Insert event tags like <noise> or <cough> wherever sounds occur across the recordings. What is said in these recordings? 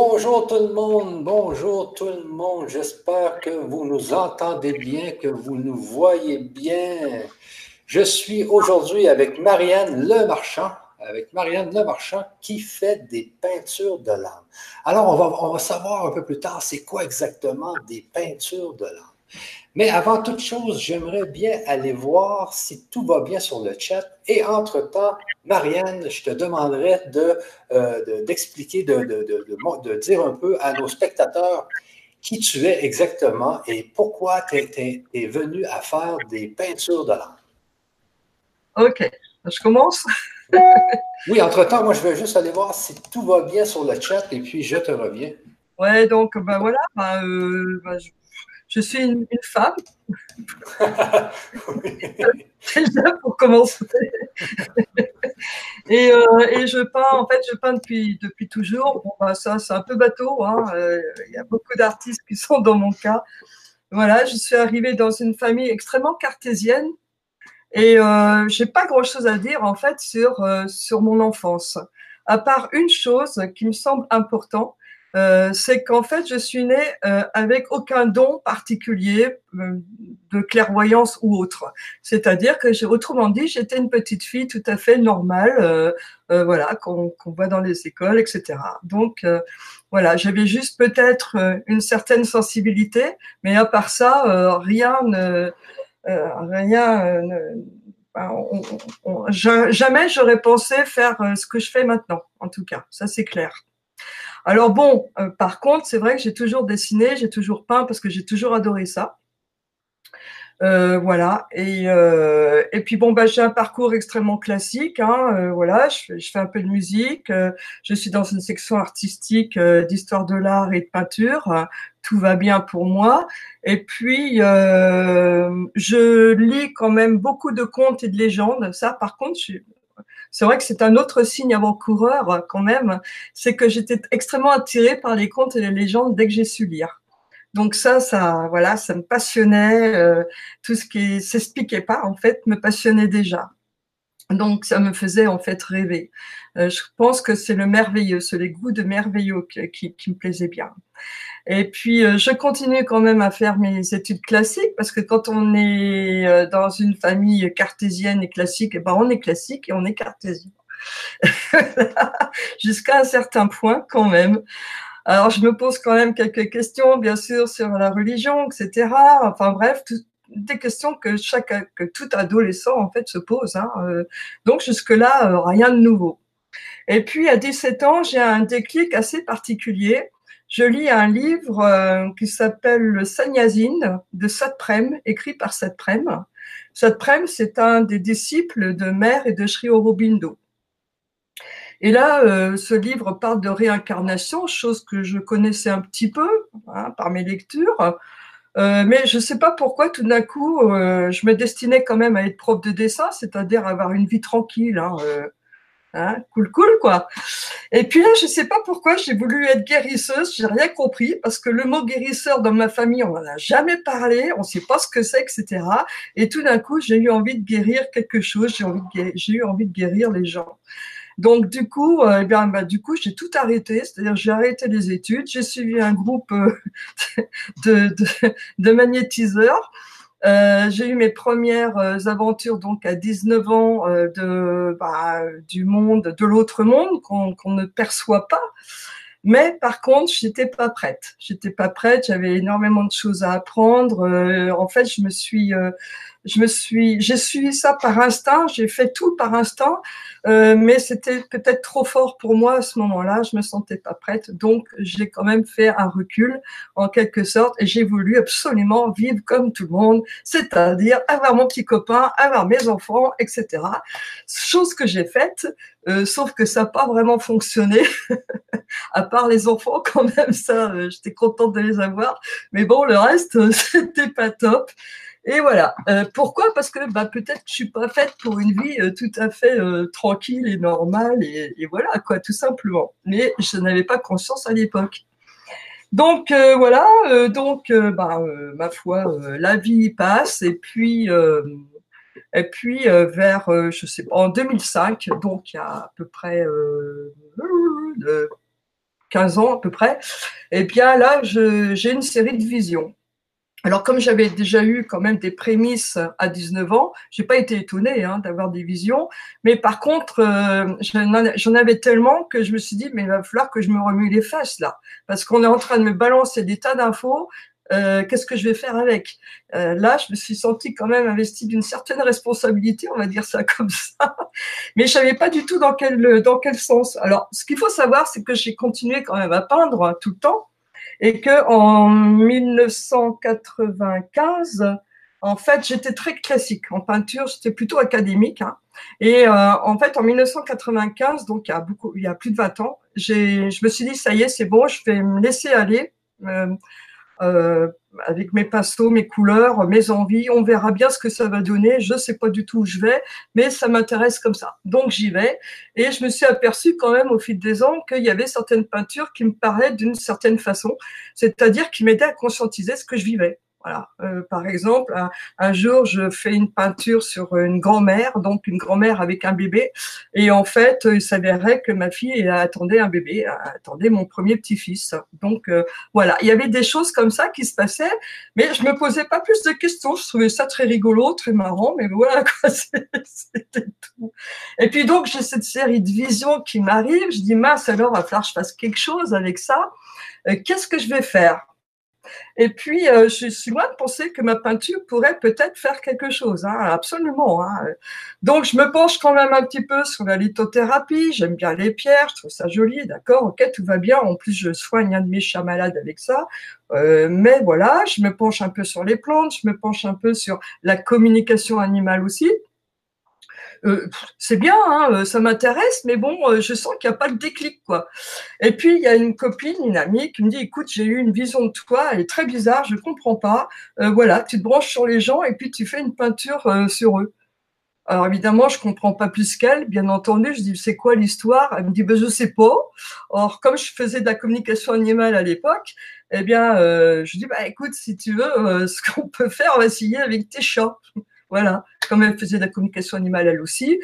Bonjour tout le monde, bonjour tout le monde. J'espère que vous nous entendez bien, que vous nous voyez bien. Je suis aujourd'hui avec Marianne Lemarchand, avec Marianne Lemarchand qui fait des peintures de l'âme. Alors, on va, on va savoir un peu plus tard c'est quoi exactement des peintures de l'âme. Mais avant toute chose, j'aimerais bien aller voir si tout va bien sur le chat. Et entre-temps, Marianne, je te demanderai euh, d'expliquer, de, de, dire un peu à nos spectateurs qui tu es exactement et pourquoi tu es, venu à faire des peintures de l'âme. OK. Je commence? oui, entre-temps, moi, je vais juste aller voir si tout va bien sur le chat et puis je te reviens. Oui, donc, ben voilà, ben, euh, ben, je suis une, femme. Déjà pour commencer. et, euh, et, je peins, en fait, je peins depuis, depuis toujours. Bon, bah, ça, c'est un peu bateau. Hein. Euh, il y a beaucoup d'artistes qui sont dans mon cas. Voilà, je suis arrivée dans une famille extrêmement cartésienne et euh, j'ai pas grand chose à dire en fait sur, euh, sur mon enfance, à part une chose qui me semble importante euh, c'est qu'en fait, je suis née euh, avec aucun don particulier euh, de clairvoyance ou autre. C'est-à-dire que, autrement dit, j'étais une petite fille tout à fait normale, voilà, qu'on voit dans les écoles, etc. Donc, voilà, j'avais juste peut-être une certaine sensibilité, mais à part ça, rien ne, jamais j'aurais pensé faire ce que je fais maintenant, en tout cas, ça c'est clair. Alors bon, euh, par contre, c'est vrai que j'ai toujours dessiné, j'ai toujours peint parce que j'ai toujours adoré ça. Euh, voilà. Et, euh, et puis bon, bah, j'ai un parcours extrêmement classique. Hein, voilà, je, je, fais un peu de musique. je suis dans une section artistique d'histoire de l'art et de peinture. tout va bien pour moi. Et puis, je lis quand même beaucoup de contes et de légendes. Ça, par contre, je, c'est vrai que c'est un autre signe avant-coureur quand même, c'est que j'étais extrêmement attirée par les contes et les légendes dès que j'ai su lire. Donc ça, ça, voilà, ça me passionnait. Euh, tout ce qui s'expliquait pas, en fait, me passionnait déjà. Donc ça me faisait en fait rêver. Euh, je pense que c'est le merveilleux, c'est les goûts de merveilleux qui, qui me plaisaient bien. Et puis, euh, je continue quand même à faire mes études classiques parce que quand on est euh, dans une famille cartésienne et classique, eh ben on est classique et on est cartésien. <laughs> Jusqu'à un certain point quand même. Alors, je me pose quand même quelques questions, bien sûr, sur la religion, etc. Enfin bref, des questions que chaque, que tout adolescent en fait se pose. Hein. Euh, donc jusque-là, rien de nouveau. Et puis à 17 ans, j'ai un déclic assez particulier je lis un livre euh, qui s'appelle Le de Satprem, écrit par Satprem. Satprem, c'est un des disciples de Mère et de Sri Aurobindo. Et là, euh, ce livre parle de réincarnation, chose que je connaissais un petit peu hein, par mes lectures. Euh, mais je ne sais pas pourquoi tout d'un coup, je me destinais quand même à être prof de dessin, c'est-à-dire avoir une vie tranquille. Hein, Hein, cool, cool, quoi. Et puis là, je sais pas pourquoi j'ai voulu être guérisseuse, j'ai rien compris, parce que le mot guérisseur dans ma famille, on n'en a jamais parlé, on sait pas ce que c'est, etc. Et tout d'un coup, j'ai eu envie de guérir quelque chose, j'ai eu envie de guérir les gens. Donc du coup, euh, eh bien, bah, du coup, j'ai tout arrêté, c'est-à-dire j'ai arrêté les études, j'ai suivi un groupe euh, <laughs> de, de magnétiseurs. Euh, j'ai eu mes premières euh, aventures donc à 19 ans euh, de bah, du monde, de l'autre monde qu'on ne perçoit pas. Mais par contre, j'étais pas prête. J'étais pas prête. J'avais énormément de choses à apprendre. en fait, je me suis je me suis, j'ai suivi ça par instinct, j'ai fait tout par instinct, euh, mais c'était peut-être trop fort pour moi à ce moment-là, je me sentais pas prête, donc j'ai quand même fait un recul en quelque sorte et j'ai voulu absolument vivre comme tout le monde, c'est-à-dire avoir mon petit copain, avoir mes enfants, etc. Chose que j'ai faite, euh, sauf que ça n'a pas vraiment fonctionné, <laughs> à part les enfants quand même, ça, euh, j'étais contente de les avoir, mais bon, le reste, <laughs> c'était pas top. Et voilà. Euh, pourquoi? Parce que bah, peut-être je suis pas faite pour une vie euh, tout à fait euh, tranquille et normale et, voilà quoi, tout simplement. Mais je n'avais pas conscience à l'époque. Donc voilà. donc bah, ma foi, la vie passe et puis et puis vers je sais pas en 2005, donc il y a à peu près 15 ans à peu près, et bien là, j'ai une série de visions. Alors, comme j'avais déjà eu quand même des prémices à 19 ans, j'ai pas été étonnée hein, d'avoir des visions. Mais par contre, euh, j'en avais tellement que je me suis dit, mais il va falloir que je me remue les fesses là, parce qu'on est en train de me balancer des tas d'infos. Euh, Qu'est-ce que je vais faire avec? Euh, Là, je me suis sentie quand même investie d'une certaine responsabilité, on va dire ça <laughs> comme ça. Mais je savais pas du tout dans quel dans quel sens. Alors, ce qu'il faut savoir, c'est que j'ai continué quand même à peindre hein, tout le temps et que en 1995, en fait, j'étais très classique en peinture, j'étais plutôt académique. Hein. Et euh, en fait, en 1995, donc il y a beaucoup, il y a plus de 20 ans, j'ai, je me suis dit ça y est, c'est bon, je vais me laisser aller. Euh, euh, avec mes pinceaux, mes couleurs, mes envies. On verra bien ce que ça va donner. Je ne sais pas du tout où je vais, mais ça m'intéresse comme ça. Donc j'y vais. Et je me suis aperçu quand même au fil des ans qu'il y avait certaines peintures qui me parlaient d'une certaine façon, c'est-à-dire qui m'aidaient à conscientiser ce que je vivais. Euh, par exemple, un, jour, je fais une peinture sur une grand-mère, donc une grand-mère avec un bébé, et en fait, il s'avérait que ma fille attendait un bébé, attendait mon premier petit-fils. Donc euh, voilà, il y avait des choses comme ça qui se passaient, mais je me posais pas plus de questions. Je trouvais ça très rigolo, très marrant, mais voilà <laughs> c'était tout. Et puis donc j'ai cette série de visions qui m'arrivent. Je dis mince alors, il va falloir que je fasse quelque chose avec ça. Euh, qu'est-ce que je vais faire? Et puis, euh, je suis loin de penser que ma peinture pourrait peut-être faire quelque chose, hein, absolument. Hein. Donc, je me penche quand même un petit peu sur la lithothérapie. J'aime bien les pierres, je trouve ça joli, d'accord, ok, tout va bien. En plus, je soigne un de mes chats malades avec ça. Euh, mais voilà, je me penche un peu sur les plantes, je me penche un peu sur la communication animale aussi. Euh, c'est bien, hein, euh, ça m'intéresse, mais bon, euh, je sens qu'il n'y a pas le déclic, quoi. Et puis il y a une copine, une amie, qui me dit, écoute, j'ai eu une vision de toi, elle est très bizarre, je ne comprends pas. voilà, tu te branches sur les gens et puis tu fais une peinture sur eux. Alors évidemment, je comprends pas plus qu'elle, bien entendu. Je dis c'est quoi l'histoire? Elle me dit ben je sais pas. Or comme je faisais de la communication animale à l'époque, eh bien je dis bah écoute si tu veux, <laughs> ce qu'on peut faire, on va essayer avec tes chats. Voilà, comme elle faisait de la communication animale elle aussi,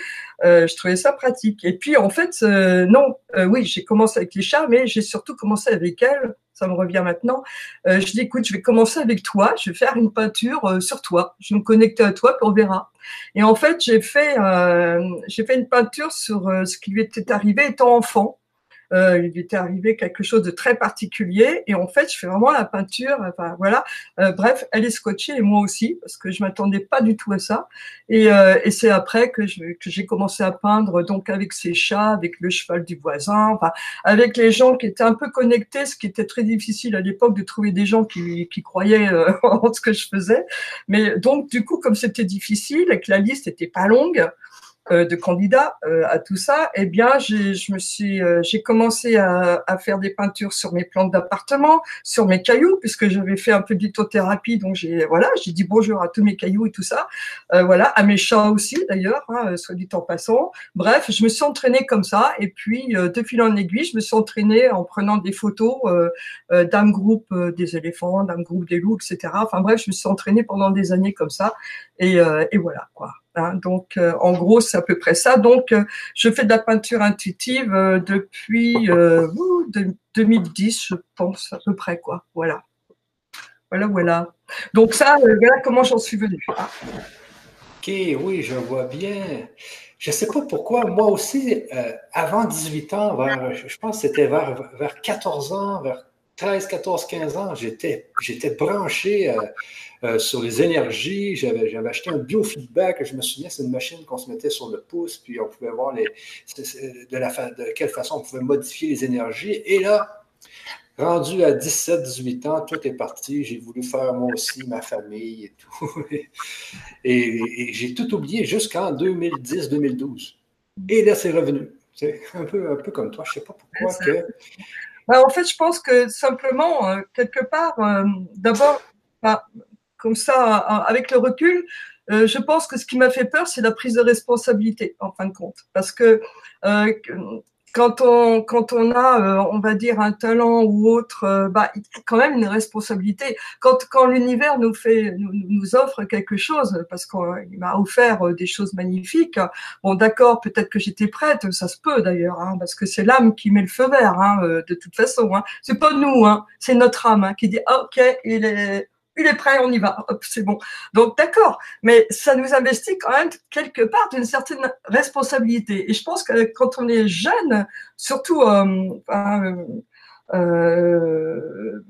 euh, je trouvais ça pratique. Et puis en fait, euh, non, euh, oui, j'ai commencé avec les chats, mais j'ai surtout commencé avec elle. Ça me revient maintenant. je dis écoute, je vais commencer avec toi. Je vais faire une peinture sur toi. Je vais me connecter à toi, puis on verra. Et en fait, j'ai fait j'ai fait une peinture sur ce qui lui était arrivé étant enfant. Euh, il lui était arrivé quelque chose de très particulier. Et en fait, je fais vraiment la peinture. Enfin, voilà. Euh, bref, elle est scotchée et moi aussi, parce que je m'attendais pas du tout à ça. Et, euh, et c'est après que j'ai commencé à peindre, donc avec ses chats, avec le cheval du voisin, enfin, avec les gens qui étaient un peu connectés, ce qui était très difficile à l'époque de trouver des gens qui, qui croyaient <laughs> en ce que je faisais. Mais donc, du coup, comme c'était difficile et que la liste était pas longue, euh, de candidats euh, à tout ça, eh bien, je me suis, euh, j'ai commencé à, à, faire des peintures sur mes plantes d'appartement, sur mes cailloux, puisque j'avais fait un peu d'ithothérapie, donc j'ai, voilà, j'ai dit bonjour à tous mes cailloux et tout ça, voilà, à mes chats aussi d'ailleurs, hein, soit dit en passant. Bref, je me suis entraînée comme ça, et puis de fil en aiguille, je me suis entraînée en prenant des photos d'un groupe des éléphants, d'un groupe des loups, etc. Enfin bref, je me suis entraînée pendant des années comme ça, et, et voilà quoi. Hein, donc, euh, en gros, c'est à peu près ça. Donc, euh, je fais de la peinture intuitive euh, depuis 2010, je pense, à peu près, quoi. Voilà. Voilà, voilà. Donc, ça, voilà comment j'en suis venue. Ok, oui, je vois bien. Je ne sais pas pourquoi, moi aussi, avant 18 ans, je pense que c'était vers, vers 14 ans, vers 13, 14, 15 ans, j'étais, j'étais branché euh, euh, sur les énergies. J'avais, j'avais acheté un biofeedback. Je me souviens, c'est une machine qu'on se mettait sur le pouce, puis on pouvait voir les, de, la, de quelle façon on pouvait modifier les énergies. Et là, rendu à 17, 18 ans, tout est parti. J'ai voulu faire moi aussi ma famille et tout. <laughs> et, j'ai tout oublié jusqu'en 2010, 2012. Et là, c'est revenu. C'est un peu, un peu comme toi. Je ne sais pas pourquoi que bah, en fait, je pense que simplement, euh, quelque part, euh, d'abord, bah, comme ça, euh, avec le recul, je pense que ce qui m'a fait peur, c'est la prise de responsabilité, en fin de compte. Parce que quand on quand on a, euh, on va dire un talent ou autre, euh, bah, il quand même une responsabilité. Quand quand l'univers nous fait nous, offre quelque chose, parce qu'il m'a offert euh, des choses magnifiques. Bon, d'accord, peut-être que j'étais prête, ça se peut d'ailleurs, hein, parce que c'est l'âme qui met le feu vert, hein, de toute façon. Hein. C'est pas nous, hein, c'est notre âme qui dit ah, ok, il est il est prêt, on y va, hop, c'est bon. Donc d'accord, mais ça nous investit quand même quelque part d'une certaine responsabilité. Et je pense que quand on est jeune, surtout, euh, euh, euh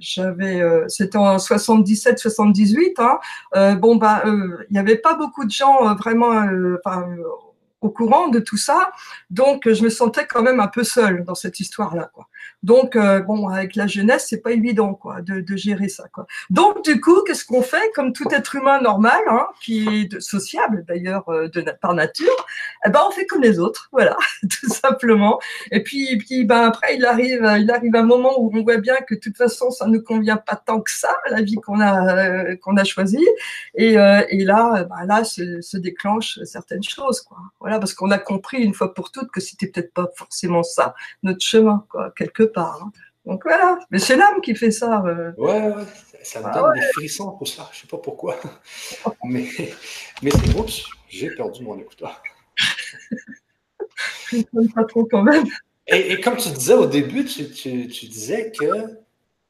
j'avais, c'était en 77-78, hein, bon bah, il n'y avait pas beaucoup de gens vraiment, au courant de tout ça. Donc, je me sentais quand même un peu seule dans cette histoire-là. Donc, euh, bon, avec la jeunesse, c'est pas évident quoi, de, de, gérer ça. Quoi. Donc, du coup, qu'est-ce qu'on fait Comme tout être humain normal, hein, qui est sociable d'ailleurs euh, de, par nature, eh ben, on fait comme les autres, <laughs> voilà, tout simplement. Et puis, puis ben, après, il arrive, il arrive un moment où on voit bien que de toute façon, ça ne convient pas tant que ça, la vie qu'on a, euh, qu'on a choisie. Et, et là, ben, là se, se déclenchent certaines choses. Quoi. Voilà, parce qu'on a compris une fois pour toutes que c'était peut-être pas forcément ça notre chemin, quoi, quelque part. Hein. Donc voilà, mais c'est l'âme qui fait ça. Euh. Ouais, ouais, ça me ah donne des frissons pour ça. Je sais pas pourquoi, <laughs> mais mais c'est oups, j'ai perdu mon écouteur. <laughs> Je ne pas trop quand même. Et, comme tu disais au début, tu, tu, disais que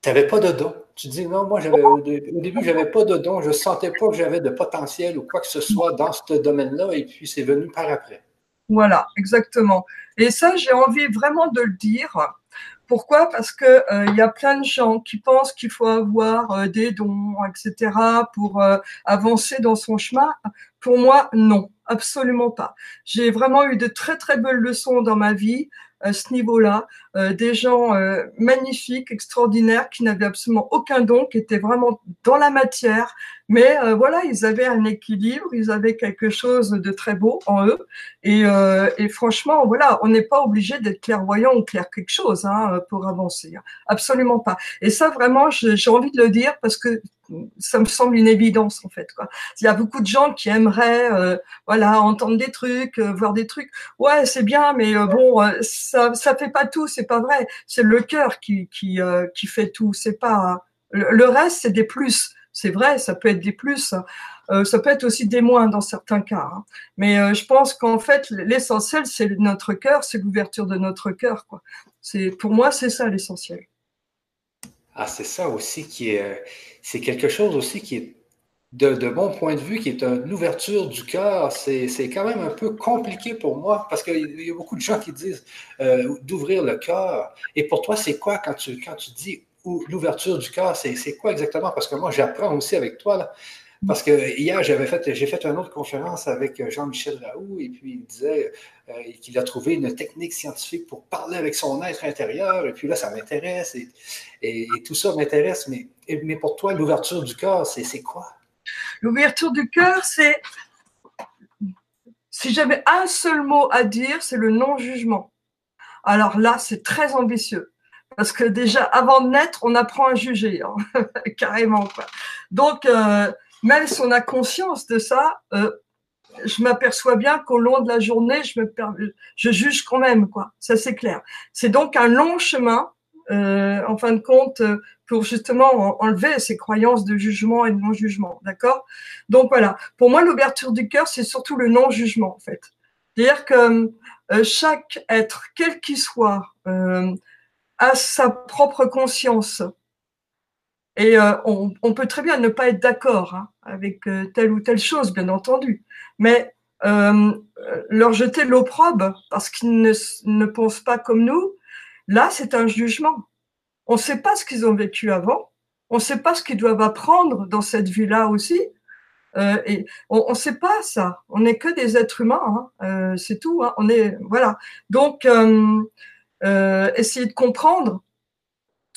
tu n'avais pas de don. Tu dis non, moi j'avais au, début, je n'avais pas de don, je ne sentais pas que j'avais de potentiel ou quoi que ce soit dans ce domaine-là, et puis c'est venu par après. Voilà, exactement. Et ça, j'ai envie vraiment de le dire. Pourquoi? Parce que euh, il y a plein de gens qui pensent qu'il faut avoir euh, des dons, etc., pour euh, avancer dans son chemin. Pour moi, non, absolument pas. J'ai vraiment eu de très très belles leçons dans ma vie à ce niveau-là, euh, des gens euh, magnifiques, extraordinaires, qui n'avaient absolument aucun don, qui étaient vraiment dans la matière, mais euh, voilà, ils avaient un équilibre, ils avaient quelque chose de très beau en eux, et, et franchement, voilà, on n'est pas obligé d'être clairvoyant ou clair quelque chose hein, pour avancer, absolument pas. Et ça, vraiment, j'ai envie de le dire parce que ça me semble une évidence en fait quoi. Il y a beaucoup de gens qui aimeraient euh, voilà entendre des trucs, euh, voir des trucs. Ouais, c'est bien mais euh, bon ça ça fait pas tout, c'est pas vrai. C'est le cœur qui qui qui fait tout, c'est pas le reste c'est des plus. C'est vrai, ça peut être des plus, ça peut être aussi des moins dans certains cas. Hein. Mais je pense qu'en fait l'essentiel c'est notre cœur, c'est l'ouverture de notre cœur. C'est pour moi c'est ça l'essentiel. Ah, c'est ça aussi qui est c'est quelque chose aussi qui est, de, mon point de vue, qui est une ouverture du cœur. C'est quand même un peu compliqué pour moi parce qu'il y a beaucoup de gens qui disent euh, d'ouvrir le cœur. Et pour toi, c'est quoi quand tu, quand tu dis l'ouverture du cœur? C'est quoi exactement? Parce que moi, j'apprends aussi avec toi. Là. Parce que hier, j'avais fait, j'ai fait une autre conférence avec Jean-Michel Raoult et puis il disait euh, qu'il a trouvé une technique scientifique pour parler avec son être intérieur. Et puis là, ça m'intéresse et, tout ça m'intéresse. Mais, mais pour toi, l'ouverture du cœur, c'est quoi? L'ouverture du cœur, c'est. Si j'avais un seul mot à dire, c'est le non-jugement. Alors là, c'est très ambitieux. Parce que déjà, avant de naître, on apprend à juger, hein. <laughs> carrément. Quoi. Donc, euh, même si on a conscience de ça, euh, je m'aperçois bien qu'au long de la journée, je, me je juge quand même, quoi. Ça, c'est clair. C'est donc un long chemin, euh, en fin de compte, pour justement enlever ces croyances de jugement et de non-jugement. D'accord? Donc voilà. Pour moi, l'ouverture du cœur, c'est surtout le non-jugement, en fait. C'est-à-dire que euh, chaque être, quel qu'il soit, euh, a sa propre conscience, et euh, on, peut très bien ne pas être d'accord hein, avec euh, telle ou telle chose, bien entendu, mais euh, leur jeter l'opprobre parce qu'ils ne, ne pensent pas comme nous, là, c'est un jugement. On ne sait pas ce qu'ils ont vécu avant, on ne sait pas ce qu'ils doivent apprendre dans cette vie-là aussi. et on ne sait pas ça. On n'est que des êtres humains, hein. c'est tout. Hein. On est voilà. Donc, essayer de comprendre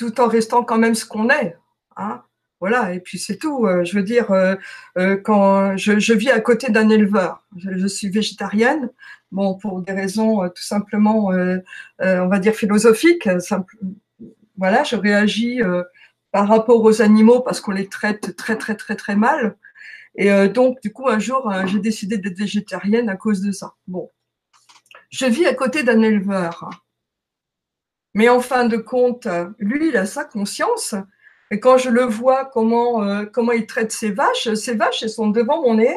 tout en restant quand même ce qu'on est. Hein. voilà, et puis c'est tout. Euh, je veux dire, euh, euh, quand je, vis à côté d'un éleveur, je, suis végétarienne, bon, pour des raisons tout simplement, on va dire philosophiques. voilà, je réagis par rapport aux animaux parce qu'on les traite très très très très mal. Et donc, du coup, un jour, j'ai décidé d'être végétarienne à cause de ça. Bon, je vis à côté d'un éleveur. Mais en fin de compte, lui, il a sa conscience. Et quand je le vois, comment, euh, comment il traite ses vaches, ses vaches, elles sont devant mon nez,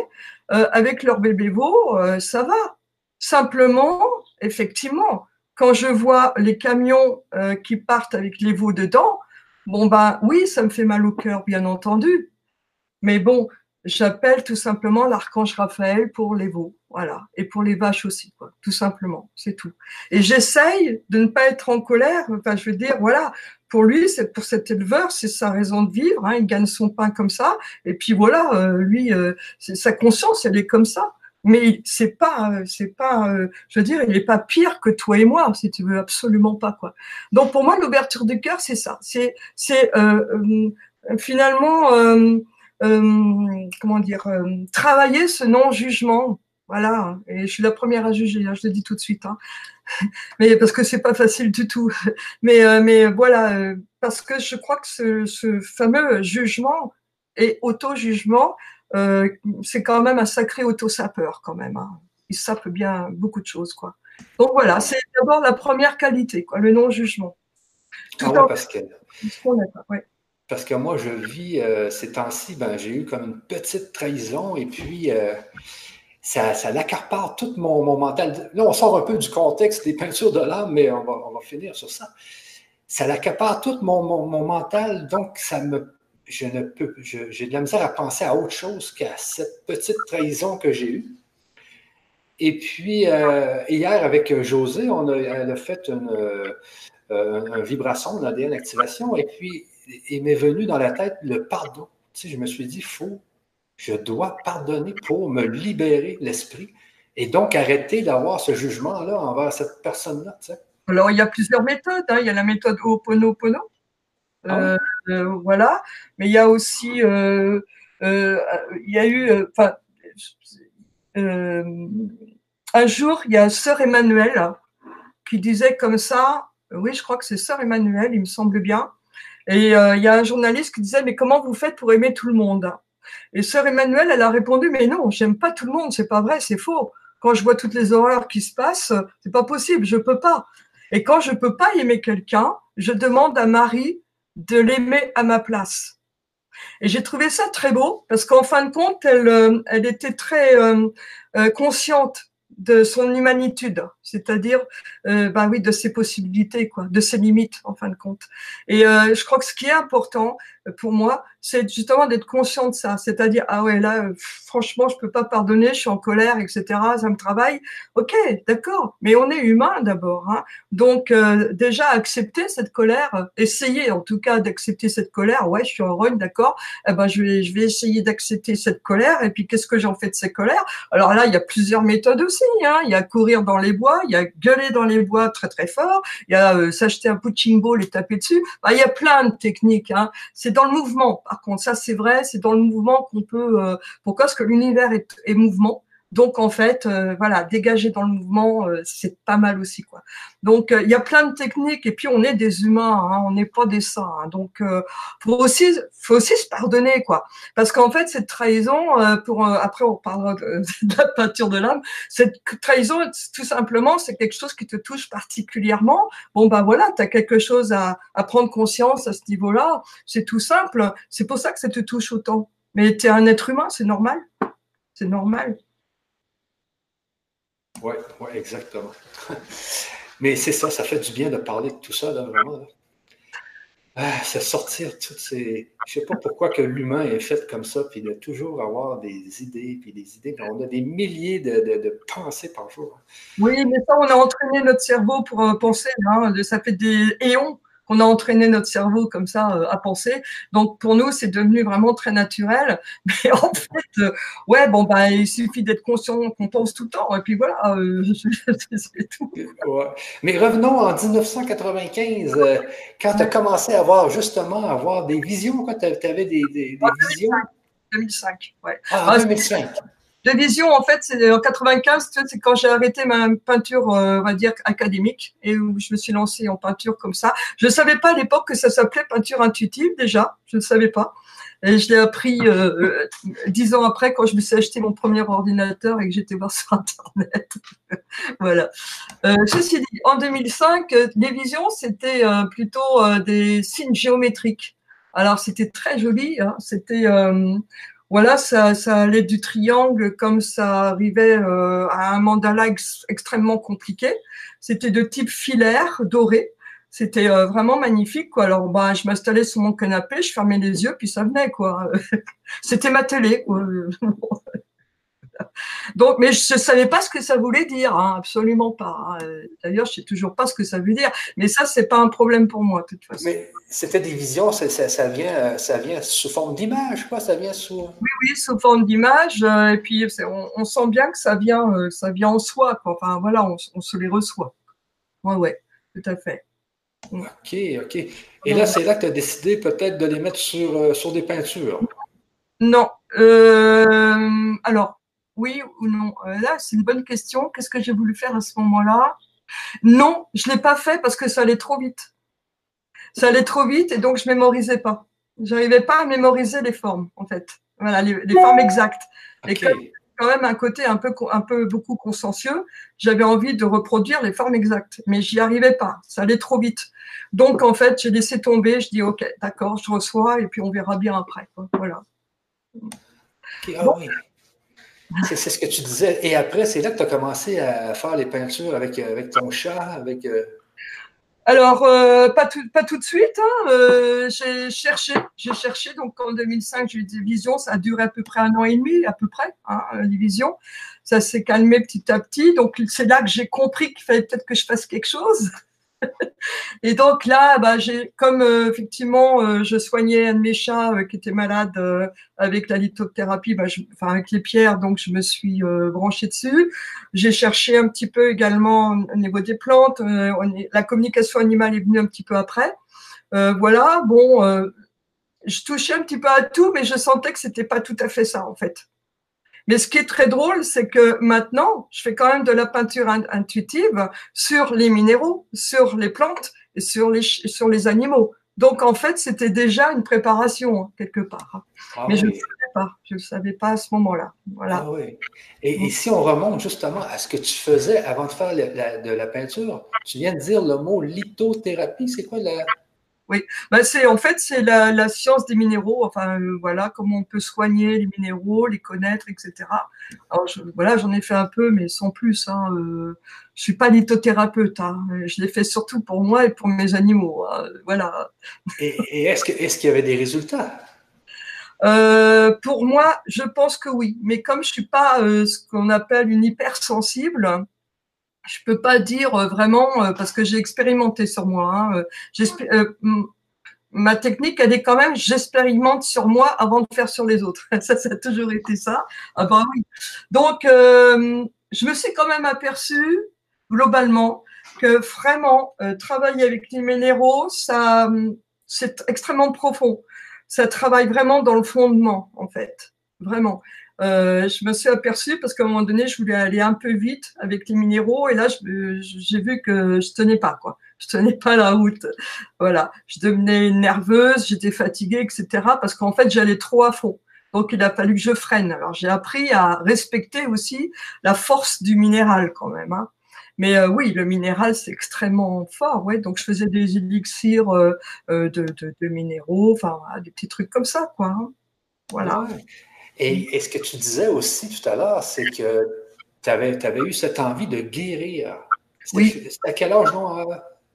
euh, avec leur bébé veau, euh, ça va. Simplement, effectivement, quand je vois les camions qui partent avec les veaux dedans, bon, ben oui, ça me fait mal au cœur, bien entendu. Mais bon, j'appelle tout simplement l'archange Raphaël pour les veaux, voilà, et pour les vaches aussi, quoi, tout simplement, c'est tout. Et j'essaye de ne pas être en colère, enfin, je veux dire, voilà, pour lui, c'est pour cet éleveur, c'est sa raison de vivre, hein, il gagne son pain comme ça, et puis voilà, euh, lui, euh, sa conscience, elle est comme ça. Mais c'est pas, euh, c'est pas, je veux dire, il n'est pas pire que toi et moi, si tu veux, absolument pas quoi. Donc pour moi, l'ouverture du cœur, c'est ça, c'est, c'est finalement euh, comment dire, euh, travailler ce non-jugement. Voilà, et je suis la première à juger, hein, je le dis tout de suite. Hein. <laughs> mais parce que c'est pas facile du tout. <laughs> Mais, euh, mais voilà, parce que je crois que ce, ce fameux jugement et auto-jugement, c'est quand même un sacré auto-sapeur quand même. Hein. Il sape bien beaucoup de choses, quoi. Donc voilà, c'est d'abord la première qualité, quoi, le non-jugement. Tout ah parce que... Ouais. Parce que moi, je vis euh, ces temps-ci, ben, j'ai eu comme une petite trahison et puis euh, ça, ça l'accapare tout mon, mental. Là, on sort un peu du contexte des peintures de l'âme, mais on va, finir sur ça. Ça l'accapare tout mon, mon, mental, donc ça me, je ne peux, j'ai de la misère à penser à autre chose qu'à cette petite trahison que j'ai eue. Et puis, euh, hier, avec José, on a, elle a fait une, une vibration de l'ADN activation. Et puis, il m'est venu dans la tête le pardon. Tu je me suis dit, faut, je dois pardonner pour me libérer l'esprit et donc arrêter d'avoir ce jugement-là envers cette personne-là. Alors, il y a plusieurs méthodes. Hein. Il y a la méthode Ho'oponopono. Ah euh, euh, voilà. Mais il y a aussi, euh, il y a eu, enfin, un jour, il y a Sœur Emmanuel qui disait comme ça, oui, je crois que c'est Sœur Emmanuel, il me semble bien, et euh, il y a un journaliste qui disait, mais comment vous faites pour aimer tout le monde Et sœur Emmanuelle, elle a répondu, mais non, j'aime pas tout le monde, c'est pas vrai, c'est faux. Quand je vois toutes les horreurs qui se passent, c'est pas possible, je peux pas. Et quand je peux pas aimer quelqu'un, je demande à Marie de l'aimer à ma place. Et j'ai trouvé ça très beau parce qu'en fin de compte, elle, euh, elle était très euh, consciente de son humanitude, c'est-à-dire, euh, bah oui, de ses possibilités, quoi, de ses limites, en fin de compte. Et euh, je crois que ce qui est important pour moi, c'est justement d'être conscient de ça, c'est-à-dire, ah ouais, là, euh, franchement, je peux pas pardonner, je suis en colère, etc., ça me travaille. Ok, d'accord, mais on est humain d'abord, hein. donc déjà accepter cette colère, essayer en tout cas d'accepter cette colère. Ouais, je suis en rogne, d'accord. Eh ben, je vais, je vais essayer d'accepter cette colère. Et puis, qu'est-ce que j'en fais de cette colère Alors là, il y a plusieurs méthodes aussi. Hein. Il y a courir dans les bois, il y a gueuler dans les bois très très fort, il y a euh, s'acheter un punching ball et taper dessus. Bah, il y a plein de techniques. Hein. C'est dans le mouvement. Par contre, ça c'est vrai, c'est dans le mouvement qu'on peut. Euh, pourquoi Parce que l'univers est, est mouvement? Donc en fait, euh, voilà, dégager dans le mouvement, euh, c'est pas mal aussi quoi. Donc euh, il y a plein de techniques et puis on est des humains, hein, on n'est pas des saints. Hein. donc faut aussi, faut aussi se pardonner quoi, parce qu'en fait cette trahison, pour après on parlera <laughs> de, la peinture de l'âme, cette trahison tout simplement c'est quelque chose qui te touche particulièrement. Bon bah voilà, tu as quelque chose à, à prendre conscience à ce niveau-là. C'est tout simple. C'est pour ça que ça te touche autant. Mais tu es un être humain, c'est normal. C'est normal. Oui, ouais, exactement. <laughs> Mais c'est ça, ça fait du bien de parler de tout ça, là, vraiment. Ah, c'est sortir toutes ces. Je ne sais pas pourquoi que l'humain est fait comme ça, puis de toujours avoir des idées, puis des idées. On a des milliers de, pensées par jour. Oui, mais ça, on a entraîné notre cerveau pour euh, penser. Hein, ça fait des éons qu'on a entraîné notre cerveau comme ça euh, à penser. Donc pour nous, c'est devenu vraiment très naturel. <laughs> Mais en fait, euh, ouais, bon, bah, il suffit d'être conscient qu'on pense tout le temps. Et puis voilà, euh, <laughs> c'est tout. Mais revenons en 1995, quand tu as commencé à avoir justement avoir des visions, quand tu avais des, des, visions? 2005, ouais. Ah, 2005. De vision, en fait, c'est en 95, c'est quand j'ai arrêté ma peinture, euh, on va dire, académique, et où je me suis lancée en peinture comme ça. Je ne savais pas à l'époque que ça s'appelait peinture intuitive, déjà. Je ne savais pas. Et je l'ai appris euh, euh, dix ans après, quand je me suis acheté mon premier ordinateur et que j'étais voir sur Internet. <laughs> voilà. Euh, ceci dit, en 2005, les visions, c'était plutôt des signes géométriques. Alors, c'était très joli. Hein. C'était voilà, ça, ça, allait du triangle comme ça arrivait à un mandala extrêmement compliqué. C'était de type filaire, doré. C'était euh, vraiment magnifique, quoi. Alors, bah, je m'installais sur mon canapé, je fermais les yeux, puis ça venait. <laughs> C'était ma télé. <laughs> Donc, mais je ne savais pas ce que ça voulait dire, hein, absolument pas. Hein. D'ailleurs, je ne sais toujours pas ce que ça veut dire. Mais ça, c'est pas un problème pour moi, de toute façon. Mais c'était des visions, ça, ça, vient, ça vient sous forme d'image, quoi. Ça vient sous. Oui, oui, sous forme d'image. Euh, et puis, on, sent bien que ça vient, euh, ça vient en soi, quoi. Enfin, voilà, on, on se les reçoit. Ouais, ouais, tout à fait. OK, OK. Et là, c'est là que tu as décidé peut-être de les mettre sur, euh, sur des peintures. Non. Euh, alors, oui ou non? Euh, Là, c'est une bonne question. Qu'est-ce que j'ai voulu faire à ce moment-là? Non, je ne l'ai pas fait parce que ça allait trop vite. Ça allait trop vite et donc je ne mémorisais pas. Je n'arrivais pas à mémoriser les formes, en fait. Voilà, les, formes exactes. Et quand même un côté un peu, un peu beaucoup consciencieux. J'avais envie de reproduire les formes exactes, mais j'y arrivais pas. Ça allait trop vite. Donc, en fait, j'ai laissé tomber. Je dis, OK, d'accord, je reçois et puis on verra bien après. Voilà. Ah c'est ce que tu disais. Et après, c'est là que tu as commencé à faire les peintures avec, avec ton chat, avec. Euh, alors, euh, pas, tout, pas tout de suite. Hein, euh, j'ai cherché, j'ai cherché. Donc, en 2005, j'ai eu des visions. Ça a duré à peu près un an et demi, à peu près, hein, les visions. Ça s'est calmé petit à petit. Donc, c'est là que j'ai compris qu'il fallait peut-être que je fasse quelque chose. <laughs> Et donc là, bah, j'ai, comme euh, effectivement, euh, je soignais un de mes chats euh, qui était malade avec la lithothérapie, bah, enfin avec les pierres, donc je me suis branchée dessus. J'ai cherché un petit peu également au niveau des plantes. la communication animale est venue un petit peu après. voilà, bon, je touchais un petit peu à tout, mais je sentais que c'était pas tout à fait ça en fait. Mais ce qui est très drôle, c'est que maintenant, je fais quand même de la peinture intuitive sur les minéraux, sur les plantes et sur les, sur les animaux. Donc, en fait, c'était déjà une préparation, hein, quelque part. Ah Mais je ne le savais pas. Je ne savais pas à ce moment-là. Voilà. Ah oui. et, si on remonte justement à ce que tu faisais avant de faire de la peinture, tu viens de dire le mot lithothérapie. C'est quoi la, oui, bah c'est en fait c'est la, la, science des minéraux. Enfin euh, voilà comment on peut soigner les minéraux, les connaître, etc. Alors je, voilà, j'en ai fait un peu, mais sans plus. Hein, euh, je suis pas lithothérapeute. Hein, je l'ai fait surtout pour moi et pour mes animaux. Hein, voilà. Et, est-ce que est-ce qu'il y avait des résultats? Euh, Pour moi, je pense que oui. Mais comme je suis pas euh, ce qu'on appelle une hypersensible, je peux pas dire euh, vraiment euh, parce que j'ai expérimenté sur moi. Hein, euh, ma technique, elle est quand même, j'expérimente sur moi avant de faire sur les autres. <laughs> Ça, ça a toujours été ça. Ah ben oui. Donc, je me suis quand même aperçu globalement que vraiment travailler avec les minéraux, ça, c'est extrêmement profond. Ça travaille vraiment dans le fondement, en fait, vraiment. Euh, je me suis aperçue parce qu'à un moment donné, je voulais aller un peu vite avec les minéraux et là, j'ai vu que je tenais pas, quoi. Je tenais pas la route. Voilà. Je devenais nerveuse, j'étais fatiguée, etc. parce qu'en fait, j'allais trop à fond. Donc, il a fallu que je freine. Alors, j'ai appris à respecter aussi la force du minéral quand même. Hein. Mais euh, oui, le minéral, c'est extrêmement fort. Ouais. Donc, je faisais des élixirs euh, de, minéraux, enfin, des petits trucs comme ça, quoi. Hein. Voilà. Et, ce que tu disais aussi tout à l'heure, c'est que tu avais, avais, eu cette envie de guérir. Oui. À quel âge, non?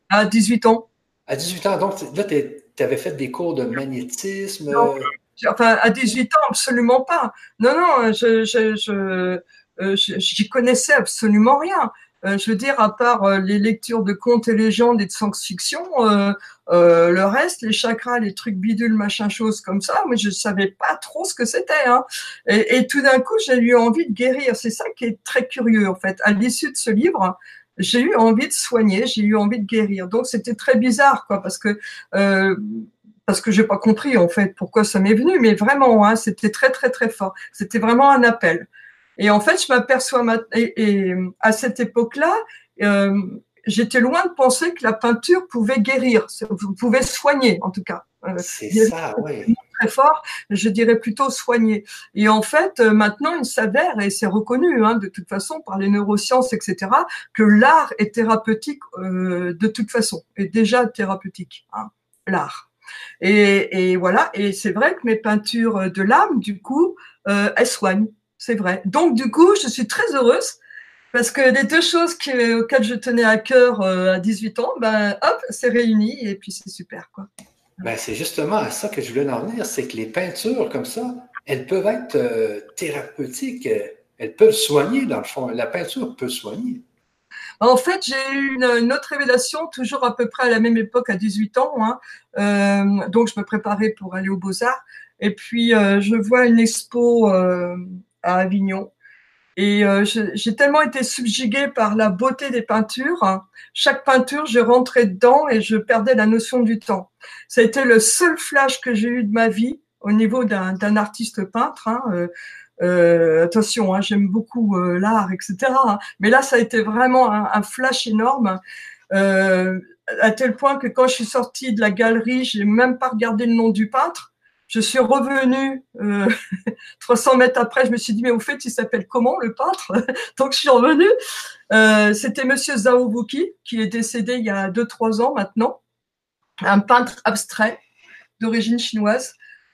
À 18 ans. À 18 ans. Donc, là, tu avais fait des cours de magnétisme. Non. Enfin, à 18 ans, absolument pas. Non, non, je, je, je, euh, j'y connaissais absolument rien. Euh, je veux dire, à part euh, les lectures de contes et légendes et de science-fiction, euh, le reste, les chakras, les trucs bidules, machin, chose comme ça, mais je savais pas trop ce que c'était. Hein. Et, et, tout d'un coup, j'ai eu envie de guérir. C'est ça qui est très curieux, en fait. À l'issue de ce livre, j'ai eu envie de soigner, j'ai eu envie de guérir. Donc, c'était très bizarre, quoi, parce que parce que j'ai pas compris en fait pourquoi ça m'est venu, mais vraiment, hein, c'était très très très fort. C'était vraiment un appel. Et en fait, je m'aperçois et, à cette époque-là, euh, j'étais loin de penser que la peinture pouvait guérir, pouvait soigner en tout cas. Euh, c'est ça, oui. Très fort, je dirais plutôt soigner. Et en fait, euh, maintenant, il s'avère, et c'est reconnu hein, de toute façon par les neurosciences, etc., que l'art est thérapeutique euh, de toute façon, est déjà thérapeutique, hein, l'art. Et, et, voilà, et c'est vrai que mes peintures de l'âme, du coup, euh, elles soignent, c'est vrai. Donc, du coup, je suis très heureuse parce que les deux choses auxquelles je tenais à cœur euh, à 18 ans, ben, hop, c'est réuni et puis c'est super. Quoi. Ben, c'est justement à ça que je voulais en venir, c'est que les peintures comme ça, elles peuvent être euh, thérapeutiques, elles peuvent soigner dans le fond. La peinture peut soigner. En fait, j'ai eu une, autre révélation, toujours à peu près à la même époque, à 18 ans. Hein. Euh, donc, je me préparais pour aller aux Beaux-Arts. Et puis, je vois une expo à Avignon et euh, j'ai tellement été subjuguée par la beauté des peintures. Hein. Chaque peinture, je rentrais dedans et je perdais la notion du temps. Ça a été le seul flash que j'ai eu de ma vie au niveau d'un artiste peintre. Hein. Euh, euh, attention, hein, j'aime beaucoup l'art, etc. Mais là, ça a été vraiment un, un flash énorme. à tel point que quand je suis sortie de la galerie, j'ai même pas regardé le nom du peintre. Je suis revenue euh, <laughs> 300 mètres après, je me suis dit, mais au fait, il s'appelle comment le peintre? <laughs> Donc je suis revenue. Euh, C'était Monsieur Zhao Wuki, qui est décédé il y a 2-3 ans maintenant, un peintre abstrait d'origine chinoise.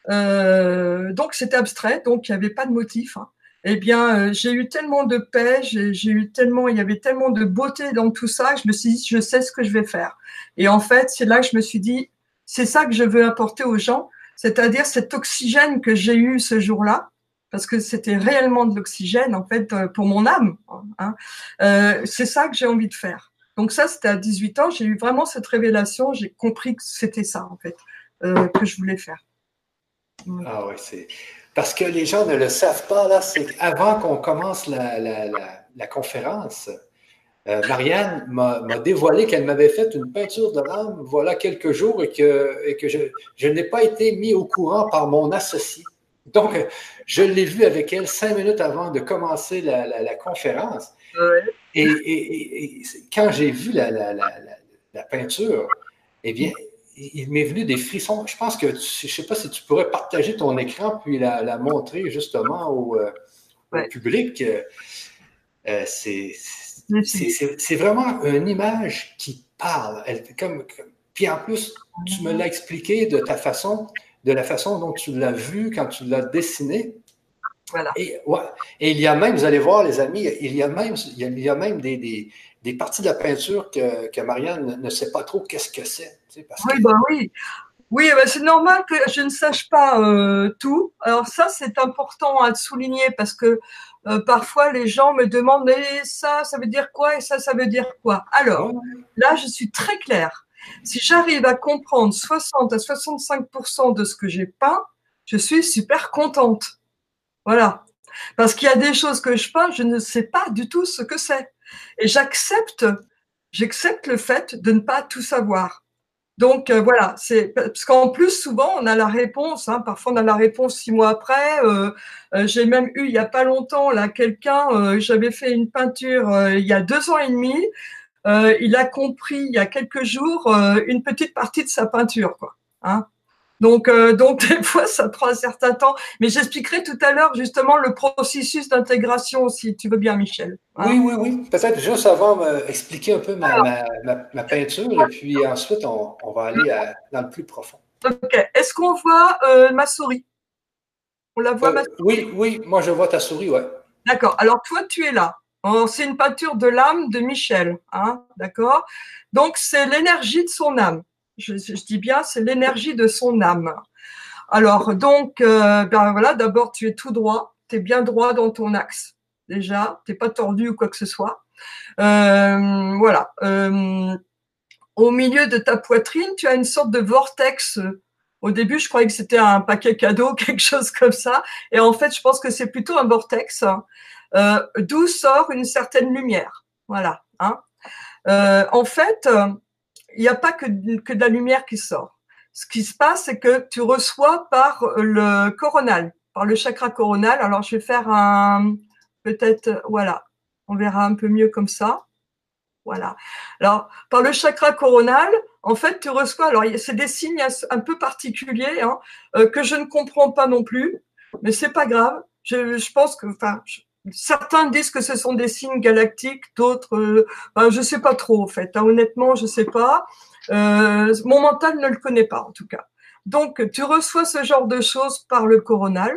Euh, donc c'était abstrait, donc il n'y avait pas de motif. Hein. Eh bien, euh, j'ai eu tellement de paix, j'ai eu tellement, il y avait tellement de beauté dans tout ça, je me suis dit, je sais ce que je vais faire. Et en fait, c'est là que je me suis dit, c'est ça que je veux apporter aux gens c'est-à-dire cet oxygène que j'ai eu ce jour-là, parce que c'était réellement de l'oxygène en fait euh, pour mon âme. Hein. Euh, c'est ça que j'ai envie de faire. Donc ça, c'était à 18 ans. J'ai eu vraiment cette révélation. J'ai compris que c'était ça en fait euh, que je voulais faire. Ah oui, c'est parce que les gens ne le savent pas là. C'est avant qu'on commence la, la conférence. Euh, Marianne m'a dévoilé qu'elle m'avait fait une peinture de l'âme voilà quelques jours et que, que je, n'ai pas été mis au courant par mon associé. Donc, je l'ai vu avec elle cinq minutes avant de commencer la, conférence. Et, quand j'ai vu la, peinture, eh bien, il m'est venu des frissons. Je pense que, je ne sais pas si tu pourrais partager ton écran puis la, montrer justement au, euh, public. Euh, c'est c'est vraiment une image qui parle. Elle, comme, puis en plus, tu me l'as expliqué de ta façon, de la façon dont tu l'as vu quand tu l'as dessiné. Voilà. Et, et, il y a même, vous allez voir, les amis, il y a même, il y a, même des, des, des, parties de la peinture que, que Marianne ne sait pas trop qu'est-ce que c'est. oui, ben oui. Oui, ben c'est normal que je ne sache pas euh, tout. Alors ça, c'est important à souligner parce que euh, parfois les gens me demandent mais ça, ça veut dire quoi et ça, ça veut dire quoi? Alors là, je suis très claire. Si j'arrive à comprendre 60 à 65% de ce que j'ai peint, je suis super contente. Voilà. Parce qu'il y a des choses que je peins, je ne sais pas du tout ce que c'est. Et j'accepte, j'accepte le fait de ne pas tout savoir. Donc euh, voilà, c'est parce qu'en plus souvent on a la réponse. Hein, parfois on a la réponse six mois après. Euh, euh, j'ai même eu il y a pas longtemps là quelqu'un. J'avais fait une peinture il y a deux ans et demi. il a compris il y a quelques jours une petite partie de sa peinture quoi. Hein. Donc, euh, donc <laughs> des fois, ça prend un certain temps. Mais j'expliquerai tout à l'heure justement le processus d'intégration, si tu veux bien, Michel? Hein? oui, oui, oui. Peut-être juste avant expliquer un peu ma, ma, peinture, et puis ensuite, on, on va aller dans le plus profond. OK. Est-ce qu'on voit euh, ma souris? On la voit, ma souris? Oui, oui, moi, je vois ta souris, ouais. D'accord. Alors, toi, tu es là. C'est une peinture de l'âme de Michel, hein, d'accord? Donc, c'est l'énergie de son âme je, dis bien, c'est l'énergie de son âme. Alors, donc, euh, ben voilà, d'abord, tu es tout droit, tu es bien droit dans ton axe, déjà, tu n'es pas tordu ou quoi que ce soit. Euh, voilà. Euh, au milieu de ta poitrine, tu as une sorte de vortex. Au début, je croyais que c'était un paquet cadeau, <laughs> quelque chose comme ça. Et en fait, je pense que c'est plutôt un vortex, d'où sort une certaine lumière. Voilà. Hein. en fait, il n'y a pas que, que de la lumière qui sort. Ce qui se passe, c'est que tu reçois par le coronal, par le chakra coronal. Alors, je vais faire un, peut-être, voilà, on verra un peu mieux comme ça. Voilà. Alors, par le chakra coronal, en fait, tu reçois, alors c'est des signes un peu particuliers hein, euh, que je ne comprends pas non plus, mais c'est pas grave. Je, je, pense que, enfin, certains disent que ce sont des signes galactiques, d'autres, euh, ben, je sais pas trop en fait. Hein, honnêtement, je sais pas. Euh, mon mental ne le connaît pas en tout cas. Donc, tu reçois ce genre de choses par le coronal.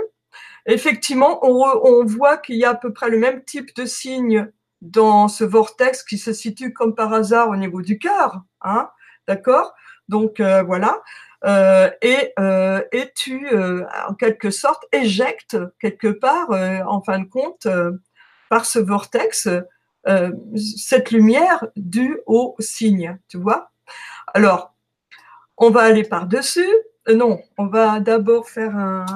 Effectivement, on, on voit qu'il y a à peu près le même type de signes dans ce vortex qui se situe comme par hasard au niveau du cœur, hein, d'accord? Donc euh, voilà, et, euh, et tu en quelque sorte éjectes quelque part, en fin de compte, par ce vortex, cette lumière due au signe, tu vois Alors, on va aller par dessus. non, on va d'abord faire un.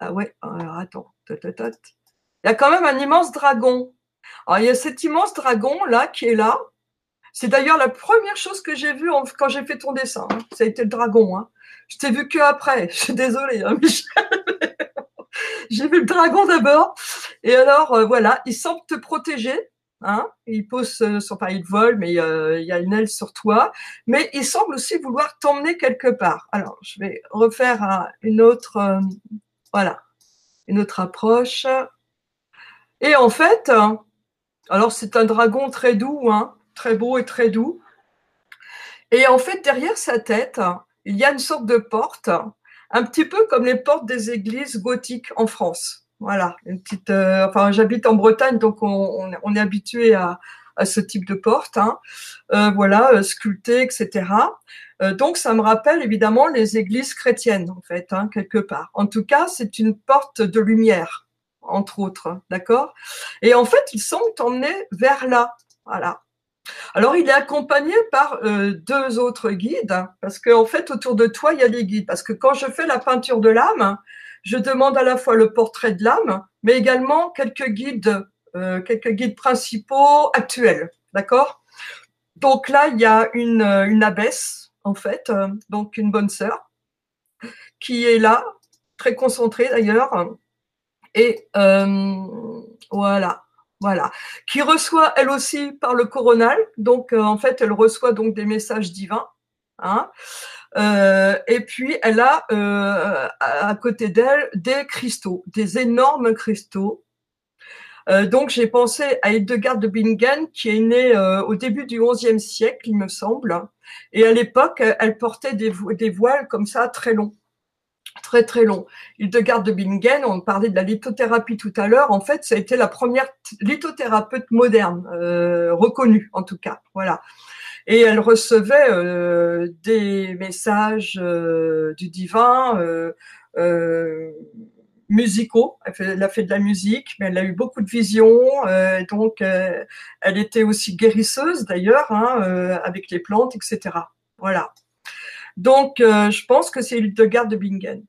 Ah ouais, alors attends, il y a quand même un immense dragon alors, il y a cet immense dragon là qui est là. C'est d'ailleurs la première chose que j'ai vue quand j'ai fait ton dessin. Hein. Ça a été le dragon. Hein. Je t'ai vu que après. Je suis désolée, hein, <laughs> Michel. j'ai vu le dragon d'abord. Et alors, euh, voilà, il semble te protéger. Il pose euh, son, enfin, il vole, mais euh, il y a une aile sur toi. Mais il semble aussi vouloir t'emmener quelque part. Alors, je vais refaire une autre, voilà, une autre approche. Et en fait, alors c'est un dragon très doux, hein, très beau et très doux. Et en fait, derrière sa tête, il y a une sorte de porte, un petit peu comme les portes des églises gothiques en France. Voilà, une petite. Euh, enfin, j'habite en Bretagne, donc on, est habitué à, ce type de porte. Hein. Euh, voilà, euh, sculptée, etc. donc, ça me rappelle évidemment les églises chrétiennes, en fait, hein, quelque part. En tout cas, c'est une porte de lumière entre autres, d'accord? Et en fait, il semble t'emmener vers là, voilà. Alors, il est accompagné par euh, deux autres guides, parce qu'en en fait, autour de toi, il y a des guides. Parce que quand je fais la peinture de l'âme, je demande à la fois le portrait de l'âme, mais également quelques guides, euh, quelques guides principaux actuels, d'accord? Donc là, il y a une, une abbesse, en fait, euh, donc une bonne sœur, qui est là, très concentrée d'ailleurs, et euh, voilà, voilà, qui reçoit elle aussi par le coronal. Donc euh, en fait, elle reçoit donc des messages divins. Hein. Euh, et puis elle a à côté d'elle des cristaux, des énormes cristaux. donc j'ai pensé à Hildegard de Bingen qui est née au début du XIe siècle, il me semble. Et à l'époque, elle portait des voiles comme ça très longs très très long. Hildegard de Bingen, on parlait de la lithothérapie tout à l'heure, en fait, ça a été la première lithothérapeute moderne, euh, reconnue en tout cas. Voilà. Et elle recevait euh, des messages euh, du divin, musicaux. Elle, a fait de la musique, mais elle a eu beaucoup de visions. donc, elle était aussi guérisseuse d'ailleurs, hein, avec les plantes, etc. Voilà. Donc, euh, je pense que c'est Hildegard de Bingen.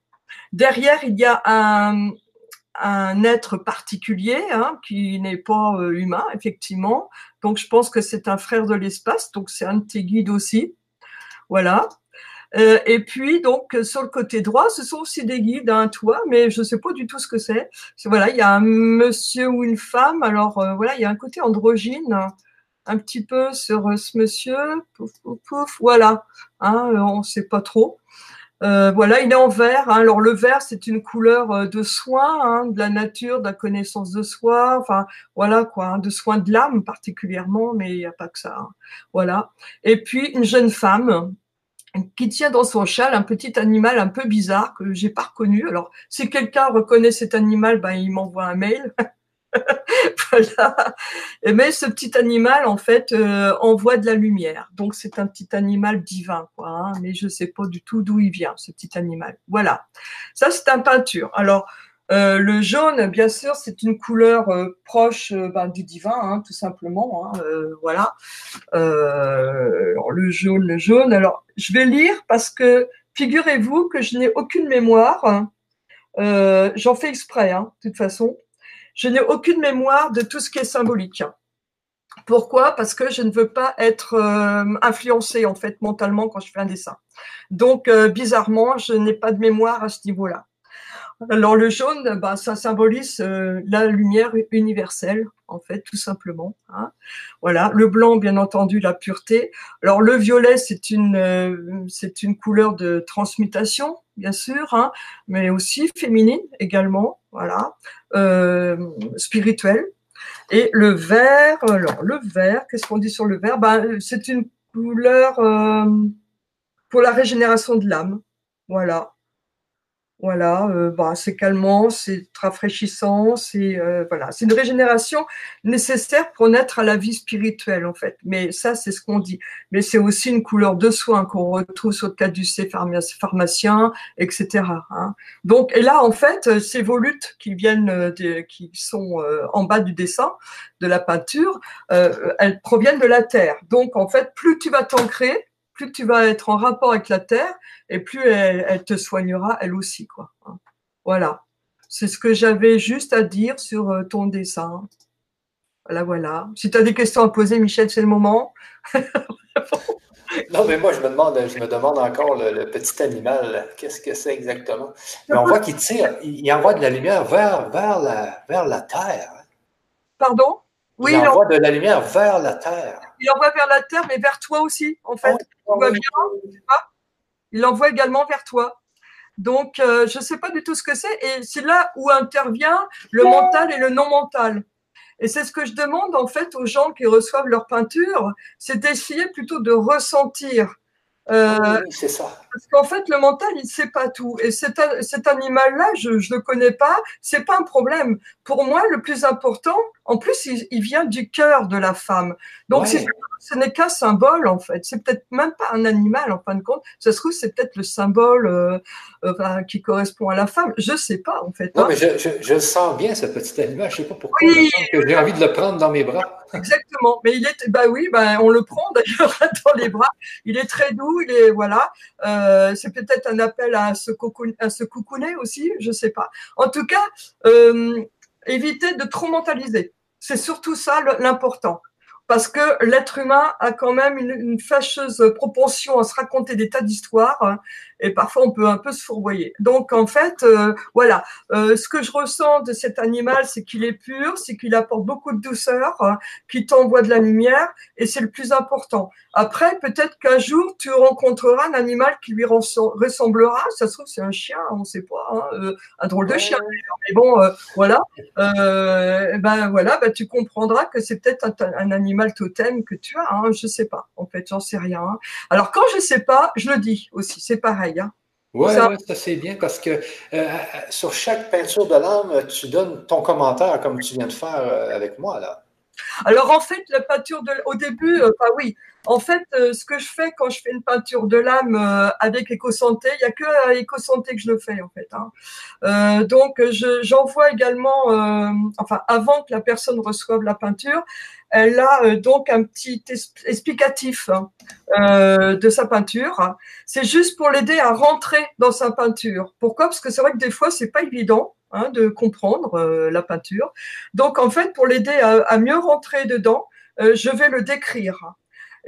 Derrière, il y a un, être particulier hein, qui n'est pas euh, humain, effectivement. Donc, je pense que c'est un frère de l'espace. Donc, c'est un de tes guides aussi. Voilà. Euh, et puis, donc, sur le côté droit, ce sont aussi des guides, un toit, mais je ne sais pas du tout ce que c'est. Voilà, il y a un monsieur ou une femme. Alors, voilà, il y a un côté androgyne un petit peu sur euh, ce monsieur. Pouf, pouf, voilà. Hein, euh, on ne sait pas trop. Euh, voilà, il est en vert. Hein. Alors le vert, c'est une couleur de soin, hein, de la nature, de la connaissance de soi. Enfin, voilà quoi, hein, de soin de l'âme particulièrement, mais il n'y a pas que ça. Voilà. Et puis une jeune femme qui tient dans son châle un petit animal un peu bizarre que j'ai pas reconnu. Alors, si quelqu'un reconnaît cet animal, ben il m'envoie un mail. <laughs> <laughs> voilà. Mais ce petit animal, en fait, euh, envoie de la lumière. Donc, c'est un petit animal divin, quoi. Hein. mais je ne sais pas du tout d'où il vient, ce petit animal. Voilà. Ça, c'est un peinture. Alors, euh, le jaune, bien sûr, c'est une couleur euh, proche ben, du divin, hein, tout simplement. Hein, voilà. le jaune, le jaune. Alors, je vais lire parce que figurez-vous que je n'ai aucune mémoire. J'en fais exprès, de toute façon je n'ai aucune mémoire de tout ce qui est symbolique. Pourquoi? Parce que je ne veux pas être euh, influencée en fait mentalement quand je fais un dessin. Donc euh, bizarrement, je n'ai pas de mémoire à ce niveau-là. Alors le jaune, bah, ça symbolise euh, la lumière universelle, en fait, tout simplement. Hein. Voilà. Le blanc, bien entendu, la pureté. Alors le violet, c'est une, euh, c'est une couleur de transmutation, bien sûr, hein, mais aussi féminine également. Voilà. Euh, spirituelle. Et le vert, alors le vert, qu'est-ce qu'on dit sur le vert? Bah, C'est une couleur pour la régénération de l'âme. Voilà. Voilà, euh, bah, c'est calmant, c'est rafraîchissant, c'est euh, voilà, c'est une régénération nécessaire pour naître à la vie spirituelle en fait. Mais ça, c'est ce qu'on dit. Mais c'est aussi une couleur de soin qu'on retrouve sur le caducée pharmacien, etc. Hein. Donc, et là, en fait, ces volutes qui viennent, euh, de, qui sont en bas du dessin de la peinture, elles proviennent de la terre. Donc, en fait, plus tu vas t'ancrer, plus tu vas être en rapport avec la terre et plus elle, te soignera elle aussi. Quoi. Voilà. C'est ce que j'avais juste à dire sur euh, ton dessin. Voilà, voilà. Si tu as des questions à poser, Michel, c'est le moment. non, mais moi, je me demande, je me demande encore le, petit animal, qu'est-ce que c'est exactement? Mais on voit qu'il tire, il envoie de la lumière vers, vers, la, vers la terre. Pardon? Oui, il envoie de la lumière vers la terre. Il envoie vers la terre, mais vers toi aussi, en fait. il l'envoie également vers toi. Donc, euh, je ne sais pas du tout ce que c'est. Et c'est là où intervient le mental et le non mental. Et c'est ce que je demande en fait aux gens qui reçoivent leur peinture, c'est d'essayer plutôt de ressentir euh, c'est ça. Parce qu'en fait, le mental, il ne sait pas tout. Et cet, cet animal-là, je ne le connais pas, c'est pas un problème. Pour moi, le plus important, en plus, il, vient du cœur de la femme. Donc, ce n'est qu'un symbole, en fait. C'est peut-être même pas un animal, en fin de compte. Ça se trouve, c'est peut-être le symbole euh, euh, qui correspond à la femme. Je ne sais pas, en fait. Non, hein. mais je, je, je, sens bien, ce petit animal. Je ne sais pas pourquoi. j'ai envie de le prendre dans mes bras. Exactement. Mais il est, bah oui, bah, on le prend <laughs> d'ailleurs dans les bras. Il est très doux. Il est, voilà. Euh, c'est peut-être un appel à se, à se coucouner aussi. Je ne sais pas. En tout cas, euh, éviter de trop mentaliser. C'est surtout ça l'important parce que l'être humain a quand même une, fâcheuse propension à se raconter des tas d'histoires hein, et parfois on peut un peu se fourvoyer. Donc en fait, euh, voilà, euh, ce que je ressens de cet animal, c'est qu'il est pur, c'est qu'il apporte beaucoup de douceur, hein, qu'il t'envoie de la lumière et c'est le plus important. Après, peut-être qu'un jour tu rencontreras un animal qui lui ressemblera. Ça se trouve c'est un chien, on ne sait pas, hein, euh, un drôle de chien. Mais bon, voilà, ben voilà, ben, tu comprendras que c'est peut-être un, un animal totem que tu as. Hein, je sais pas. En fait, j'en sais rien. Hein. Alors quand je sais pas, je le dis aussi. C'est pareil. Hein. Oui, ça, c'est bien parce que euh, euh, sur chaque peinture de l'âme, tu donnes ton commentaire comme tu viens de faire euh, avec moi là. Alors en fait, la peinture de, au début, bah oui, en fait, euh, ce que je fais quand je fais une peinture de l'âme euh, avec éco-santé, il n'y a que à éco-santé que je le fais en fait. Hein. Euh, donc, j'envoie également, enfin, avant que la personne reçoive la peinture, elle a donc un petit explicatif hein, de sa peinture. C'est juste pour l'aider à rentrer dans sa peinture. Pourquoi? Parce que c'est vrai que des fois, c'est pas évident. Hein, de comprendre la peinture. Donc en fait, pour l'aider à, mieux rentrer dedans, je vais le décrire.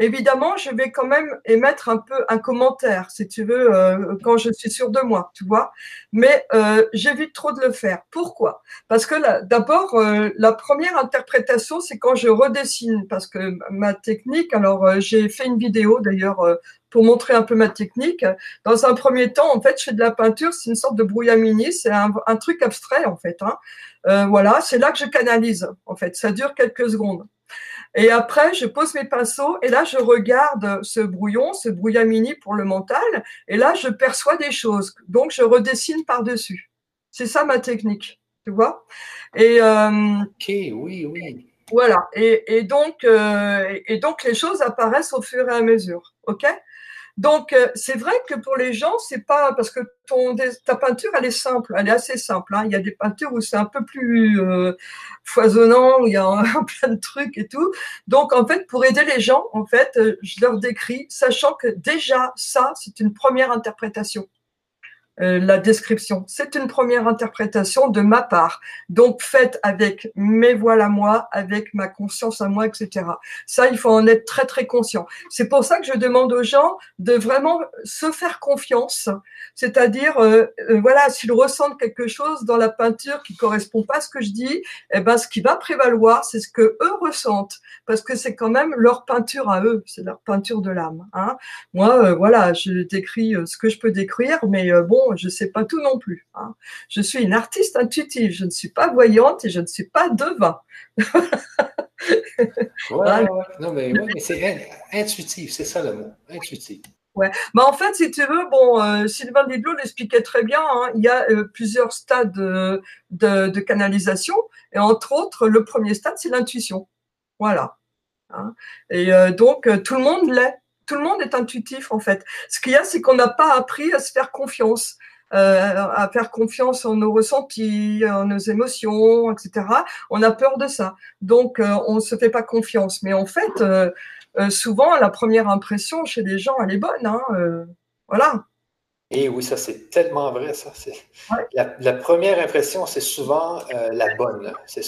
Évidemment, je vais quand même émettre un peu un commentaire, si tu veux, euh, quand je suis sûre de moi, tu vois. Mais euh, j'évite trop de le faire. Pourquoi? Parce que d'abord, euh, la première interprétation, c'est quand je redessine, parce que ma technique. Alors, j'ai fait une vidéo d'ailleurs pour montrer un peu ma technique. Dans un premier temps, en fait, je fais de la peinture, c'est une sorte de brouillamini, c'est un, truc abstrait en fait. Hein. voilà, c'est là que je canalise. En fait, ça dure quelques secondes. Et après, je pose mes pinceaux et là, je regarde ce brouillon, ce brouillamini pour le mental. Et là, je perçois des choses. Donc, je redessine par-dessus. C'est ça ma technique, tu vois? Et euh, ok, oui, oui. Voilà. Et, et donc, euh, et donc, les choses apparaissent au fur et à mesure. Ok? Donc, euh, c'est vrai que pour les gens, c'est pas parce que ton, ta peinture, elle est simple, elle est assez simple. Hein. Il y a des peintures où c'est un peu plus euh, foisonnant, où il y a <laughs> plein de trucs et tout. Donc, en fait, pour aider les gens, en fait, euh, je leur décris, sachant que déjà, ça, c'est une première interprétation. Euh, la description. C'est une première interprétation de ma part, donc faite avec mes voiles à moi, avec ma conscience à moi, etc. Ça, il faut en être très très conscient. C'est pour ça que je demande aux gens de vraiment se faire confiance, c'est-à-dire, euh, euh, voilà, s'ils ressentent quelque chose dans la peinture qui correspond pas à ce que je dis, eh ben, ce qui va prévaloir, c'est ce que eux ressentent, parce que c'est quand même leur peinture à eux, c'est leur peinture de l'âme. Hein. Moi, voilà, je décris ce que je peux décrire, mais bon je ne sais pas tout non plus. Hein. Je suis une artiste intuitive, je ne suis pas voyante et je ne suis pas devin. ouais, Non, mais, c'est intuitif, c'est ça le mot, intuitif. Ouais. Mais en fait, si tu veux, bon, euh, Sylvain Didlot l'expliquait très bien. Hein. il y a euh, plusieurs stades de, de, canalisation, et entre autres, le premier stade, c'est l'intuition. Voilà. Hein. et euh, donc, tout le monde l'est tout le monde est intuitif en fait. Ce qu'il y a, c'est qu'on n'a pas appris à se faire confiance. Euh, à faire confiance en nos ressentis, en nos émotions, etc. On a peur de ça. Donc, euh, on ne se fait pas confiance. Mais en fait, euh, souvent, la première impression chez les gens, elle est bonne. Hein, voilà. Et oui, ça, c'est tellement vrai, ça. La, première impression, c'est souvent la bonne. C'est.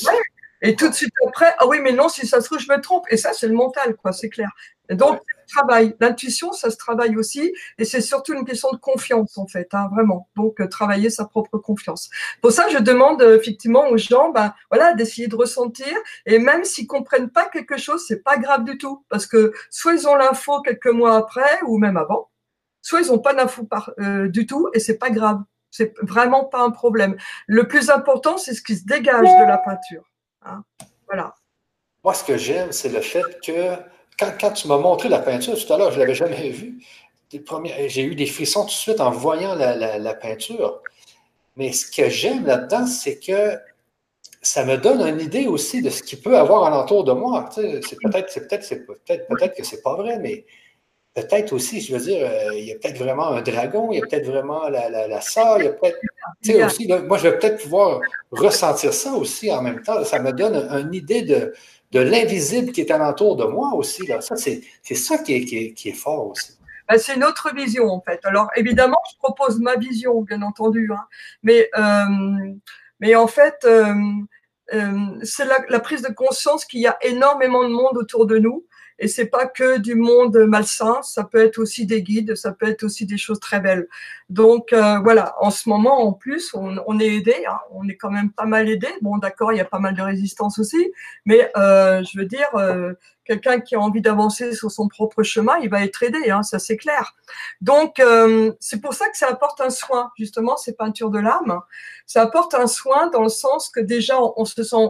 Et tout de suite après, ah oui, mais non, si ça se trouve, je me trompe. Et ça, c'est le mental, quoi, c'est clair. donc, travail. L'intuition, ça se travaille aussi, et c'est surtout une question de confiance en fait, hein, vraiment. Donc euh, travailler sa propre confiance. Pour ça, je demande euh, effectivement aux gens, ben voilà, d'essayer de ressentir, et même s'ils comprennent pas quelque chose, c'est pas grave du tout, parce que soit ils ont l'info quelques mois après ou même avant, soit ils ont pas d'info euh, du tout, et c'est pas grave. C'est vraiment pas un problème. Le plus important, c'est ce qui se dégage de la peinture. Hein? Moi, ce que j'aime, c'est le fait que quand, tu m'as montré la peinture tout à l'heure, je ne l'avais jamais vue. J'ai eu des frissons tout de suite en voyant la, peinture. Mais ce que j'aime là-dedans, c'est que ça me donne une idée aussi de ce qu'il peut avoir alentour de moi. c'est peut-être, peut-être, peut-être, peut-être que c'est pas vrai, mais peut-être aussi, je veux dire, euh, il y a peut-être vraiment un dragon, il y a peut-être vraiment la, la, la il y a peut-être. aussi, moi, je vais peut-être pouvoir ressentir ça aussi en même temps. Ça me donne une idée de, de l'invisible qui est alentour de moi aussi. Là. Ça, c'est, ça qui est, qui, est, fort aussi. Ben, c'est une autre vision, en fait. Alors, évidemment, je propose ma vision, bien entendu. Hein. Mais, euh, mais en fait, euh, euh, c'est la, la, prise de conscience qu'il y a énormément de monde autour de nous et c'est pas que du monde malsain, ça peut être aussi des guides, ça peut être aussi des choses très belles. Donc euh, voilà, en ce moment en plus, on, est aidé, hein. on est quand même pas mal aidé. Bon d'accord, il y a pas mal de résistance aussi, mais euh, je veux dire, euh, quelqu'un qui a envie d'avancer sur son propre chemin, il va être aidé, hein, ça c'est clair. Donc c'est pour ça que ça apporte un soin, justement, ces peintures de l'âme. Ça apporte un soin dans le sens que déjà on se sent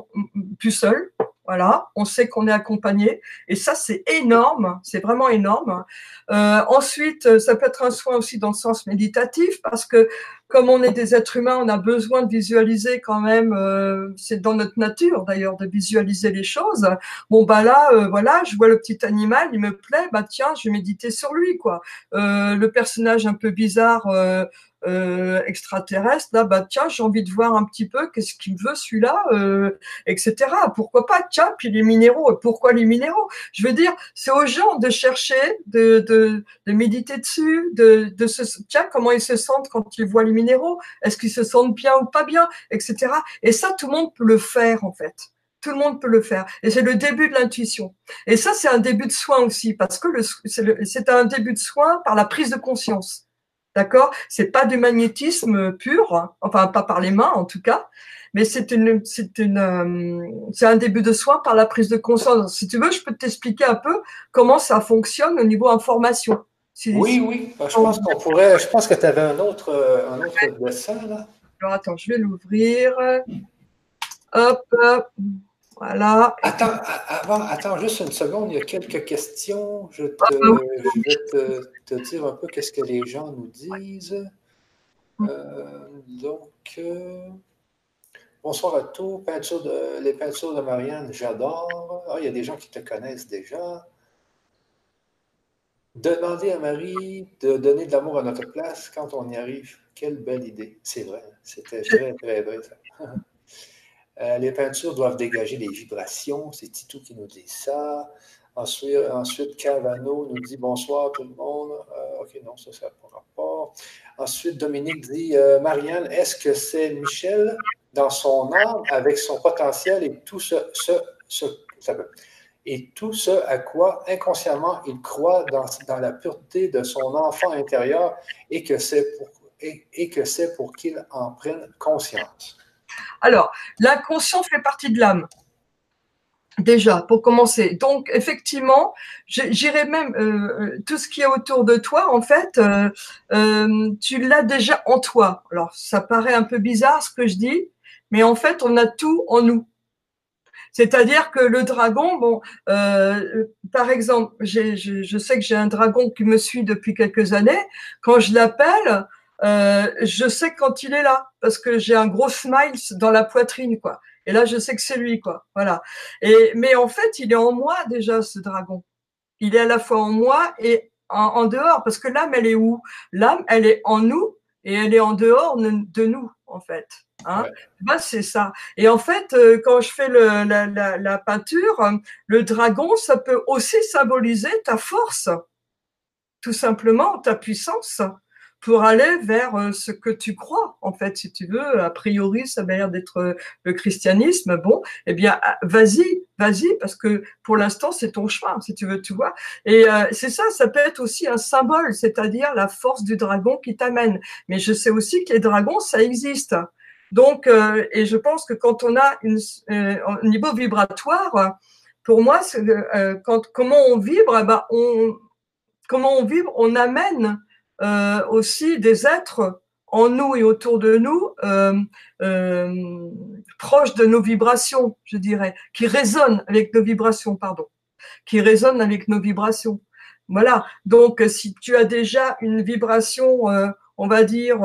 plus seul, voilà, on sait qu'on est accompagné et ça c'est énorme, c'est vraiment énorme. Euh, ensuite, ça peut être un soin aussi dans le sens méditatif parce que comme on est des êtres humains, on a besoin de visualiser quand même. Euh, c'est dans notre nature d'ailleurs de visualiser les choses. Bon bah là, euh, voilà, je vois le petit animal, il me plaît, bah tiens, je vais méditer sur lui quoi. le personnage un peu bizarre euh, extraterrestre, là, bah tiens, j'ai envie de voir un petit peu qu'est-ce qu'il veut celui-là, euh, etc. Pourquoi pas Tiens, puis les minéraux. Pourquoi les minéraux? Je veux dire, c'est aux gens de chercher, de, méditer dessus, de, de se tiens comment ils se sentent quand ils voient les minéraux. Est-ce qu'ils se sentent bien ou pas bien, etc. Et ça, tout le monde peut le faire en fait. Tout le monde peut le faire. Et c'est le début de l'intuition. Et ça, c'est un début de soin aussi, parce que c'est un début de soin par la prise de conscience. D'accord? C'est pas du magnétisme pur, hein. enfin pas par les mains en tout cas, mais c'est euh, c'est un début de soin par la prise de conscience. Si tu veux, je peux t'expliquer un peu comment ça fonctionne au niveau information. Oui, oui. je pense qu'on pourrait. Je pense que tu avais un autre, euh, un autre dessin là. Alors attends, je vais l'ouvrir. Hop. hop. Voilà. Attends, avant, attends juste une seconde, il y a quelques questions. Je, vais te, dire un peu qu'est-ce que les gens nous disent. Euh, donc, euh, bonsoir à tous. Peinture de, les peintures de Marianne, j'adore. Ah, il y a des gens qui te connaissent déjà. Demander à Marie de donner de l'amour à notre place quand on y arrive. Quelle belle idée. C'est vrai. C'était très, très vrai, ça. <laughs> Euh, les peintures doivent dégager des vibrations. C'est Tito qui nous dit ça. Ensuite, ensuite Cavano nous dit bonsoir tout le monde. Euh, OK, non, ça, ça n'a pas. Ensuite, Dominique dit Marianne, est-ce que c'est Michel dans son âme avec son potentiel et tout ce, ce, ce ça peut, et tout ce à quoi inconsciemment il croit dans, dans la pureté de son enfant intérieur et que c'est pour, et, que c'est pour qu'il en prenne conscience. Alors, l'inconscient fait partie de l'âme. Déjà, pour commencer. Donc, effectivement, j'irais même euh, tout ce qui est autour de toi, en fait, euh, euh, tu l'as déjà en toi. Alors, ça paraît un peu bizarre ce que je dis, mais en fait, on a tout en nous. C'est-à-dire que le dragon, bon, euh, par exemple, je, sais que j'ai un dragon qui me suit depuis quelques années. Quand je l'appelle, euh, je sais quand il est là parce que j'ai un gros smile dans la poitrine, quoi. Et là, je sais que c'est lui, quoi. Voilà. Et mais en fait, il est en moi déjà ce dragon. Il est à la fois en moi et en dehors parce que l'âme, elle est où? L'âme, elle est en nous et elle est en dehors de nous, en fait. Hein bah, c'est ça. Et en fait, euh, quand je fais le, la, la, la, peinture, le dragon, ça peut aussi symboliser ta force, tout simplement, ta puissance pour aller vers euh, ce que tu crois, en fait, si tu veux. A priori, ça m'a l'air d'être euh, le christianisme. Bon, eh bien, ah, vas-y, vas-y, parce que pour l'instant, c'est ton chemin, si tu veux, tu vois. Et c'est ça, ça peut être aussi un symbole, c'est-à-dire la force du dragon qui t'amène. Mais je sais aussi que les dragons, ça existe. Donc, euh, et je pense que quand on a euh, un niveau vibratoire, pour moi, euh, quand, comment on vibre, ben, on, comment on vibre, on amène euh, aussi des êtres en nous et autour de nous, euh, euh, proches de nos vibrations, je dirais, qui résonnent avec nos vibrations, pardon, qui résonnent avec nos vibrations. Voilà. Donc, si tu as déjà une vibration, on va dire,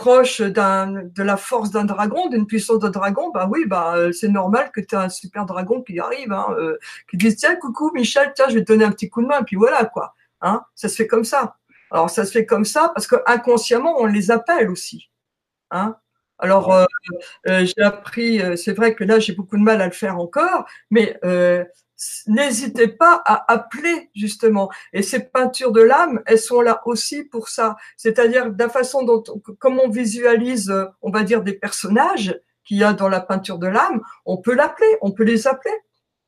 proche de la force d'un dragon, d'une puissance d'un dragon, bah oui, bah euh, c'est normal que tu as un super dragon qui arrive, hein, euh, qui dise tiens coucou Michel, tiens je vais te donner un petit coup de main, puis voilà quoi. Hein, ça se fait comme ça. Alors ça se fait comme ça parce que inconsciemment on les appelle aussi. Hein. Alors euh, j'ai appris, c'est vrai que là j'ai beaucoup de mal à le faire encore, mais n'hésitez pas à appeler justement. Et ces peintures de l'âme, elles sont là aussi pour ça. C'est-à-dire de la façon dont, comme on visualise, on va dire des personnages qu'il y a dans la peinture de l'âme, on peut l'appeler, on peut les appeler.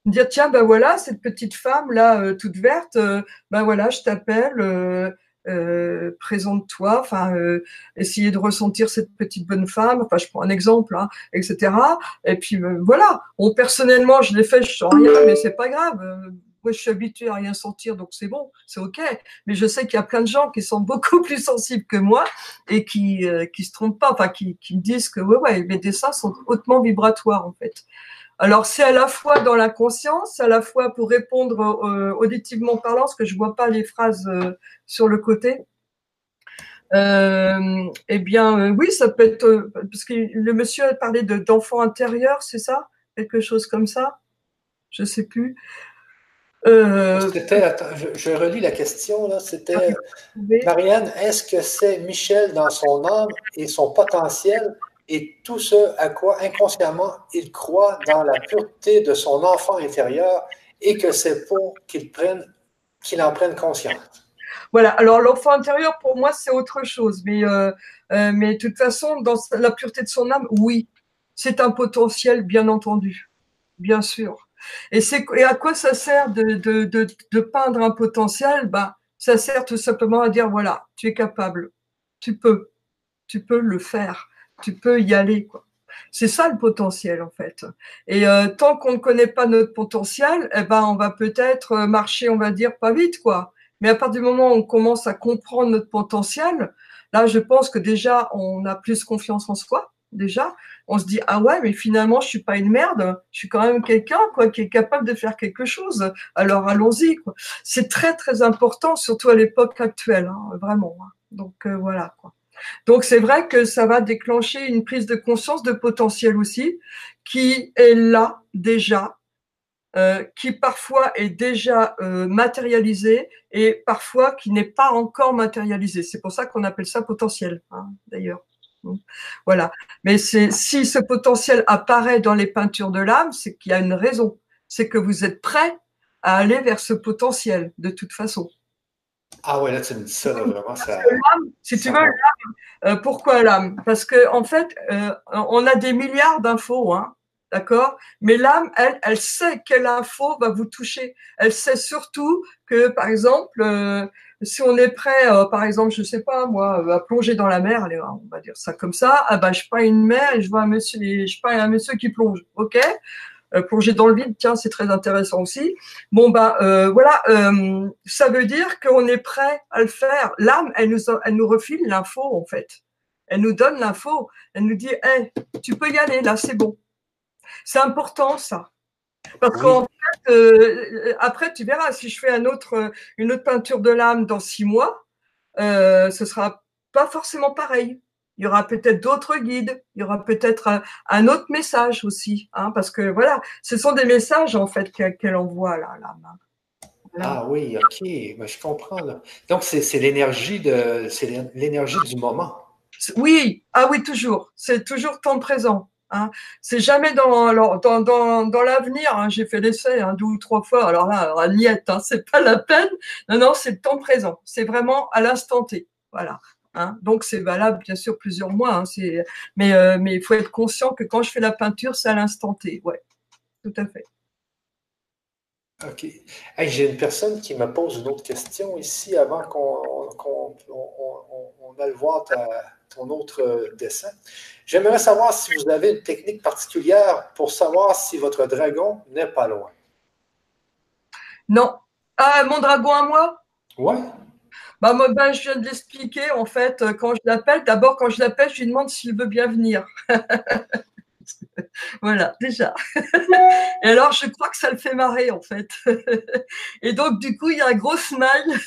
Dire tiens ben voilà cette petite femme là euh, toute verte, euh, ben voilà je t'appelle. Euh, euh, présente-toi, enfin, euh, essayer de ressentir cette petite bonne femme, enfin, je prends un exemple, hein, etc. Et puis euh, voilà. Bon, personnellement, je l'ai fait, je sens rien, mais c'est pas grave. Moi, je suis habituée à rien sentir, donc c'est bon, c'est ok. Mais je sais qu'il y a plein de gens qui sont <laughs> beaucoup plus sensibles que moi et qui qui se trompent pas, enfin, qui, qui disent que ouais, ouais, mes dessins sont hautement vibratoires en fait. Alors c'est à la fois dans la conscience, à la fois pour répondre euh, auditivement parlant, parce que je vois pas les phrases euh, sur le côté. Euh, eh bien, oui, ça peut être parce que le monsieur a parlé de d'enfant intérieur, c'est ça, quelque chose comme ça? Je sais plus. C'était, je, relis la question là. C'était ah, Marianne, est-ce que c'est Michel dans son âme et son potentiel et tout ce à quoi inconsciemment il croit dans la pureté de son enfant intérieur et que c'est pour qu'il en prenne conscience. Voilà, alors l'enfant intérieur, pour moi, c'est autre chose. Mais, euh, euh, de toute façon, dans la pureté de son âme, oui, c'est un potentiel, bien entendu, bien sûr. Et, et à quoi ça sert de, de, de, de peindre un potentiel? Bah, Ça sert tout simplement à dire, voilà, tu es capable, tu peux, tu peux le faire tu peux y aller. Quoi. C'est ça le potentiel en fait. Et euh, tant qu'on ne connaît pas notre potentiel, eh ben on va peut-être euh, marcher, on va dire pas vite quoi. Mais à partir du moment où on commence à comprendre notre potentiel, là je pense que déjà on a plus confiance en soi. Déjà, on se dit ah ouais mais finalement je suis pas une merde, je suis quand même quelqu'un quoi qui est capable de faire quelque chose. Alors allons-y. C'est très très important surtout à l'époque actuelle, hein, vraiment. Hein. Donc euh, voilà quoi. Donc c'est vrai que ça va déclencher une prise de conscience de potentiel aussi, qui est là déjà, euh, qui parfois est déjà euh, matérialisé et parfois qui n'est pas encore matérialisé. C'est pour ça qu'on appelle ça potentiel, hein, d'ailleurs. Voilà. Mais si ce potentiel apparaît dans les peintures de l'âme, c'est qu'il y a une raison. C'est que vous êtes prêt à aller vers ce potentiel de toute façon. Ah ouais, là, dis ça, vraiment, ça. si tu veux, l'âme, euh, pourquoi l'âme? Parce qu'en en fait, euh, on a des milliards d'infos, hein, d'accord? Mais l'âme, elle, elle sait quelle info va vous toucher. Elle sait surtout que, par exemple, euh, si on est prêt, par exemple, je sais pas moi, à plonger dans la mer, allez, on va dire ça comme ça, ah bah je pas une mer et je vois un monsieur, je pas un monsieur qui plonge, ok? Plonger dans le vide, tiens, c'est très intéressant aussi. Bon bah euh, voilà, euh, ça veut dire qu'on est prêt à le faire. L'âme, elle nous, elle nous refile l'info en fait. Elle nous donne l'info. Elle nous dit, hey, tu peux y aller là, c'est bon. C'est important ça. Parce qu'en fait, après, tu verras, si je fais un autre, une autre peinture de l'âme dans six mois, euh, ce sera pas forcément pareil il y aura peut-être d'autres guides, il y aura peut-être un, autre message aussi, hein, parce que voilà, ce sont des messages en fait qu'elle envoie là, là. Ah oui, ok, mais je comprends. Donc c'est l'énergie de, c'est l'énergie du moment. Oui, ah oui, toujours. C'est toujours temps présent. Hein. C'est jamais dans, dans, dans, dans l'avenir. Hein. J'ai fait l'essai hein, deux ou trois fois. Alors là, alors, niette, c'est pas la peine. Non, non, c'est le temps présent. C'est vraiment à l'instant T. Voilà. Hein. Donc c'est valable bien sûr plusieurs mois. Hein. mais euh, mais il faut être conscient que quand je fais la peinture, c'est à l'instant T. Ouais, tout à fait. OK. J'ai une personne qui me pose une autre question ici avant qu'on aille voir ton autre dessin. J'aimerais savoir si vous avez une technique particulière pour savoir si votre dragon n'est pas loin. Non. Ah, mon dragon à moi? Ouais. Bah, moi, ben, je viens de l'expliquer, en fait, euh, quand je l'appelle. D'abord, quand je l'appelle, je lui demande s'il veut bien venir. <laughs> voilà, déjà. <laughs> Et alors, je crois que ça le fait marrer, en fait. <laughs> Et donc, du coup, il y a un gros smile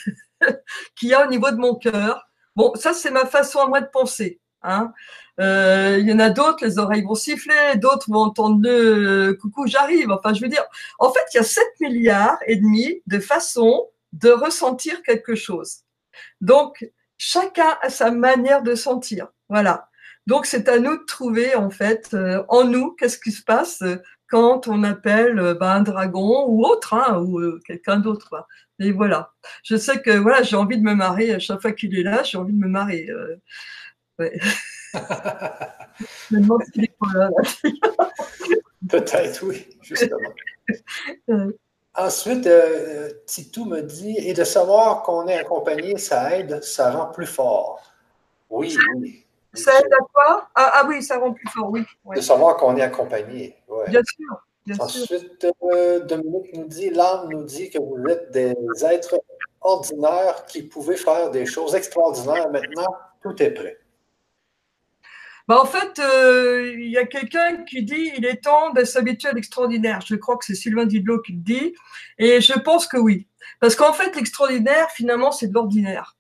qu'il y a au niveau de mon cœur. Bon, ça, c'est ma façon à moi de penser. Hein. Euh, il y en a d'autres, les oreilles vont siffler, d'autres vont entendre le coucou, j'arrive. Enfin, je veux dire, en fait, il y a 7 milliards et demi de façons de ressentir quelque chose. Donc, chacun a sa manière de sentir. Voilà. Donc, c'est à nous de trouver, en fait, euh, en nous, qu'est-ce qui se passe euh, quand on appelle euh, bah, un dragon ou autre, hein, ou quelqu'un d'autre. Et voilà. Je sais que voilà, j'ai envie de me marrer à chaque fois qu'il est là, j'ai envie de me marrer. <laughs> je me demande s'il est pas là. Peut-être, oui, justement. <laughs> Ensuite, euh, Titou me dit, et de savoir qu'on est accompagné, ça aide, ça rend plus fort. Oui, oui. Ça aide à quoi? Ah, ah, oui, ça rend plus fort, oui. De savoir qu'on est accompagné. Bien sûr. Bien Ensuite, euh, Dominique nous dit, l'âme nous dit que vous êtes des êtres ordinaires qui pouvaient faire des choses extraordinaires. Maintenant, tout est prêt. Bah, en fait, euh, il y a quelqu'un qui dit il est temps de s'habituer à l'extraordinaire. Je crois que c'est Sylvain Didlot qui le dit. Et je pense que oui. Parce qu'en fait, l'extraordinaire, finalement, c'est de l'ordinaire.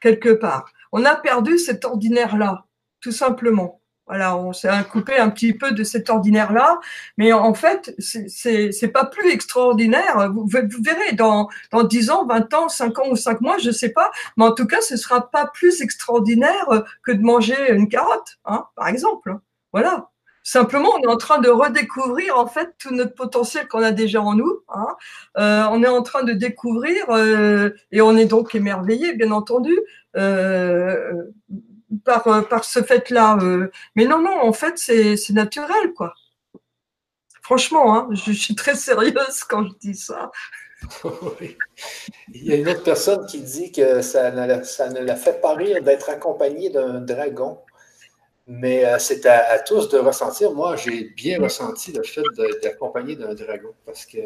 Quelque part. On a perdu cet ordinaire-là, tout simplement. Voilà, on s'est coupé un petit peu de cet ordinaire-là, mais en fait, c'est pas plus extraordinaire. Vous, verrez, dans, dans 10 ans, 20 ans, 5 ans ou 5 mois, je sais pas, mais en tout cas, ce sera pas plus extraordinaire que de manger une carotte, hein, par exemple. Voilà. Simplement, on est en train de redécouvrir en fait tout notre potentiel qu'on a déjà en nous. Hein. Euh, on est en train de découvrir euh, et on est donc émerveillé, bien entendu, euh, par, euh, par ce fait-là. Euh. Mais non, non, en fait, c'est naturel, quoi. Franchement, hein, je, suis très sérieuse quand je dis ça. <laughs> Il y a une autre personne qui dit que ça ne, ça ne la fait pas rire d'être accompagné d'un dragon. Mais euh, c'est à, tous de ressentir. Moi, j'ai bien ressenti le fait d'être accompagné d'un dragon parce que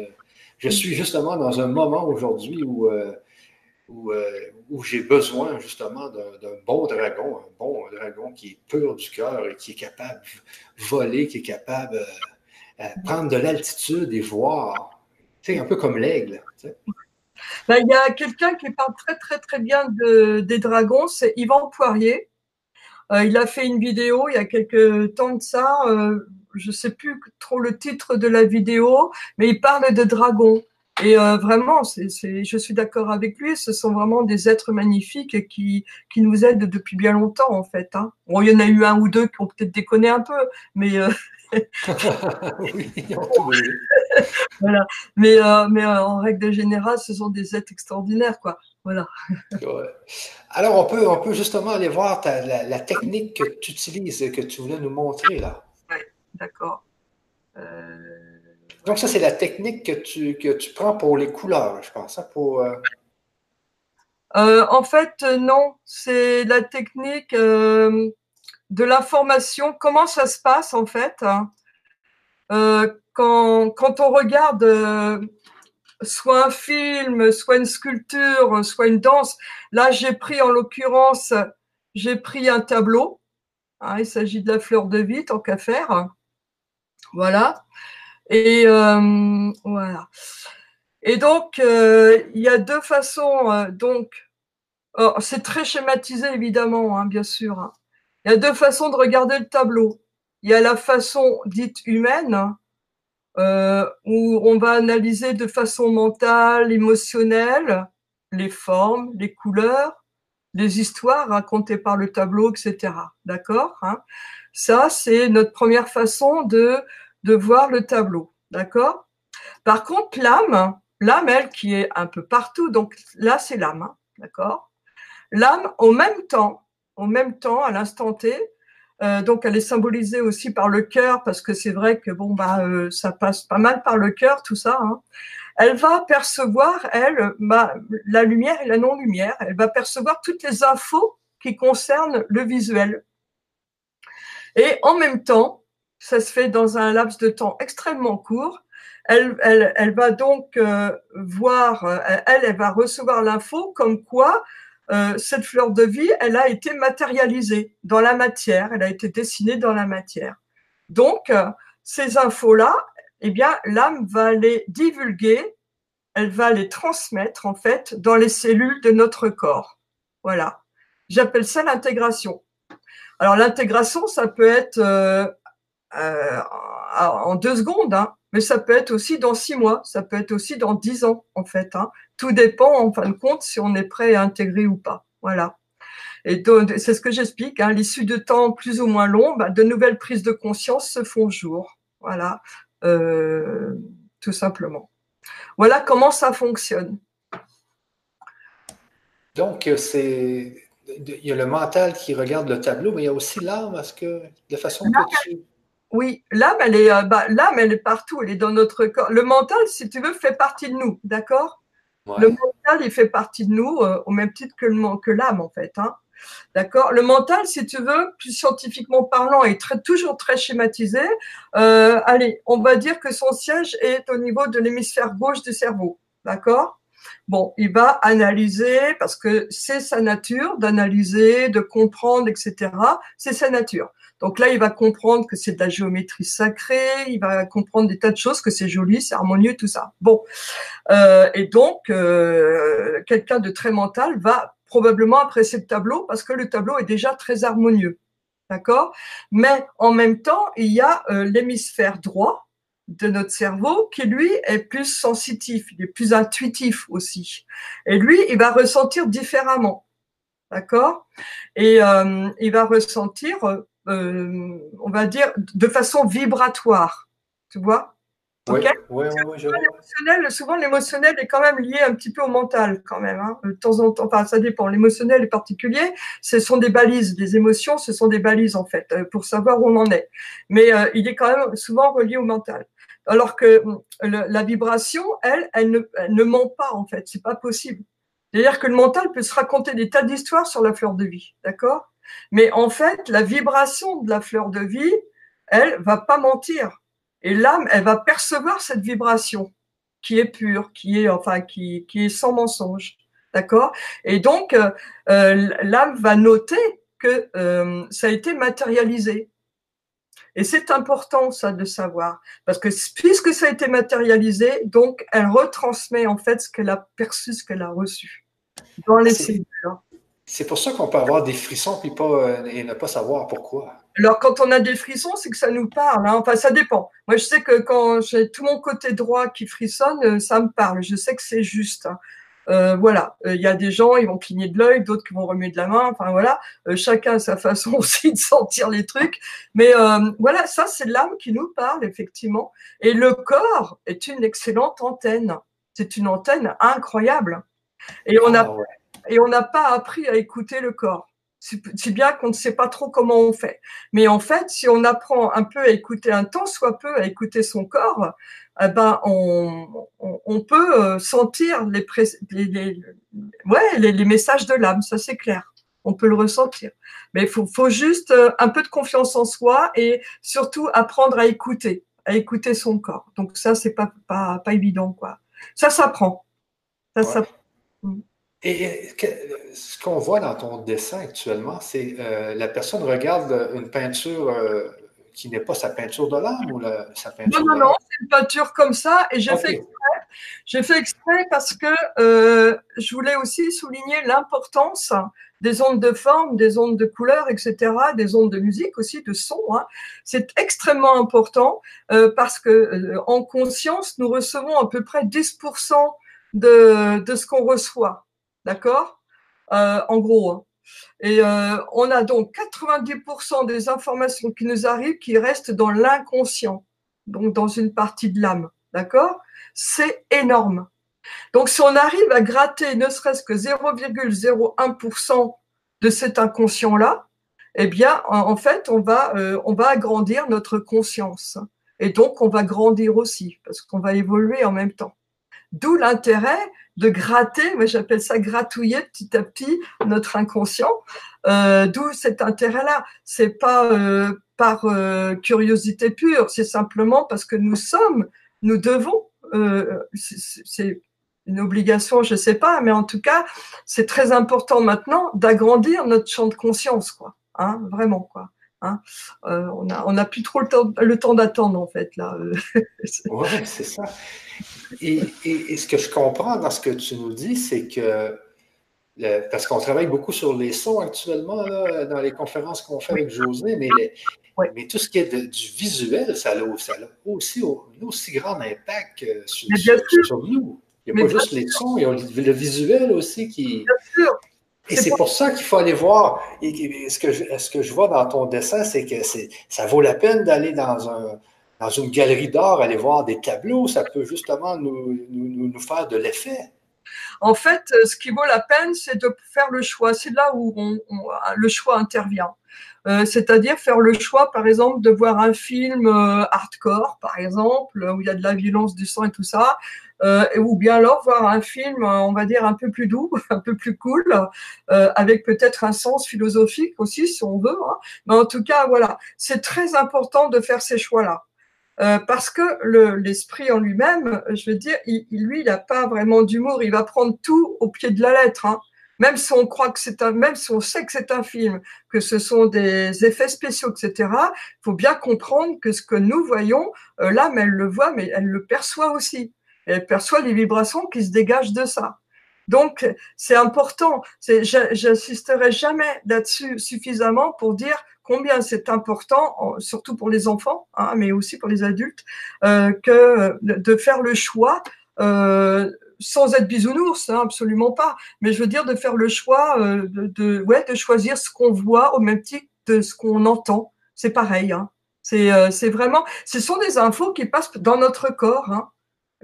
je suis justement dans un moment aujourd'hui où où, j'ai besoin justement d'un bon dragon, un bon dragon qui est pur du cœur et qui est capable de voler, qui est capable de euh, prendre de l'altitude et voir. C'est un peu comme l'aigle. Ben, il y a quelqu'un qui parle très très très bien de, des dragons, c'est Yvan Poirier. Euh, il a fait une vidéo il y a quelques temps de ça, je ne sais plus trop le titre de la vidéo, mais il parle de dragons. Et euh, vraiment, je suis d'accord avec lui, ce sont vraiment des êtres magnifiques qui, qui nous aident depuis bien longtemps, en fait. Hein. Bon, il y en a eu un ou deux qui ont peut-être déconné un peu, mais. Euh... <laughs> oui, <laughs> voilà. Mais, euh, mais euh, en règle générale, ce sont des êtres extraordinaires, quoi. Voilà. Alors, on peut, on peut justement aller voir la, technique que tu utilises, que tu voulais nous montrer là. Oui, d'accord. Donc, ça, c'est la technique que tu, que tu prends pour les couleurs, je pense. Hein, pour, en fait, non. C'est la technique de l'information. Comment ça se passe, en fait hein quand, quand on regarde euh, soit un film, soit une sculpture, soit une danse, là j'ai pris en l'occurrence, j'ai pris un tableau. Hein, il s'agit de la fleur de vie, tant qu'à faire. Voilà. Et euh, voilà. Et donc, euh, il y a deux façons. donc, oh, c'est très schématisé évidemment, hein, bien sûr. Hein. Il y a deux façons de regarder le tableau. Il y a la façon dite humaine, euh, où on va analyser de façon mentale, émotionnelle, les formes, les couleurs, les histoires racontées par le tableau, etc. D'accord hein Ça, c'est notre première façon de, de voir le tableau. D'accord? Par contre, l'âme, l'âme, elle, qui est un peu partout, donc là, c'est l'âme. Hein D'accord? L'âme, au même temps, au même temps, à l'instant T, euh, donc, elle est symbolisée aussi par le cœur, parce que c'est vrai que bon, bah, euh, ça passe pas mal par le cœur, tout ça. Hein. Elle va percevoir, elle, bah, la lumière et la non-lumière. Elle va percevoir toutes les infos qui concernent le visuel. Et en même temps, ça se fait dans un laps de temps extrêmement court. Elle, elle, elle va donc euh, voir, elle, elle va recevoir l'info comme quoi euh, cette fleur de vie, elle a été matérialisée dans la matière, elle a été dessinée dans la matière. Donc, euh, ces infos-là, eh bien, l'âme va les divulguer, elle va les transmettre, en fait, dans les cellules de notre corps. Voilà. J'appelle ça l'intégration. Alors, l'intégration, ça peut être euh, en deux secondes, hein, mais ça peut être aussi dans six mois, ça peut être aussi dans dix ans, en fait. Hein. Tout dépend, en fin de compte, si on est prêt à intégrer ou pas. Voilà. Et c'est ce que j'explique. Hein. L'issue de temps plus ou moins long, bah, de nouvelles prises de conscience se font jour. Voilà, euh, tout simplement. Voilà comment ça fonctionne. Donc, c'est il y a le mental qui regarde le tableau, mais il y a aussi l'âme, parce que de façon que tu oui, l'âme, elle est, euh, bah, l'âme, elle est partout, elle est dans notre corps. Le mental, si tu veux, fait partie de nous, d'accord? Le mental, il fait partie de nous euh, au même titre que, le, que l'âme, en fait. Hein D'accord? Le mental, si tu veux, plus scientifiquement parlant, est très, toujours très schématisé. Euh, allez, on va dire que son siège est au niveau de l'hémisphère gauche du cerveau. D'accord? Bon, il va analyser parce que c'est sa nature d'analyser, de comprendre, etc. C'est sa nature. Donc là, il va comprendre que c'est de la géométrie sacrée, il va comprendre des tas de choses, que c'est joli, c'est harmonieux, tout ça. Bon, euh, et donc euh, quelqu'un de très mental va probablement apprécier le tableau parce que le tableau est déjà très harmonieux, d'accord? Mais en même temps, il y a euh, l'hémisphère droit de notre cerveau qui lui est plus sensitif, il est plus intuitif aussi. Et lui, il va ressentir différemment. D'accord? Et il va ressentir euh, on va dire, de façon vibratoire. Tu vois? Oui, oui, oui, l'émotionnel, souvent l'émotionnel est quand même lié un petit peu au mental quand même. Hein. De temps en temps, enfin ça dépend. L'émotionnel est particulier. Ce sont des balises. Les émotions, ce sont des balises en fait euh, pour savoir où on en est. Mais euh, il est quand même souvent relié au mental. Alors que la vibration, elle, elle ne, elle ne ment pas en fait. C'est pas possible. C'est-à-dire que le mental peut se raconter des tas d'histoires sur la fleur de vie, d'accord? Mais en fait, la vibration de la fleur de vie, elle va pas mentir. Et l'âme, elle va percevoir cette vibration qui est pure, qui est enfin qui, qui est sans mensonge, d'accord? Et donc euh, euh, l'âme va noter que euh, ça a été matérialisé. Et c'est important ça de savoir parce que puisque ça a été matérialisé, donc elle retransmet en fait ce qu'elle a perçu, ce qu'elle a reçu dans les cellules. C'est pour ça qu'on peut avoir des frissons puis pas, euh, et ne pas savoir pourquoi. Alors, quand on a des frissons, c'est que ça nous parle. Hein. Enfin, ça dépend. Moi, je sais que quand j'ai tout mon côté droit qui frissonne, euh, ça me parle. Je sais que c'est juste. Hein. Euh, voilà, il y a des gens, ils vont cligner de l'œil, d'autres qui vont remuer de la main. Enfin voilà, chacun a sa façon <laughs> aussi de sentir les trucs. Mais voilà, ça c'est l'âme qui nous parle effectivement. Et le corps est une excellente antenne. C'est une antenne incroyable. Et on a ah et on n'a pas appris à écouter le corps. C'est bien qu'on ne sait pas trop comment on fait. Mais en fait, si on apprend un peu à écouter un temps, soit peu à écouter son corps, eh ben on, on, peut euh, sentir les, les, ouais, les, messages de l'âme, ça c'est clair. On peut le ressentir. Mais il faut, faut, juste euh, un peu de confiance en soi et surtout apprendre à écouter, à écouter son corps. Donc ça, c'est pas, pas, pas évident, quoi. Ça s'apprend. Ça s'apprend. Mm. Et ce qu'on voit dans ton dessin actuellement, c'est euh, la personne regarde une peinture euh, qui n'est pas sa peinture de l'âme ou sa peinture Non, non, non, c'est une peinture comme ça et j'ai fait exprès. J'ai fait exprès parce que euh, je voulais aussi souligner l'importance des ondes de forme, des ondes de couleur, etc., des ondes de musique aussi, de son. Hein. C'est extrêmement important parce que en conscience, nous recevons à peu près 10% de, de ce qu'on reçoit. D'accord? Euh, En gros. Hein. Et euh, on a donc 90% des informations qui nous arrivent qui restent dans l'inconscient, donc dans une partie de l'âme. D'accord? C'est énorme. Donc si on arrive à gratter ne serait-ce que 0,01% de cet inconscient-là, eh bien, en fait, on va, euh, on va agrandir notre conscience. Et donc, on va grandir aussi, parce qu'on va évoluer en même temps. D'où l'intérêt de gratter, moi j'appelle ça gratouiller petit à petit notre inconscient. Euh, D'où cet intérêt-là. C'est pas euh, par euh, curiosité pure, c'est simplement parce que nous sommes, nous devons. C'est une obligation, je sais pas, mais en tout cas, c'est très important maintenant d'agrandir notre champ de conscience, quoi. Hein, vraiment, quoi. Hein on n'a a plus trop le temps, d'attendre, en fait, là. c'est ça. Et, et, ce que je comprends dans ce que tu nous dis, c'est que, parce qu'on travaille beaucoup sur les sons actuellement, dans les conférences qu'on fait avec José, mais, mais tout ce qui est du visuel, ça a, ça a aussi un aussi grand impact sur, sur, nous. Il n'y a pas juste les sons, il y a le visuel aussi qui. Bien sûr. Et c'est pour ça qu'il faut aller voir. Et ce, que je, ce que je vois dans ton dessin, c'est que ça vaut la peine d'aller dans, un, dans une galerie d'art, aller voir des tableaux. Ça peut justement nous, nous, nous faire de l'effet. En fait, euh, ce qui vaut la peine, c'est de faire le choix. C'est là où on, le choix intervient. Euh, c'est-à-dire faire le choix, par exemple, de voir un film euh, hardcore, par exemple, où il y a de la violence, du sang et tout ça, euh, ou bien alors voir un film, on va dire, un peu plus doux, <laughs> un peu plus cool, euh, avec peut-être un sens philosophique aussi, si on veut. Hein. Mais en tout cas, voilà, c'est très important de faire ces choix-là. Euh, parce que l'esprit en lui-même, je veux dire, il, lui, il n'a pas vraiment d'humour. Il va prendre tout au pied de la lettre. Hein. Même si on croit que c'est un, même si on sait que c'est un film, que ce sont des effets spéciaux, etc. Il faut bien comprendre que ce que nous voyons, euh, l'âme, elle le voit, mais elle le perçoit aussi elle perçoit les vibrations qui se dégagent de ça. Donc, c'est important. J'insisterai jamais là-dessus suffisamment pour dire combien c'est important, surtout pour les enfants, hein, mais aussi pour les adultes, euh, de faire le choix euh, sans être bisounours, hein, absolument pas. Mais je veux dire de faire le choix euh, de, choisir ce qu'on voit au même titre de ce qu'on entend. C'est pareil. Hein. C'est vraiment, ce sont des infos qui passent dans notre corps.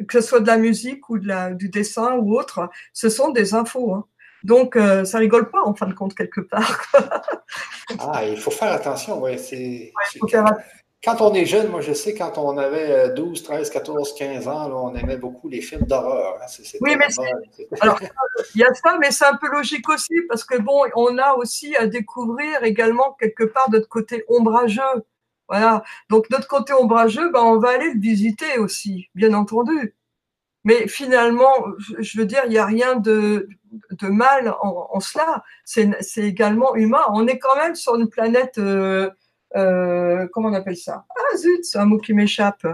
Que ce soit de la musique ou de la, du dessin ou autre, ce sont des infos. Hein. Donc, euh, ça rigole pas en fin de compte quelque part. <laughs> ah, il faut faire attention. Ouais, quand on est jeune, moi je sais, quand on avait 12, 13, 14, 15 ans, on aimait beaucoup les films d'horreur. Hein. oui, mais alors, <laughs> il y a ça, mais c'est un peu logique aussi, parce que bon, on a aussi à découvrir également quelque part notre côté ombrageux. Voilà. Donc notre côté ombrageux, ben, on va aller le visiter aussi, bien entendu. Mais finalement, je veux dire, il n'y a rien de, de mal en, cela. C'est également humain. On est quand même sur une planète, euh, euh, comment on appelle ça? Ah zut, c'est un mot qui m'échappe.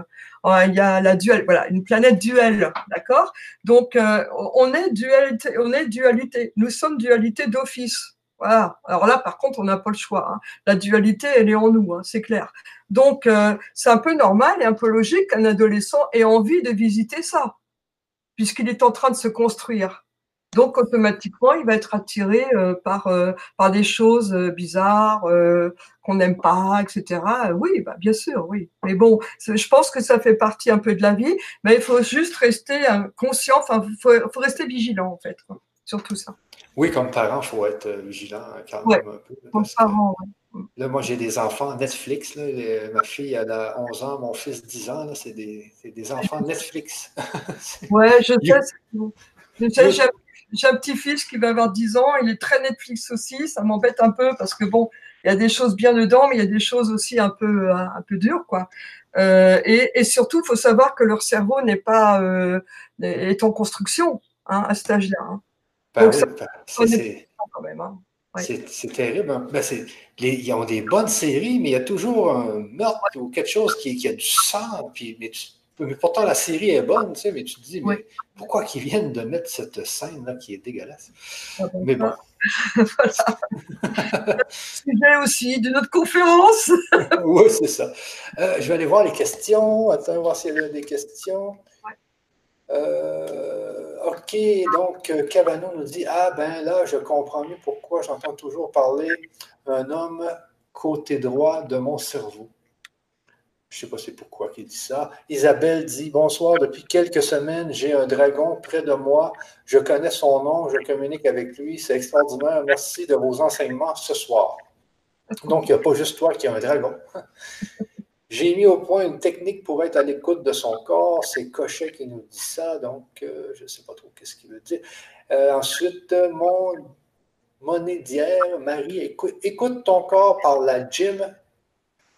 il y a la duel, voilà, une planète duelle, d'accord? Donc euh, on est on est dualité. Nous sommes dualité d'office. Voilà. Alors là, par contre, on n'a pas le choix. Hein. La dualité, elle est en nous, hein, c'est clair. Donc, euh, c'est un peu normal et un peu logique qu'un adolescent ait envie de visiter ça, puisqu'il est en train de se construire. Donc automatiquement, il va être attiré par, par des choses bizarres qu'on n'aime pas, etc. Oui, bah, bien sûr, oui. Mais bon, je pense que ça fait partie un peu de la vie, mais il faut juste rester conscient, enfin, il faut, rester vigilant en fait, sur tout ça. Oui, comme parent, il faut être vigilant quand même un peu. Comme parent, oui. Là, moi, j'ai des enfants Netflix. Là. ma fille, elle a 11 ans, mon fils, 10 ans. C'est des, des, enfants Netflix. <laughs> ouais, je sais. J'ai un petit-fils qui va avoir 10 ans. Il est très Netflix aussi. Ça m'embête un peu parce que, bon, il y a des choses bien dedans, mais il y a des choses aussi un peu, un peu dures, quoi. Euh, et, et, surtout, il faut savoir que leur cerveau n'est pas euh, est en construction hein, à cet âge-là. Hein. Ben c'est. Hein. Terrible. Hein. Ben, ils ont des bonnes séries, mais il y a toujours un meurtre ou quelque chose qui, qui a du sang. Puis, mais, pourtant, la série est bonne, tu sais, mais tu te dis, mais pourquoi qu'ils viennent de mettre cette scène-là qui est dégueulaise? Ah, ben, mais bon. <laughs> voilà. <laughs> Sujet aussi d'une autre conférence. <laughs> oui, c'est ça. Euh, je vais aller voir les questions. Attends, voir s'il y a des questions. Euh, OK, donc Cavano nous dit Ah, ben là, je comprends mieux pourquoi j'entends toujours parler un homme côté droit de mon cerveau. Je ne sais pas c'est pourquoi il dit ça. Isabelle dit Bonsoir, depuis quelques semaines, j'ai un dragon près de moi. Je connais son nom, je communique avec lui. C'est extraordinaire. Merci de vos enseignements ce soir. Donc, il n'y a pas juste toi qui as un dragon. <laughs> J'ai mis au point une technique pour être à l'écoute de son corps. C'est Cochet qui nous dit ça, donc euh, je ne sais pas trop qu'est-ce qu'il veut dire. Euh, ensuite, mon monnaie d'hier, Marie, écoute, écoute, ton corps par la Jim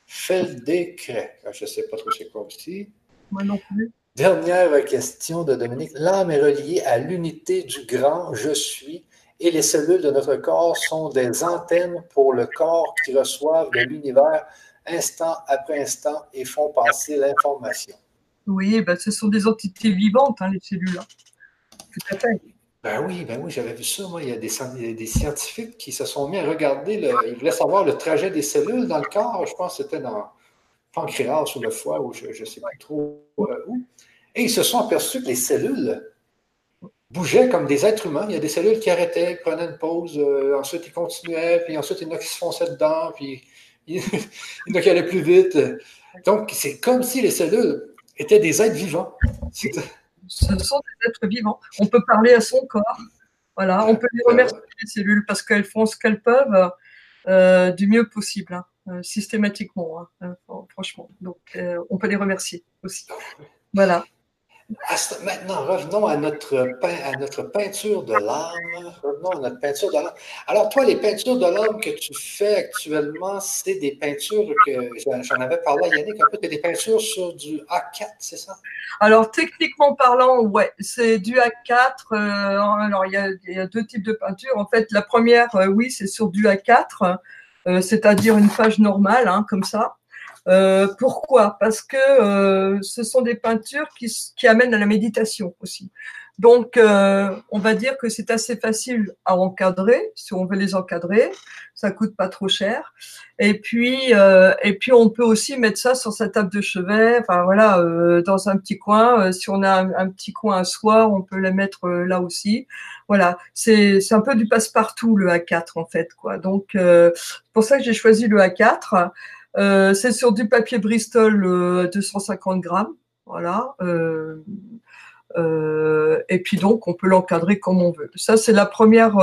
Feldekre. Ah, je ne sais pas trop c'est quoi aussi. Moi non plus. Dernière question de Dominique. L'âme est reliée à l'unité du grand je suis et les cellules de notre corps sont des antennes pour le corps qui reçoivent de l'univers instant après instant et font passer l'information. Oui, ben, ce sont des entités vivantes, hein, les cellules. Tout à fait. Ben oui, ben oui, j'avais vu ça. Moi, il y a des, des, scientifiques qui se sont mis à regarder, le, ils voulaient savoir le trajet des cellules dans le corps. Je pense que c'était dans le pancréas ou le foie, ou je ne sais pas trop euh, où. Et ils se sont aperçus que les cellules bougeaient comme des êtres humains. Il y a des cellules qui arrêtaient, prenaient une pause, euh, ensuite ils continuaient, puis ensuite il y en a qui se fonçaient dedans, puis il <laughs> y en a qui allaient plus vite. Donc, c'est comme si les cellules étaient des êtres vivants. Ce sont des êtres vivants. On peut parler à son corps. Voilà, on peut les remercier, les cellules, parce qu'elles font ce qu'elles peuvent euh, du mieux possible, hein, euh, systématiquement, hein, euh, franchement. Donc, on peut les remercier aussi. Voilà. Maintenant, revenons à notre, peinture de l'âme. Revenons à notre peinture de l'âme. Alors, toi, les peintures de l'âme que tu fais actuellement, c'est des peintures que j'en avais parlé à Yannick un peu, des peintures sur du A4, c'est ça? Alors, techniquement parlant, ouais, c'est du A4. Euh, alors, il y, a, deux types de peintures. En fait, la première, euh, oui, c'est sur du A4, euh, c'est-à-dire une page normale, hein, comme ça. Euh, pourquoi? Parce que euh, ce sont des peintures qui, qui, amènent à la méditation aussi. Donc, euh, on va dire que c'est assez facile à encadrer, si on veut les encadrer, ça coûte pas trop cher. Et puis, et puis on peut aussi mettre ça sur sa table de chevet, enfin voilà, dans un petit coin. si on a un, petit coin à soi, on peut les mettre là aussi. Voilà, c'est c'est un peu du passe-partout le A4 en fait, quoi. Donc, c'est pour ça que j'ai choisi le A4. Euh, c'est sur du papier Bristol 250 euh, grammes. Voilà. Euh, et puis donc, on peut l'encadrer comme on veut. Ça, c'est la première,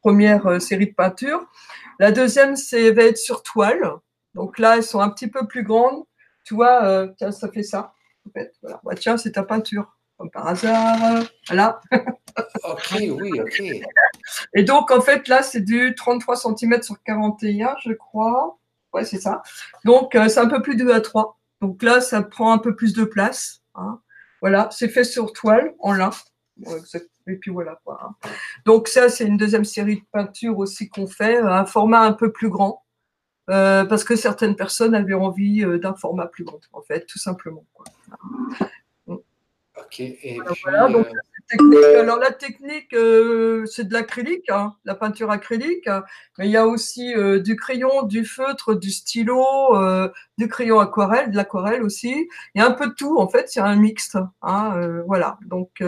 première série de peintures. La deuxième, c'est va être sur toile. Donc là, elles sont un petit peu plus grandes. Tu vois, tiens, ça fait ça. Voilà. Bah, tiens, c'est ta peinture, comme par hasard. Voilà. <laughs> ok, oui, ok. Et donc, en fait, là, c'est du 33 cm sur 41, je crois. Ouais, c'est ça. Donc, euh, c'est un peu plus de 2 à 3. Donc là, ça prend un peu plus de place. Hein. Voilà, c'est fait sur toile, en lin. Et puis voilà. Quoi, hein. Donc ça, c'est une deuxième série de peintures aussi qu'on fait, un format un peu plus grand. Euh, parce que certaines personnes avaient envie euh, d'un format plus grand, en fait, tout simplement. Quoi. Ok. Et puis, technique. Alors la technique, euh, c'est de l'acrylique, hein, la peinture acrylique, mais il y a aussi euh, du crayon, du feutre, du stylo, euh, du crayon aquarelle, de l'aquarelle aussi. Il y a un peu de tout, en fait, c'est un mixte. Hein, voilà, donc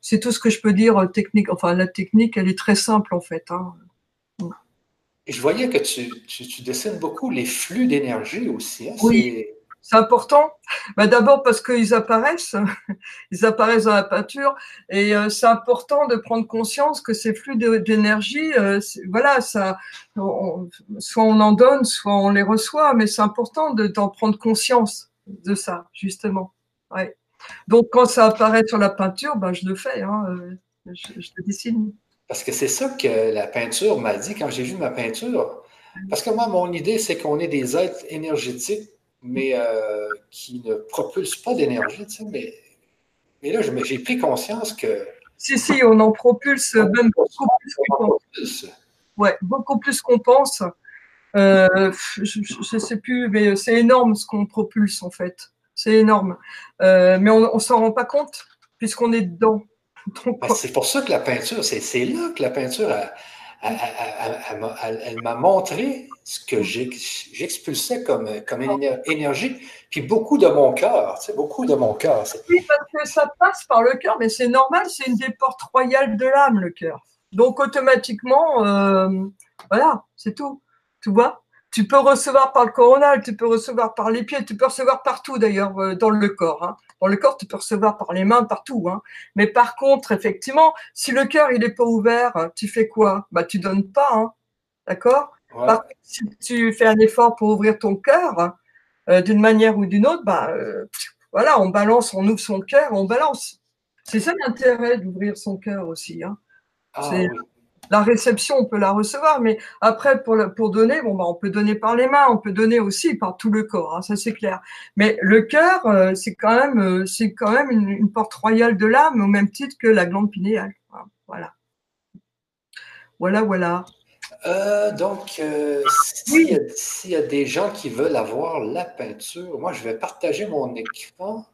c'est tout ce que je peux dire technique. Enfin, la technique, elle est très simple, en fait. Hein. Je voyais que tu, tu, dessines beaucoup les flux d'énergie aussi. Hein, oui. C'est important. Bah, d'abord parce qu'ils apparaissent, <laughs> ils apparaissent dans la peinture, et euh, c'est important de prendre conscience que ces flux d'énergie, euh, voilà, soit on en donne, soit on les reçoit, mais c'est important d'en prendre conscience de ça, justement. Ouais. Donc quand ça apparaît sur la peinture, bah, je le fais, hein, euh, je, je le dessine. Parce que c'est ça que la peinture m'a dit quand j'ai vu ma peinture. Parce que moi, mon idée, c'est qu'on est des êtres énergétiques mais euh, qui ne propulse pas d'énergie. Tu sais, mais, mais là, j'ai pris conscience que. Si, si, on en propulse même beaucoup plus qu'on pense. Ouais, beaucoup plus qu'on pense. Euh, je ne sais plus, mais c'est énorme ce qu'on propulse en fait. C'est énorme. Euh, mais on ne s'en rend pas compte puisqu'on est dedans. Ben, c'est pour ça que la peinture, c'est là que la peinture a, elle, m'a montré ce que j'expulsais comme, comme énergie, puis beaucoup de mon cœur, c'est beaucoup de mon cœur. Oui, parce que ça passe par le cœur, mais c'est normal, c'est une des portes royales de l'âme, le cœur. Donc automatiquement, euh, voilà, c'est tout. Tu vois? Tu peux recevoir par le coronal, tu peux recevoir par les pieds, tu peux recevoir partout d'ailleurs euh, dans le corps. Hein. Dans le corps, tu peux recevoir par les mains, partout. Hein. Mais par contre, effectivement, si le cœur il est pas ouvert, tu fais quoi? Bah, tu donnes pas, hein. d'accord? Si tu fais un effort pour ouvrir ton cœur, euh, d'une manière ou d'une autre, bah, euh, voilà, on balance, on ouvre son cœur, on balance. C'est ça l'intérêt d'ouvrir son cœur aussi. Hein. Ah la réception, on peut la recevoir, mais après, pour, pour donner, bon, bah, on peut donner par les mains, on peut donner aussi par tout le corps, hein, ça c'est clair. Mais le cœur, euh, c'est quand même, euh, c'est quand même une, porte royale de l'âme, au même titre que la glande pinéale. Hein, voilà. Voilà, voilà. Euh, donc, s'il y, a des gens qui veulent avoir la peinture, moi, je vais partager mon écran.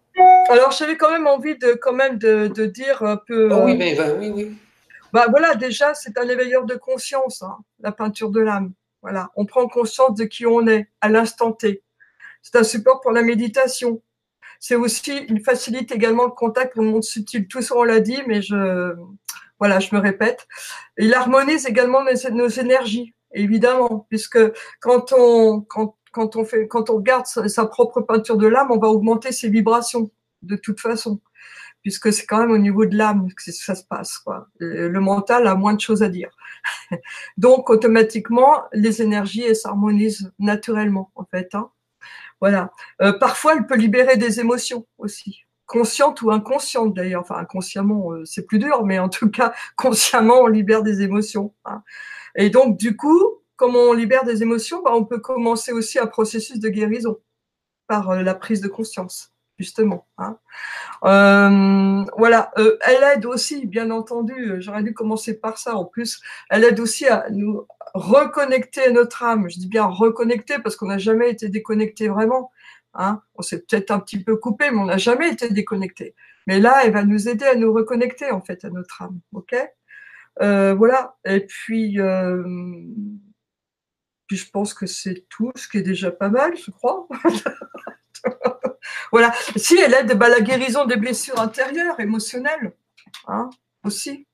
Alors, j'avais quand même envie de, quand même de, dire un peu. Ah oui, mais ben, oui, oui. Bah voilà, déjà, c'est un éveilleur de conscience, hein, la peinture de l'âme. Voilà, on prend conscience de qui on est à l'instant T. C'est un support pour la méditation. C'est aussi une facilite également le contact avec le monde subtil. Tout ça, on l'a dit, mais je, voilà, je me répète. Il harmonise également nos, énergies, évidemment, puisque quand on, quand, quand on fait, quand on regarde sa propre peinture de l'âme, on va augmenter ses vibrations de toute façon puisque c'est quand même au niveau de l'âme que ça se passe. Quoi. Le mental a moins de choses à dire. <laughs> Donc, automatiquement, les énergies s'harmonisent naturellement, en fait. Hein. Voilà. Euh, parfois, elle peut libérer des émotions aussi, conscientes ou inconscientes d'ailleurs. Enfin, inconsciemment, euh, c'est plus dur, mais en tout cas, <laughs> consciemment, on libère des émotions. Hein. Et donc, du coup, comme on libère des émotions, bah, on peut commencer aussi un processus de guérison par euh, la prise de conscience justement. Hein. Euh, voilà, euh, elle aide aussi, bien entendu, euh, j'aurais dû commencer par ça en plus, elle aide aussi à nous reconnecter à notre âme. Je dis bien reconnecter parce qu'on n'a jamais été déconnecté vraiment. Hein. On s'est peut-être un petit peu coupé, mais on n'a jamais été déconnecté. Mais là, elle va nous aider à nous reconnecter en fait à notre âme. Ok? Voilà. Et puis je pense que c'est tout, ce qui est déjà pas mal, je crois. <laughs> <laughs> voilà. Si elle aide bah, la guérison des blessures intérieures, émotionnelles, hein, aussi.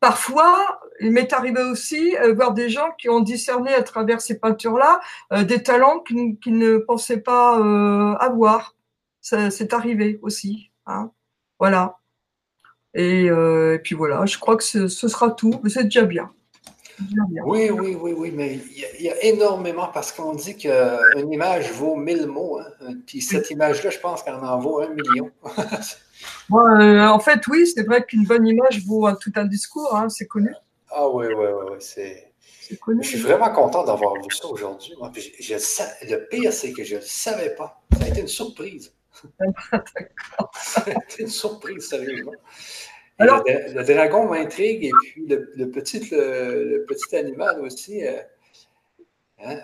Parfois, il m'est arrivé aussi euh, voir des gens qui ont discerné à travers ces peintures-là euh, des talents qu'ils ne pensaient pas euh, avoir. C'est arrivé aussi. Hein. Voilà. Et, puis voilà, je crois que ce, sera tout, c'est déjà bien. Oui, oui, oui, oui, mais il y, a, énormément parce qu'on dit qu'une image vaut mille mots. Hein. Puis cette image-là, je pense qu'elle en vaut un million. <laughs> Euh, en fait, oui, c'est vrai qu'une bonne image vaut tout un discours, hein, c'est connu. Ah oui, oui, oui, c'est. Je suis vraiment content d'avoir vu ça aujourd'hui. le pire, c'est que je ne le savais pas. Ça a été une surprise. <laughs> ça a été une surprise, sérieusement le, dragon m'intrigue et puis le, petit, le, petit animal aussi. Euh, hein,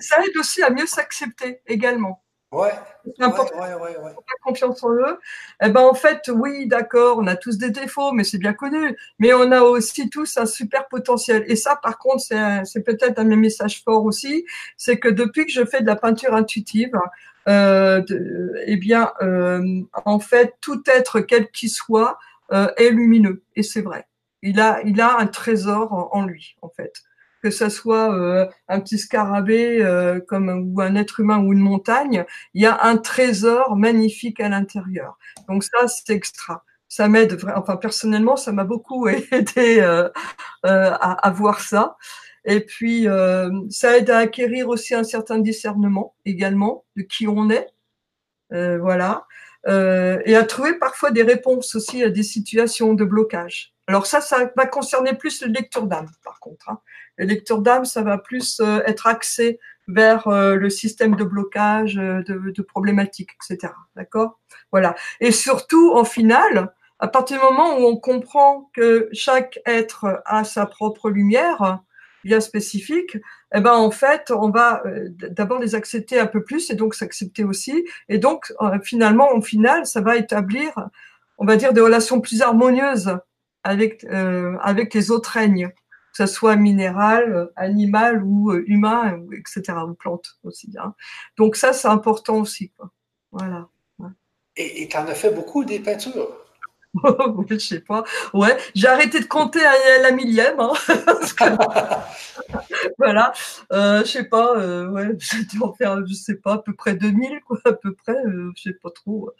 ça, aide aussi à mieux s'accepter également. Ouais. C'est important. Ouais, ouais, ouais, confiance en eux. Eh ben, en fait, oui, d'accord, on a tous des défauts, mais c'est bien connu. Mais on a aussi tous un super potentiel. Et ça, par contre, c'est peut-être un de mes messages forts aussi. C'est que depuis que je fais de la peinture intuitive, euh, eh bien, euh, en fait, tout être, quel qu'il soit, euh, est lumineux. Et c'est vrai. Il a, il a un trésor en, en lui, en fait que ça soit euh, un petit scarabée euh, comme ou un être humain ou une montagne, il y a un trésor magnifique à l'intérieur. Donc ça, c'est extra. Ça m'aide, enfin personnellement, ça m'a beaucoup <laughs> aidé euh, à, à, voir ça. Et puis, ça aide à acquérir aussi un certain discernement également de qui on est. voilà. et à trouver parfois des réponses aussi à des situations de blocage. Alors ça, ça va concerner plus le lecteur d'âme, par contre. Hein. Le lecteur d'âme, ça va plus euh, être axé vers euh, le système de blocage, euh, de, de problématiques, etc. D'accord? Voilà. Et surtout, en final, à partir du moment où on comprend que chaque être a sa propre lumière bien spécifique, eh ben en fait, on va d'abord les accepter un peu plus et donc s'accepter aussi. Et donc, finalement, au final, ça va établir, on va dire, des relations plus harmonieuses avec, euh, avec les autres règnes, que ce soit minéral, euh, animal ou euh, humain, etc., ou plante aussi. Hein. Donc ça, c'est important aussi. Voilà. Et tu en as fait beaucoup des peintures <laughs> je sais pas. Ouais, j'ai arrêté de compter à la millième. Hein, <laughs> voilà, euh, je sais pas. Euh, ouais, j'ai dû en faire, je sais pas, à peu près 2000, quoi, à peu près. Euh, je sais pas trop.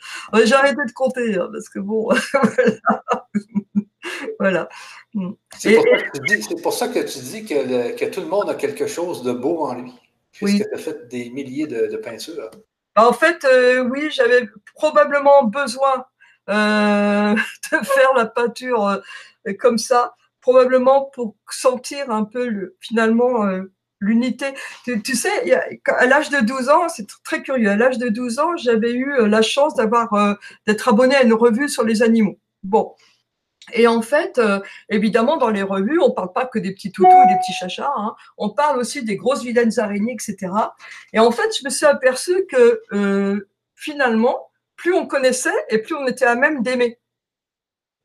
j'ai arrêté de compter hein, parce que bon, <laughs> voilà. Mm. C'est pour, pour, ça que tu dis que, que, tout le monde a quelque chose de beau en lui, puisque oui. tu as fait des milliers de, de peintures. En fait, euh, oui, j'avais probablement besoin euh, <laughs> de faire la peinture euh, comme ça, probablement pour sentir un peu le, finalement euh, l'unité. Tu, tu, sais, à l'âge de 12 ans, c'est très curieux. À l'âge de 12 ans, j'avais eu la chance d'avoir d'être abonné à une revue sur les animaux. Bon. Et en fait, euh, évidemment, dans les revues, on parle pas que des petits toutous et des petits chachas. Hein. On parle aussi des grosses vilaines araignées, etc. Et en fait, je me suis aperçu que euh, finalement, plus on connaissait et plus on était à même d'aimer.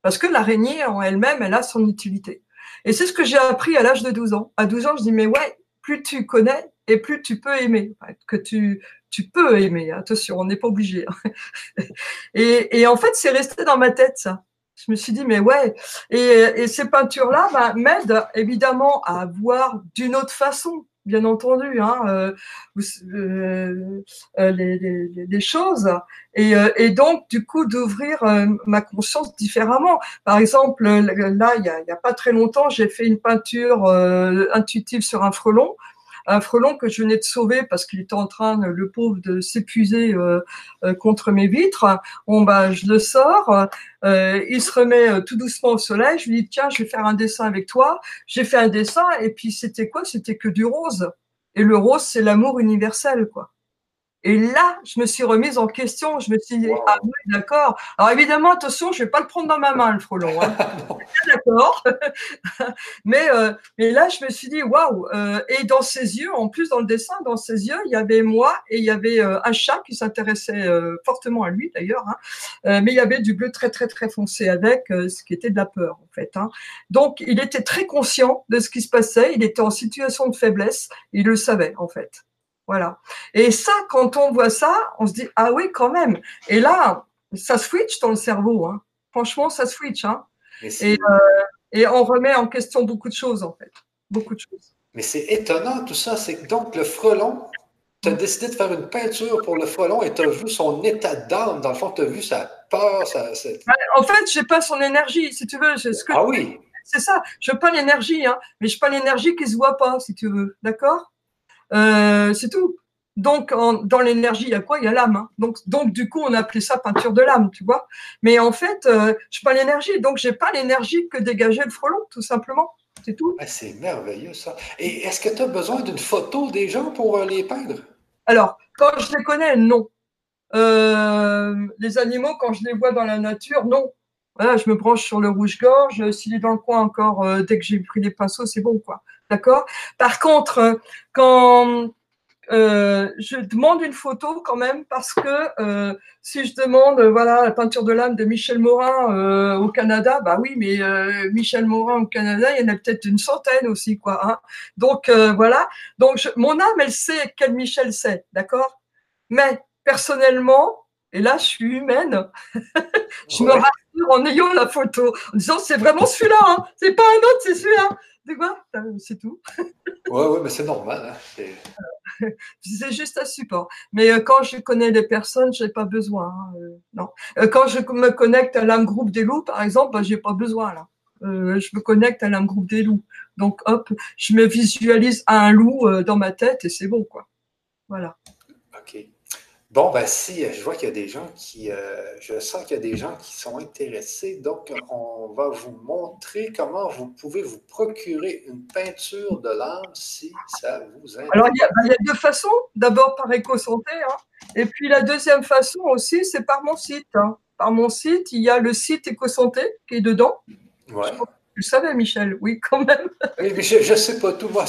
Parce que l'araignée en elle-même, elle a son utilité. Et c'est ce que j'ai appris à l'âge de 12 ans. À 12 ans, je dis, mais ouais, plus tu connais et plus tu peux aimer. Que tu, tu peux aimer, attention, on n'est pas obligé. Hein. <laughs> et, et en fait, c'est resté dans ma tête, ça. Je me suis dit, mais ouais. Et, et ces peintures-là bah, m'aident évidemment à voir d'une autre façon bien entendu, hein, euh, euh, euh, les, les, les, choses, et, et, donc du coup d'ouvrir ma conscience différemment. Par exemple, là, il y a, a pas très longtemps, j'ai fait une peinture intuitive sur un frelon un frelon que je venais de sauver parce qu'il était en train, le pauvre, de s'épuiser euh, euh, contre mes vitres. Bon, bah, je le sors, euh, il se remet tout doucement au soleil. Je lui dis, tiens, je vais faire un dessin avec toi. J'ai fait un dessin et puis c'était quoi? C'était que du rose. Et le rose, c'est l'amour universel, quoi. Et là, je me suis remise en question. Je me suis dit, ah oui, d'accord. Alors évidemment, attention, je vais pas le prendre dans ma main, le frelon. Hein. <laughs> d'accord. <laughs> mais, euh, mais là, je me suis dit, waouh. Euh, et dans ses yeux, en plus, dans le dessin, dans ses yeux, il y avait moi et il y avait euh, un chat qui s'intéressait euh, fortement à lui, d'ailleurs. Hein. Euh, mais il y avait du bleu très, très, très foncé avec, ce qui était de la peur, en fait. Hein. Donc, il était très conscient de ce qui se passait. Il était en situation de faiblesse. Il le savait, en fait. Voilà. Et ça, quand on voit ça, on se dit ah oui quand même. Et là, ça switch dans le cerveau. Hein. Franchement, ça switch. Hein. Et, euh, et, on remet en question beaucoup de choses en fait, beaucoup de choses. Mais c'est étonnant tout ça. C'est que donc le frelon, tu as décidé de faire une peinture pour le frelon et tu as vu son état d'âme. Dans le fond, tu as vu sa peur. Sa, En fait, j'ai pas son énergie, si tu veux. Ce que ah oui. C'est ça. Je veux pas l'énergie, hein, mais je pas l'énergie qui se voit pas, si tu veux. D'accord? Euh, c'est tout. Donc, en, dans l'énergie, il y a quoi? Il y a l'âme. Hein. Donc, donc, du coup, on a appelé ça peinture de l'âme, tu vois. Mais en fait, euh, je n'ai pas l'énergie. Donc, j'ai pas l'énergie que dégageait le frelon, tout simplement. C'est tout. Ah, c'est merveilleux, ça. Et est-ce que tu as besoin d'une photo des gens pour euh, les peindre? Alors, quand je les connais, non. Euh, les animaux, quand je les vois dans la nature, non. Voilà, je me branche sur le rouge-gorge. S'il est dans le coin encore, dès que j'ai pris les pinceaux, c'est bon, quoi. D'accord? Par contre, quand, euh, je demande une photo quand même parce que euh, si je demande voilà la peinture de l'âme de Michel Morin au Canada, bah oui, mais Michel Morin au Canada, il y en a peut-être une centaine aussi quoi. Hein. Donc voilà, donc mon âme, elle sait quel Michel c'est, d'accord? Mais personnellement, et là, je suis humaine. <laughs> je me rassure en ayant la photo, en disant c'est vraiment celui-là, hein. c'est pas un autre, c'est celui-là. C'est quoi? C'est tout. Oui, ouais, mais c'est normal. Hein. <laughs> C'est... juste un support. Mais euh, quand je connais les personnes, je n'ai pas besoin. Hein, euh, non. Euh, quand je me connecte à l'âme groupe des loups, par exemple, bah, je n'ai pas besoin là. je me connecte à l'âme groupe des loups. Donc, hop, je me visualise à un loup dans ma tête et c'est bon, quoi. Voilà. OK. Bon, ben si, je vois qu'il y a des gens qui, euh, je sens qu'il y a des gens qui sont intéressés, donc on va vous montrer comment vous pouvez vous procurer une peinture de l'âme si ça vous intéresse. Alors, il y a, deux façons. D'abord par éco-santé, hein. et puis la deuxième façon aussi, c'est par mon site. Hein. Par mon site, il y a le site éco-santé qui est dedans. Ouais. Je savais, Michel, oui, quand même. Oui, mais je ne sais pas tout. Moi,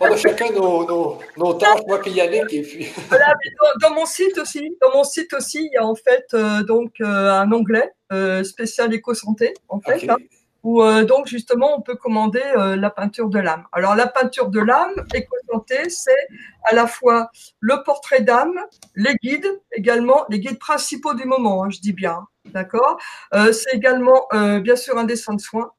on a chacun nos, nos, nos tâches, moi puis Yannick. Et puis... <laughs> voilà, dans, mon site aussi, dans mon site aussi, il y a en fait euh, donc euh, un onglet euh, spécial éco-santé, en fait, hein, où donc justement on peut commander la peinture de l'âme. Alors la peinture de l'âme éco-santé, c'est à la fois le portrait d'âme, les guides également, les guides principaux du moment, hein, je dis bien, d'accord. c'est également bien sûr un dessin de soins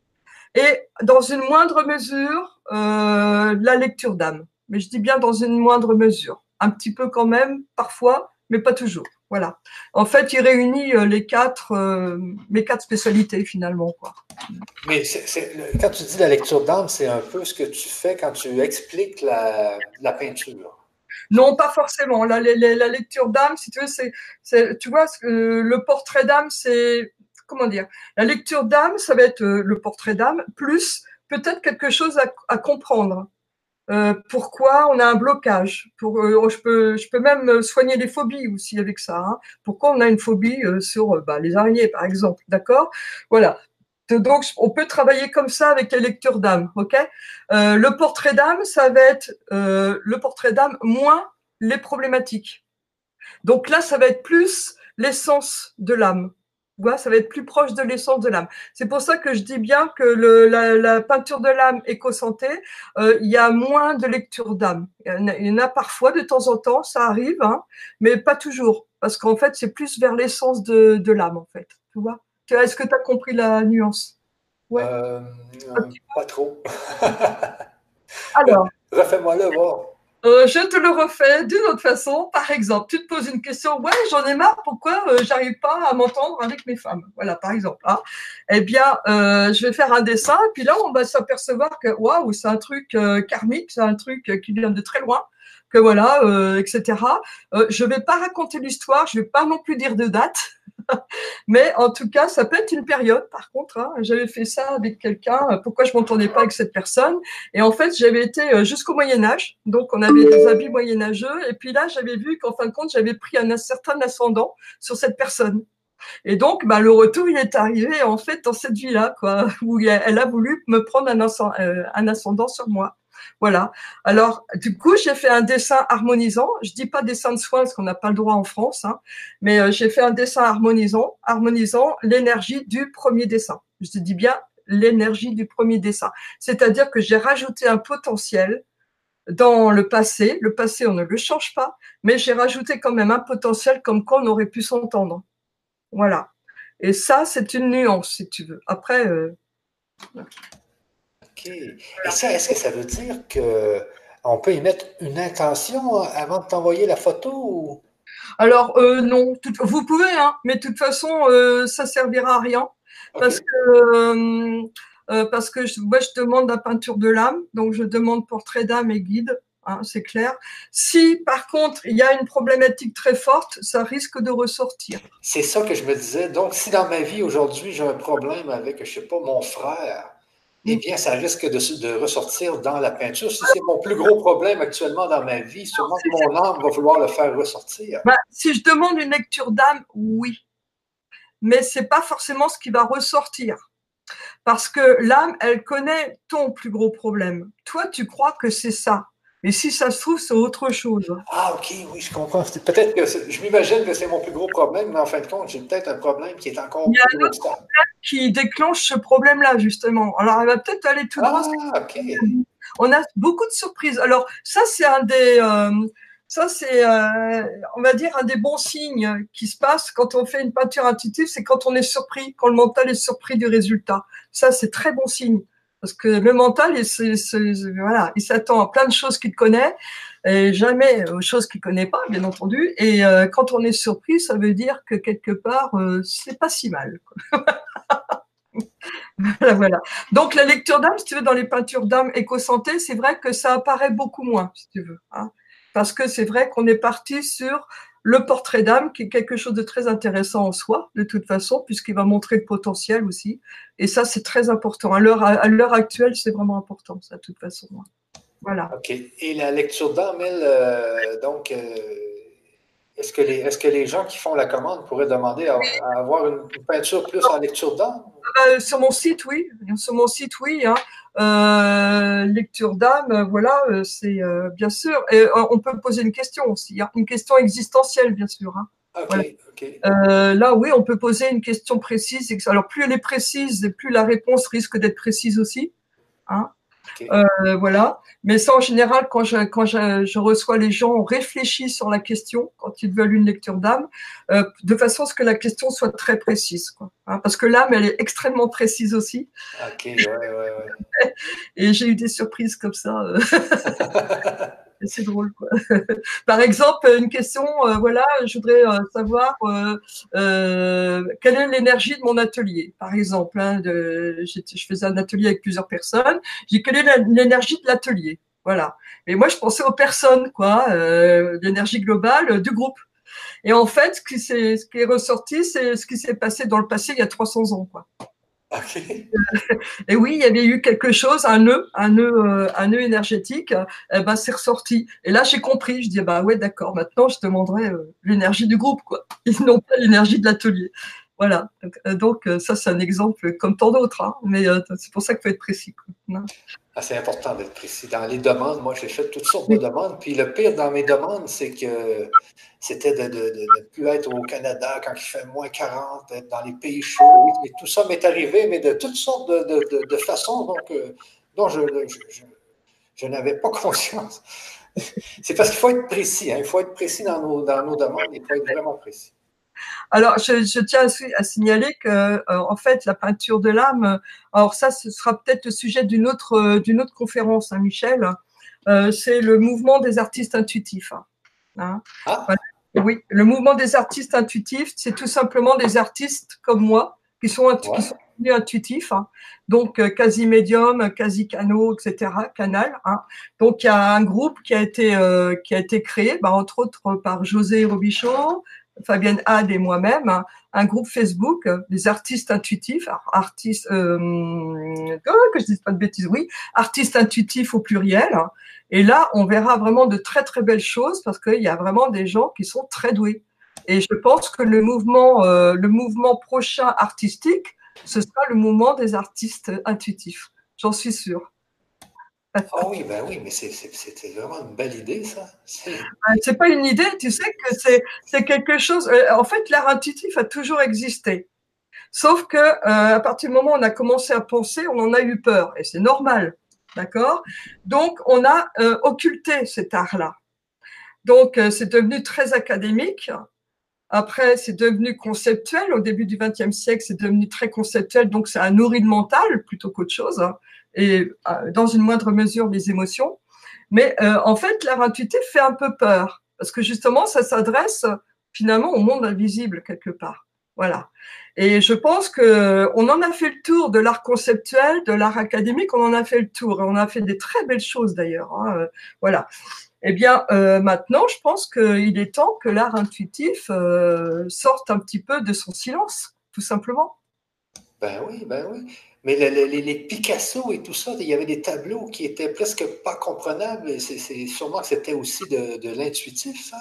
et dans une moindre mesure, euh, la lecture d'âme. Mais je dis bien dans une moindre mesure. Un petit peu quand même, parfois, mais pas toujours. Voilà. En fait, il réunit euh, les quatre, euh, mes quatre spécialités finalement. Quoi. Mais quand tu dis la lecture d'âme, c'est un peu ce que tu fais quand tu expliques la, peinture. Non, pas forcément. La, la, lecture d'âme, si tu veux, c'est, tu vois, le portrait d'âme, c'est comment dire, la lecture d'âme, ça va être euh, le portrait d'âme, plus peut-être quelque chose à, comprendre. Euh, pourquoi on a un blocage pour, euh, je, peux, je peux même soigner les phobies aussi avec ça. Hein. Pourquoi on a une phobie sur bah, les araignées, par exemple, d'accord? Voilà. Donc, on peut travailler comme ça avec la lecture d'âme, ok? Le portrait d'âme, ça va être le portrait d'âme moins les problématiques. Donc là, ça va être plus l'essence de l'âme ça va être plus proche de l'essence de l'âme. C'est pour ça que je dis bien que le, la, peinture de l'âme éco-santé, euh, il y a moins de lecture d'âme. Il, y en a parfois, de temps en temps, ça arrive, hein, mais pas toujours. Parce qu'en fait, c'est plus vers l'essence de, de l'âme, en fait. Tu vois Est-ce que tu as compris la nuance? Ouais. Euh, pas trop. <laughs> Alors. Refais-moi le voir. Euh, je te le refais d'une autre façon. Par exemple, tu te poses une question, ouais, j'en ai marre, pourquoi euh, j'arrive pas à m'entendre avec mes femmes? Voilà, par exemple. Hein. Eh bien, euh, je vais faire un dessin, et puis là, on va s'apercevoir que, waouh, c'est un truc karmique, c'est un truc qui vient de très loin, que voilà, etc. je vais pas raconter l'histoire, je vais pas non plus dire de date. Mais en tout cas, ça peut être une période. Par contre, hein, j'avais fait ça avec quelqu'un. Euh, pourquoi je m'entendais pas avec cette personne? Et en fait, j'avais été euh, jusqu'au Moyen Âge, donc on avait des habits moyenâgeux. Et puis là, j'avais vu qu'en fin de compte, j'avais pris un certain ascendant sur cette personne. Et donc, bah, le retour, il est arrivé en fait dans cette vie-là, quoi, où elle a voulu me prendre un, euh, un ascendant sur moi. Voilà. Alors, du coup, j'ai fait un dessin harmonisant. Je dis pas dessin de soins parce qu'on n'a pas le droit en France, hein, mais euh, j'ai fait un dessin harmonisant, harmonisant l'énergie du premier dessin. Je te dis bien l'énergie du premier dessin. C'est-à-dire que j'ai rajouté un potentiel dans le passé. Le passé, on ne le change pas, mais j'ai rajouté quand même un potentiel comme quoi on aurait pu s'entendre. Voilà. Et ça, c'est une nuance, si tu veux. Après, euh, et ça, est-ce que ça veut dire qu'on peut y mettre une intention avant de t'envoyer la photo Alors, euh, non. vous pouvez, hein, mais de toute façon, euh, ça servira à rien. Parce que, euh, parce que moi, je demande la peinture de l'âme, donc je demande portrait d'âme et guide. Hein, c'est clair. Si par contre il y a une problématique très forte, ça risque de ressortir. C'est ça que je me disais. Donc, si dans ma vie aujourd'hui j'ai un problème avec, je sais pas, mon frère, eh bien, ça risque de, ressortir dans la peinture. Si c'est mon plus gros problème actuellement dans ma vie, sûrement que mon âme va vouloir le faire ressortir. Ben, si je demande une lecture d'âme, oui. Mais ce n'est pas forcément ce qui va ressortir. Parce que l'âme, elle connaît ton plus gros problème. Toi, tu crois que c'est ça. Et si ça se trouve, c'est autre chose. Ah, ok, oui, je comprends. Peut-être que je m'imagine que c'est mon plus gros problème, mais en fin de compte, j'ai peut-être un problème qui est encore Il y a un autre problème qui déclenche ce problème-là, justement. Alors, elle va peut-être aller tout droit. Ah, ok. On a beaucoup de surprises. Alors, ça, c'est un des. Euh, ça, c'est, euh, on va dire, un des bons signes qui se passe quand on fait une peinture intuitive, c'est quand on est surpris, quand le mental est surpris du résultat. Ça, c'est très bon signe. Parce que le mental, il, voilà, il s'attend à plein de choses qu'il connaît, et jamais aux choses qu'il connaît pas, bien entendu. Et euh, quand on est surpris, ça veut dire que quelque part, euh, c'est pas si mal. <laughs> voilà, voilà. Donc la lecture d'âme, si tu veux, dans les peintures d'âme éco-santé, c'est vrai que ça apparaît beaucoup moins, si tu veux. Hein parce que c'est vrai qu'on est parti sur le portrait d'âme, qui est quelque chose de très intéressant en soi, de toute façon, puisqu'il va montrer le potentiel aussi. Et ça, c'est très important. À l'heure actuelle, c'est vraiment important, ça, de toute façon. Voilà. OK. Et la lecture d'âme, elle, euh, donc, euh, est-ce que, les, est que les gens qui font la commande pourraient demander à, avoir une, peinture plus en lecture d'âme? Euh, sur mon site, oui. Sur mon site, oui. Hein. Euh, lecture d'âme, voilà, euh, c'est bien sûr. Et on peut poser une question aussi, hein. une question existentielle, bien sûr. Hein. là, oui, on peut poser une question précise. Alors, plus elle est précise, plus la réponse risque d'être précise aussi. Hein. Euh, voilà. Mais ça, en général, quand, je, quand je, reçois les gens, on réfléchit sur la question quand ils veulent une lecture d'âme, euh, de façon à ce que la question soit très précise. Quoi. Hein, parce que l'âme, elle est extrêmement précise aussi. Ok, ouais, ouais, ouais. Et j'ai eu des surprises comme ça. <laughs> C'est drôle. Quoi. <laughs> Par exemple, une question, euh, voilà, je voudrais euh, savoir euh, quelle est l'énergie de mon atelier? Par exemple, hein, de, je faisais un atelier avec plusieurs personnes. J'ai quelle est l'énergie de l'atelier? Voilà. Et moi, je pensais aux personnes, quoi, l'énergie globale du groupe. Et en fait, ce qui, est, ce qui est ressorti, c'est ce qui s'est passé dans le passé il y a 300 ans, quoi. Et oui, il y avait eu quelque chose, un nœud, un nœud, euh, un nœud énergétique. Eh ben, c'est ressorti. Et là, j'ai compris. Je dis, bah ouais, d'accord. Maintenant, je demanderai euh, l'énergie du groupe, quoi. Ils n'ont pas l'énergie de l'atelier. Voilà. Donc, euh, ça, c'est un exemple comme tant d'autres. Hein. Mais c'est pour ça qu'il faut être précis. Ah, c'est important d'être précis. Dans les demandes, moi, j'ai fait toutes sortes de demandes. Puis le pire dans mes demandes, c'est que c'était de ne plus être au Canada quand il fait moins 40, être dans les pays chauds. Oui, tout ça m'est arrivé, mais de toutes sortes de, façons donc, euh, dont je, je, n'avais pas <laughs> conscience. c'est parce qu'il faut être précis. Hein. Il faut être précis dans nos, dans nos demandes. Il faut être vraiment précis. Alors, je, tiens à, signaler que, euh, en fait, la peinture de l'âme, alors ça, ce sera peut-être le sujet d'une autre, euh, d'une autre conférence, hein, Michel. Euh, c'est le mouvement des artistes intuitifs. Hein. Ah. Oui, le mouvement des artistes intuitifs, c'est tout simplement des artistes comme moi qui sont, intuitifs, hein. donc quasi médium, quasi canaux, etc., canal. Donc il y a un groupe qui a été qui a été créé, bah, entre autres par José Robichaud, Fabienne Had et moi-même, un groupe Facebook des artistes intuitifs, artistes, euh, que je dise pas de bêtises, oui, artistes intuitifs au pluriel. Et là, on verra vraiment de très très belles choses parce qu'il y a vraiment des gens qui sont très doués. Et je pense que le mouvement, euh, le mouvement prochain artistique, ce sera le mouvement des artistes intuitifs. J'en suis sûre. Ah oui, ben oui, mais c'était vraiment une belle idée, ça. Ah, c'est pas une idée, tu sais que c'est quelque chose. Euh, en fait, l'art intuitif a toujours existé. Sauf que euh, à partir du moment où on a commencé à penser, on en a eu peur. Et c'est normal. D'accord? Donc, on a euh, occulté cet art-là. Donc, c'est devenu très académique. Après, c'est devenu conceptuel. Au début du XXe siècle, c'est devenu très conceptuel. Donc, ça a nourri le mental plutôt qu'autre chose. Hein et euh, dans une moindre mesure les émotions. Mais euh, en fait, l'art intuitif fait un peu peur parce que justement, ça s'adresse finalement au monde invisible quelque part. Voilà. Et je pense que on en a fait le tour de l'art conceptuel, de l'art académique, on en a fait le tour. Et on a fait des très belles choses d'ailleurs. Hein. Euh, voilà. Eh bien, maintenant, je pense qu'il est temps que l'art intuitif sorte un petit peu de son silence, tout simplement. Ben oui, ben oui. Mais les, Picasso et tout ça, il y avait des tableaux qui étaient presque pas comprenables. C'est sûrement que c'était aussi de, l'intuitif, ça.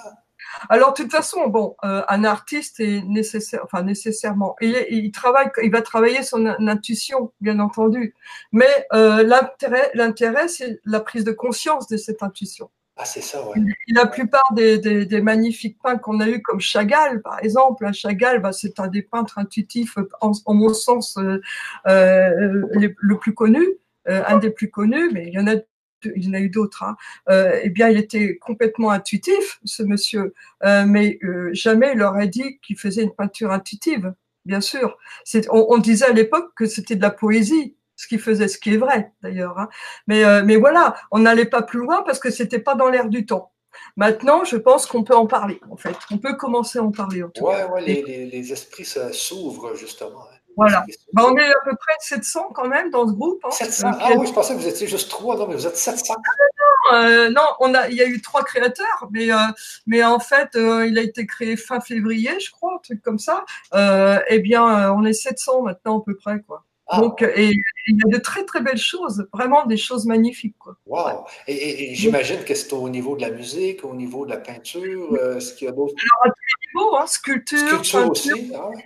Alors, de toute façon, bon, euh, un artiste est nécessaire, enfin nécessairement, il, il, travaille, il va travailler son intuition, bien entendu, mais euh, l'intérêt, c'est la prise de conscience de cette intuition. Ah, c'est ça, ouais. La plupart des, magnifiques peintres qu'on a eu, comme Chagall, par exemple, Chagall, bah, c'est un des peintres intuitifs, en, mon sens, euh, euh le plus connu, euh, un des plus connus, mais il y en a eu d'autres, hein, eh bien, il était complètement intuitif, ce monsieur, mais jamais il aurait dit qu'il faisait une peinture intuitive, bien sûr. On, disait à l'époque que c'était de la poésie, ce qu'il faisait, ce qui est vrai d'ailleurs. Hein. Mais, euh, mais voilà, on n'allait pas plus loin parce que c'était pas dans l'air du temps. Maintenant, je pense qu'on peut en parler, en fait. On peut commencer à en parler. En tout ouais, ouais, les, les, les esprits s'ouvrent justement. Hein. Voilà. Ben, on est à peu près 700 quand même dans ce groupe. Hein. 700 Ah oui, je pensais que vous étiez juste trois. Non, mais vous êtes 700. Ah, non, euh, non on a, il y a eu trois créateurs, mais, euh, mais en fait, euh, il a été créé fin février, je crois, un truc comme ça. Euh, eh bien, on est 700 maintenant à peu près, quoi. Ah. Donc, et il y a de très très belles choses, vraiment des choses magnifiques. Quoi. Wow! Et, et, et j'imagine que c'est au niveau de la musique, au niveau de la peinture, euh, ce qu'il y a d'autres. Alors, à tous les niveaux, hein, sculpture, sculpture peinture, aussi. Ouais.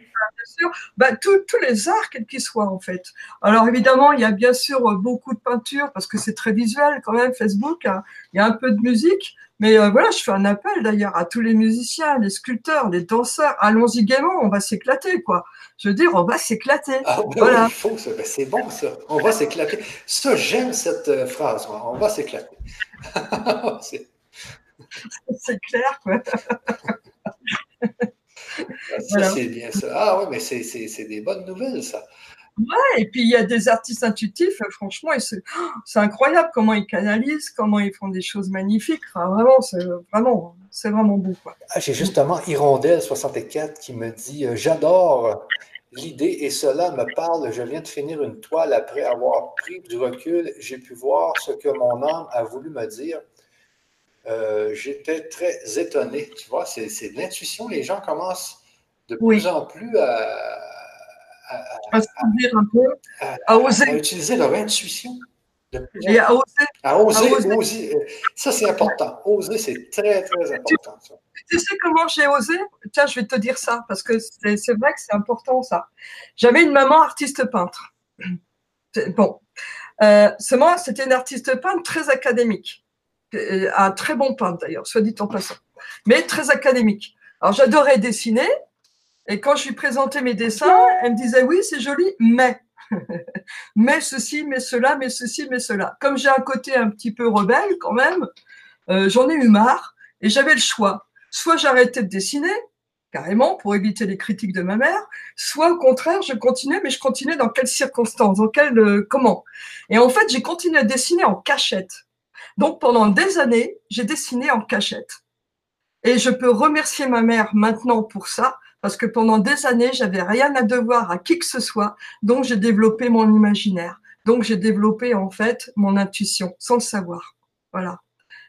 bah, tous les arts, quels qu'ils soient, en fait. Alors, évidemment, il y a bien sûr beaucoup de peinture, parce que c'est très visuel quand même, Facebook. Hein. Il y a un peu de musique, mais euh, voilà, je fais un appel d'ailleurs à tous les musiciens, les sculpteurs, les danseurs. Allons-y gaiement, on va s'éclater, quoi. Je veux dire, on va s'éclater. Ah, ben voilà. Oui, faut, ben, c'est bon, ça. On va s'éclater. Ça, j'aime cette euh, phrase. On va s'éclater. <laughs> c'est... c'est clair, quoi. ça, voilà. c'est bien ça. Ah oui, mais c'est, c'est, c'est des bonnes nouvelles, ça. Ouais, et puis il y a des artistes intuitifs, franchement, c'est, c'est incroyable comment ils canalisent, comment ils font des choses magnifiques. Enfin, vraiment, c'est vraiment, c'est vraiment beau. Quoi. Ah, j'ai justement Hirondelle64 qui me dit euh, J'adore l'idée et cela me parle. Je viens de finir une toile après avoir pris du recul. J'ai pu voir ce que mon âme a voulu me dire. Euh, j'étais très étonné. Tu vois, c'est, l'intuition. Les gens commencent de plus oui. en plus. À utiliser leur intuition. À oser. À oser, oser. Ça, c'est important. Oser, c'est très, très important. Ça. Tu sais comment j'ai osé? Tiens, je vais te dire ça, parce que c'est vrai que c'est important, ça. J'avais une maman artiste peintre. Bon. Euh, seulement, c'était une artiste peintre très académique. Un très bon peintre, d'ailleurs, soit dit en passant. Mais très académique. Alors, j'adorais dessiner, et quand je lui présentais mes dessins, elle me disait oui, c'est joli, mais. <laughs> mais ceci, mais cela, mais ceci, mais cela. Comme j'ai un côté un petit peu rebelle quand même, euh, j'en ai eu marre et j'avais le choix. Soit j'arrêtais de dessiner, carrément, pour éviter les critiques de ma mère, soit au contraire, je continuais, mais je continuais dans quelles circonstances, dans quelles, euh, comment. Et en fait, j'ai continué à dessiner en cachette. Donc pendant des années, j'ai dessiné en cachette. Et je peux remercier ma mère maintenant pour ça, parce que pendant des années, j'avais rien à devoir à qui que ce soit, donc j'ai développé mon imaginaire. Donc j'ai développé en fait mon intuition sans le savoir. Voilà.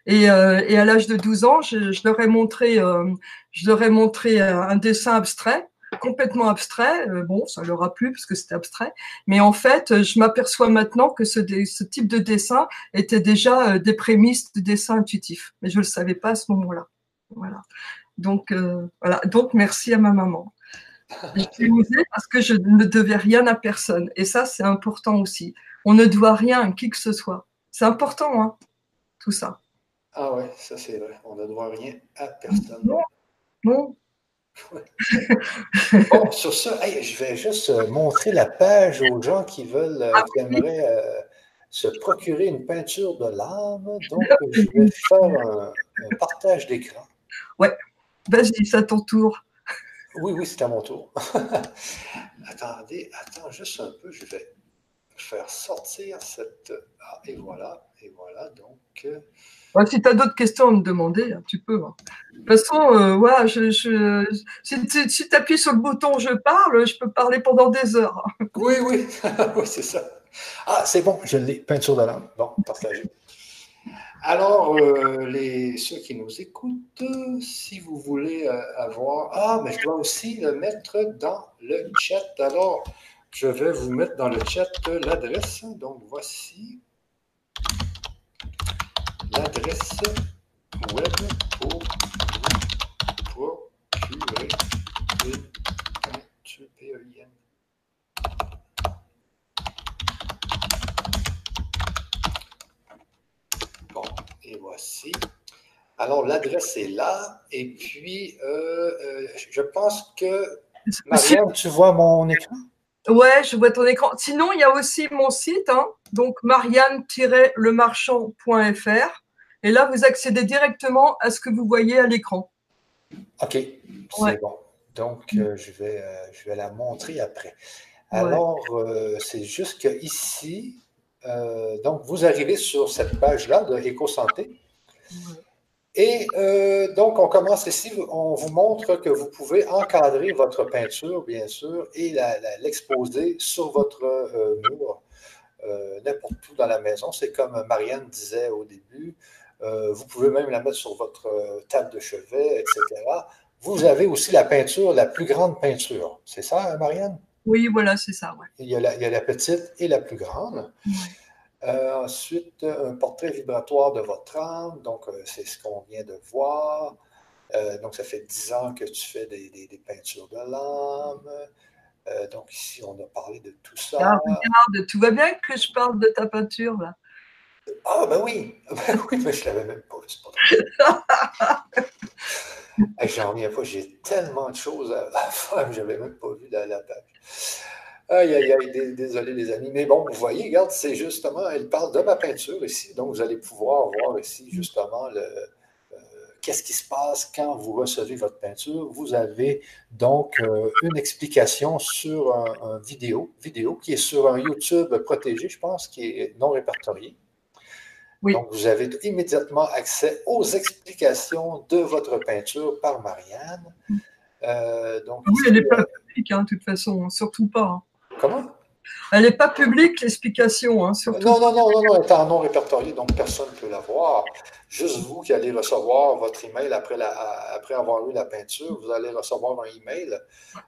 Et, euh, et à l'âge de 12 ans, je, leur ai montré, euh, je leur ai montré un dessin abstrait, complètement abstrait. Euh, bon, ça leur a plu parce que c'était abstrait, mais en fait, je m'aperçois maintenant que ce, type de dessin était déjà euh, des prémices de dessin intuitif, mais je le savais pas à ce moment-là. Voilà. Donc, euh, voilà. Donc, merci à ma maman. J'ai osé parce que je ne devais rien à personne. Et ça, c'est important aussi. On ne doit rien à qui que ce soit. C'est important, hein, tout ça. Ah ouais, ça c'est vrai. On ne doit rien à personne. Non. non. Ouais. <laughs> bon, sur ça, hey, je vais juste euh, montrer la page aux gens qui veulent, euh, ah, qui aimeraient euh, se procurer une peinture de l'âme. Donc, je vais faire un, un partage d'écran. Ouais. Vas-y, c'est à ton tour. Oui, oui, c'est à mon tour. <laughs> Attendez, attends juste un peu, je vais faire sortir cette. Ah, et voilà, et voilà, donc. Euh, ouais, si tu as d'autres questions à me demander, hein, tu peux. Hein. De toute façon, euh, ouais, je, je, si tu si appuies sur le bouton je parle, je peux parler pendant des heures. oui, oui, <laughs> oui c'est ça. Ah, c'est bon, je l'ai, peinture de l'âme. Bon, partagez. Alors, euh, les, ceux qui nous écoutent, si vous voulez euh, avoir. Ah, mais je dois aussi le mettre dans le chat. Alors, je vais vous mettre dans le chat l'adresse. Donc, voici l'adresse web pour vous Et voici. Alors, l'adresse est là. Et puis, euh, euh, je pense que, Marianne, tu vois mon écran? Ouais, je vois ton écran. Sinon, il y a aussi mon site, hein, donc marianne-lemarchand.fr. Et là, vous accédez directement à ce que vous voyez à l'écran. OK, c'est bon. Donc, euh, je, vais, je vais la montrer après. Alors, c'est juste que ici, donc, vous arrivez sur cette page-là de Éco-Santé. Et euh, donc, on commence ici, on vous montre que vous pouvez encadrer votre peinture, bien sûr, et l'exposer sur votre euh, mur, euh, n'importe où dans la maison. C'est comme Marianne disait au début, vous pouvez même la mettre sur votre table de chevet, etc. Vous avez aussi la peinture, la plus grande peinture. C'est ça, Marianne? Oui, voilà, c'est ça. Il, y a la, il, y a la, petite et la plus grande. Euh, ensuite, un portrait vibratoire de votre âme. Donc, euh, c'est ce qu'on vient de voir. Euh, donc, ça fait dix ans que tu fais des, peintures de l'âme. donc, ici, on a parlé de tout ça. Ah, regarde, tout va bien que je parle de ta peinture, là. Ah, ben oui. <laughs> Ben oui, mais je ne l'avais même pas <laughs> vu. J'en reviens pas, j'ai tellement de choses à, <laughs> faire, je n'avais même pas vu la, la page. Aïe, aïe, aïe, désolé les amis. Mais bon, vous voyez, regarde, c'est justement, elle parle de ma peinture ici. Donc, vous allez pouvoir voir ici justement le, euh, qu'est-ce qui se passe quand vous recevez votre peinture. Vous avez donc euh, une explication sur un, vidéo, vidéo qui est sur un YouTube protégé, je pense, qui est non répertorié. Donc, vous avez immédiatement accès aux explications de votre peinture par Marianne. Euh, donc, oui, elle n'est pas publique, hein, de toute façon, surtout pas. Hein. Comment? Elle n'est pas publique, l'explication, hein, surtout. Non, non, non, non, non, elle est en non répertorié, donc personne ne peut la voir. Juste vous qui allez recevoir votre email après, la, après avoir eu la peinture, vous allez recevoir un email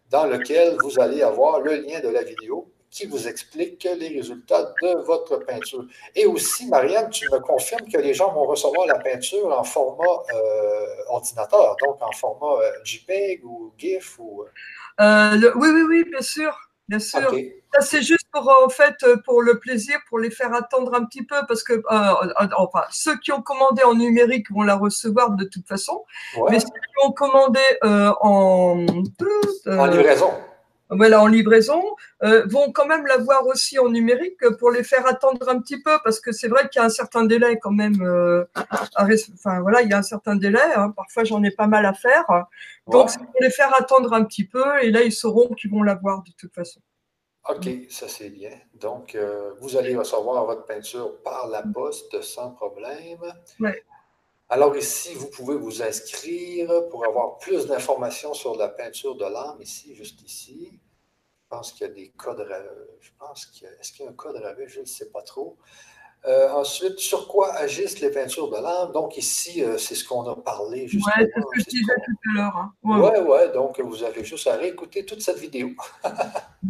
dans lequel vous allez avoir le lien de la vidéo qui vous explique les résultats de votre peinture. Et aussi, Marianne, tu me confirmes que les gens vont recevoir la peinture en format euh, ordinateur, donc en format euh, JPEG ou GIF ou... Euh, oui, oui, oui, bien sûr. Bien sûr. Ça, c'est juste pour, en fait, pour le plaisir, pour les faire attendre un petit peu, parce que, euh, euh, enfin, ceux qui ont commandé en numérique vont la recevoir de toute façon. Mais ceux qui ont commandé euh, en. en livraison. Voilà, en livraison, vont quand même l'avoir aussi en numérique pour les faire attendre un petit peu, parce que c'est vrai qu'il y a un certain délai quand même. enfin, voilà, il y a un certain délai. Hein. parfois, j'en ai pas mal à faire. Donc, c'est pour les faire attendre un petit peu, et là, ils sauront qu'ils vont l'avoir de toute façon. OK, ça c'est bien. Donc, euh, vous allez recevoir votre peinture par la poste sans problème. Oui. Alors ici, vous pouvez vous inscrire pour avoir plus d'informations sur la peinture de l'âme, ici, juste ici. Je pense qu'il y a des codes, je pense qu'il y a, est-ce qu'il y a un code rabais, je ne sais pas trop. Euh, ensuite, sur quoi agissent les peintures de l'âme? Donc, ici, euh, c'est ce qu'on a parlé justement. Oui, c'est ce que je disais tout à l'heure. Hein. Oui, ouais, ouais, donc vous avez juste à réécouter toute cette vidéo.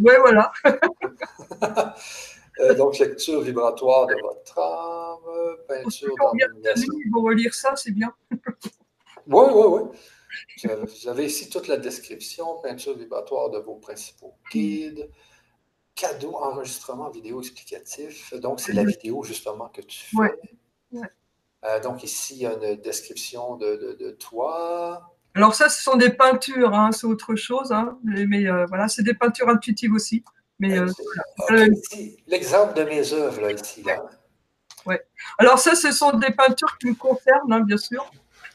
oui, voilà. <laughs> euh, donc, lecture vibratoire de votre âme, peinture d'harmonisation. Ils vont relire ça, c'est bien. oui, oui, oui. Vous avez ici toute la description, peinture vibratoire de vos principaux guides cadeau enregistrement vidéo explicatif. Donc, c'est la vidéo justement que tu fais. Euh, donc, ici, il y a une description de, toi. Alors, ça, ce sont des peintures, hein, c'est autre chose. Hein, mais, euh, voilà, c'est des peintures intuitives aussi. Mais euh, l'exemple de mes œuvres, là, ici. Là. Ouais. Alors, ça, ce sont des peintures qui me concernent, hein, bien sûr.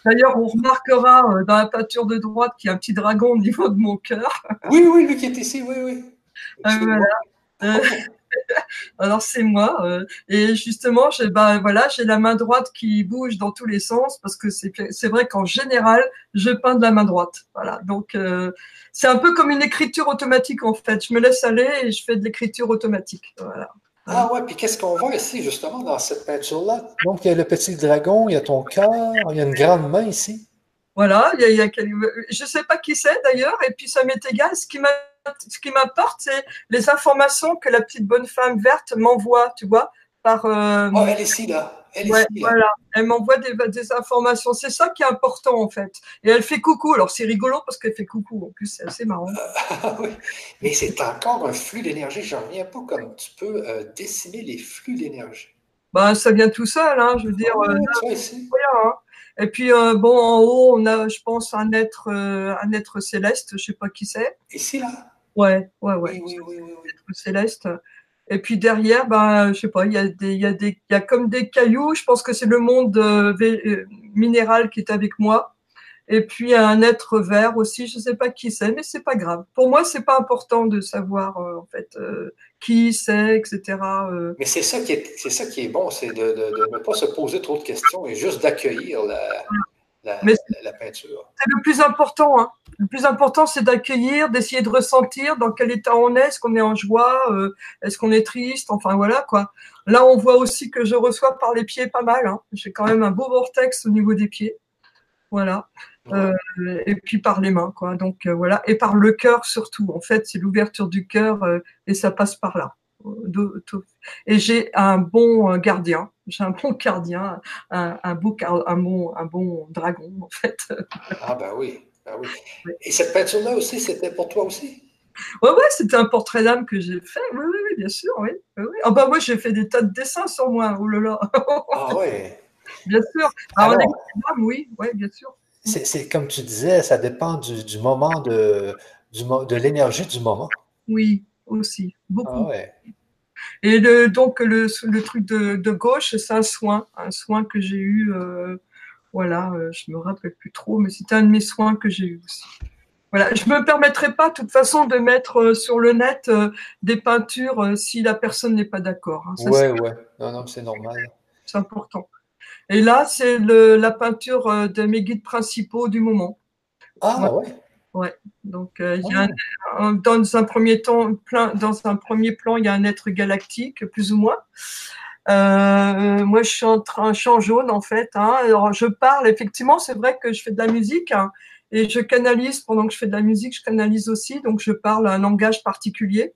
D'ailleurs, on remarquera dans la peinture de droite qu'il y a un petit dragon au niveau de mon cœur. Oui, oui, lui qui est ici, oui, oui. voilà. <laughs> Alors c'est moi. Euh, et justement, j'ai ben, voilà, j'ai la main droite qui bouge dans tous les sens parce que c'est vrai qu'en général, je peins de la main droite. Voilà. Donc euh, c'est un peu comme une écriture automatique en fait. Je me laisse aller et je fais de l'écriture automatique. Voilà. Ah ouais, puis qu'est-ce qu'on voit ici justement dans cette peinture-là? Donc il y a le petit dragon, il y a ton cœur, il y a une grande main ici. Voilà, il y a, je ne sais pas qui c'est d'ailleurs, et puis ça m'est égal. Ce qui m'a ce qui m'importe, c'est les informations que la petite bonne femme verte m'envoie, tu vois, par. Euh, oh, elle est ici, là. Elle est ici, Voilà, elle m'envoie des, des, informations. C'est ça qui est important, en fait. Et elle fait coucou. Alors, c'est rigolo parce qu'elle fait coucou. En plus, c'est assez marrant. <laughs> Oui, mais c'est encore un flux d'énergie. J'en reviens pas comme tu peux euh, décimer les flux d'énergie. bah, ça vient tout seul, hein, je veux dire. Ah, euh, hein. Et puis, euh, bon, en haut, on a, je pense, un être, euh, un être céleste, je sais pas qui c'est. Ici, là Ouais, ouais, ouais. Oui, oui, oui, oui, Être céleste. Et puis derrière, ben, je sais pas, il y a des, il y a des, il y a comme des cailloux. Je pense que c'est le monde minéral qui est avec moi. Et puis un être vert aussi, je ne sais pas qui c'est, mais c'est pas grave. Pour moi, c'est pas important de savoir en fait qui c'est, etc. Euh. Mais c'est ça qui est, c'est ça qui est bon, c'est de, de, ne pas se poser trop de questions et juste d'accueillir la, la, la, peinture. C'est le plus important. Hein. Le plus important, c'est d'accueillir, d'essayer de ressentir dans quel état on est, est-ce qu'on est en joie, euh, est-ce qu'on est triste, enfin voilà quoi. Là, on voit aussi que je reçois par les pieds pas mal. Hein. J'ai quand même un beau vortex au niveau des pieds. Voilà. Euh, et puis par les mains, quoi. Donc euh, voilà, et par le cœur surtout. En fait, c'est l'ouverture du cœur euh, et ça passe par là. Et j'ai un bon gardien, j'ai un bon gardien, un, un, beau, un, bon, un bon dragon, en fait. Ah bah oui, bah oui. Et cette peinture-là aussi, c'était pour toi aussi? Ouais, ouais, c'était un portrait d'âme que j'ai fait. Oui, oui, oui, bien sûr, oui. oui. Ah bah moi, j'ai fait des tas de dessins sur moi. Oh là là. Ah ouais. <laughs> Bien sûr. Alors, oui, oui, bien sûr. C'est comme tu disais, ça dépend du, moment de, du, de l'énergie du moment. Oui, aussi, beaucoup. Ah ouais. Et donc, le, le, truc de, de gauche, c'est un soin, un soin que j'ai eu, euh, voilà, euh, je me rappelle plus trop, mais c'était un de mes soins que j'ai eu aussi. Voilà, je me permettrai pas, de toute façon, de mettre euh, sur le net des peintures si la personne n'est pas d'accord. Hein. Ouais, ouais, non, non, c'est normal. C'est important. Et là, c'est la peinture euh, de mes guides principaux du moment. Ah ouais. Ouais. Donc, euh, il y a ah. dans un premier temps, plein, dans un premier plan, il y a un être galactique, plus ou moins. Euh, moi, je suis en train, je en jaune en fait. Hein. Alors, je parle. Effectivement, c'est vrai que je fais de la musique hein, et je canalise pendant que je fais de la musique. Je canalise aussi, donc je parle un langage particulier.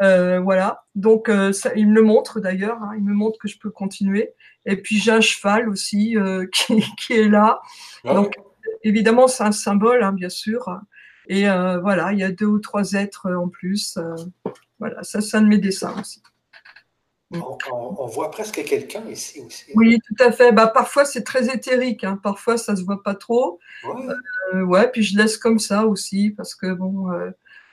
Euh, voilà. Donc, euh, ça, il me le montre d'ailleurs. Hein, il me montre que je peux continuer. Et puis, j'ai un cheval aussi euh, <laughs> qui, qui, est là. Ah Donc, évidemment, c'est un symbole, hein, bien sûr. Et voilà, il y a deux ou trois êtres en plus. voilà, ça, c'est un de mes dessins aussi. On, on, voit presque quelqu'un ici aussi. Oui, tout à fait. Bah, parfois, c'est très éthérique. Hein. Parfois, ça se voit pas trop. Ouais. ouais. Puis je laisse comme ça aussi parce que bon,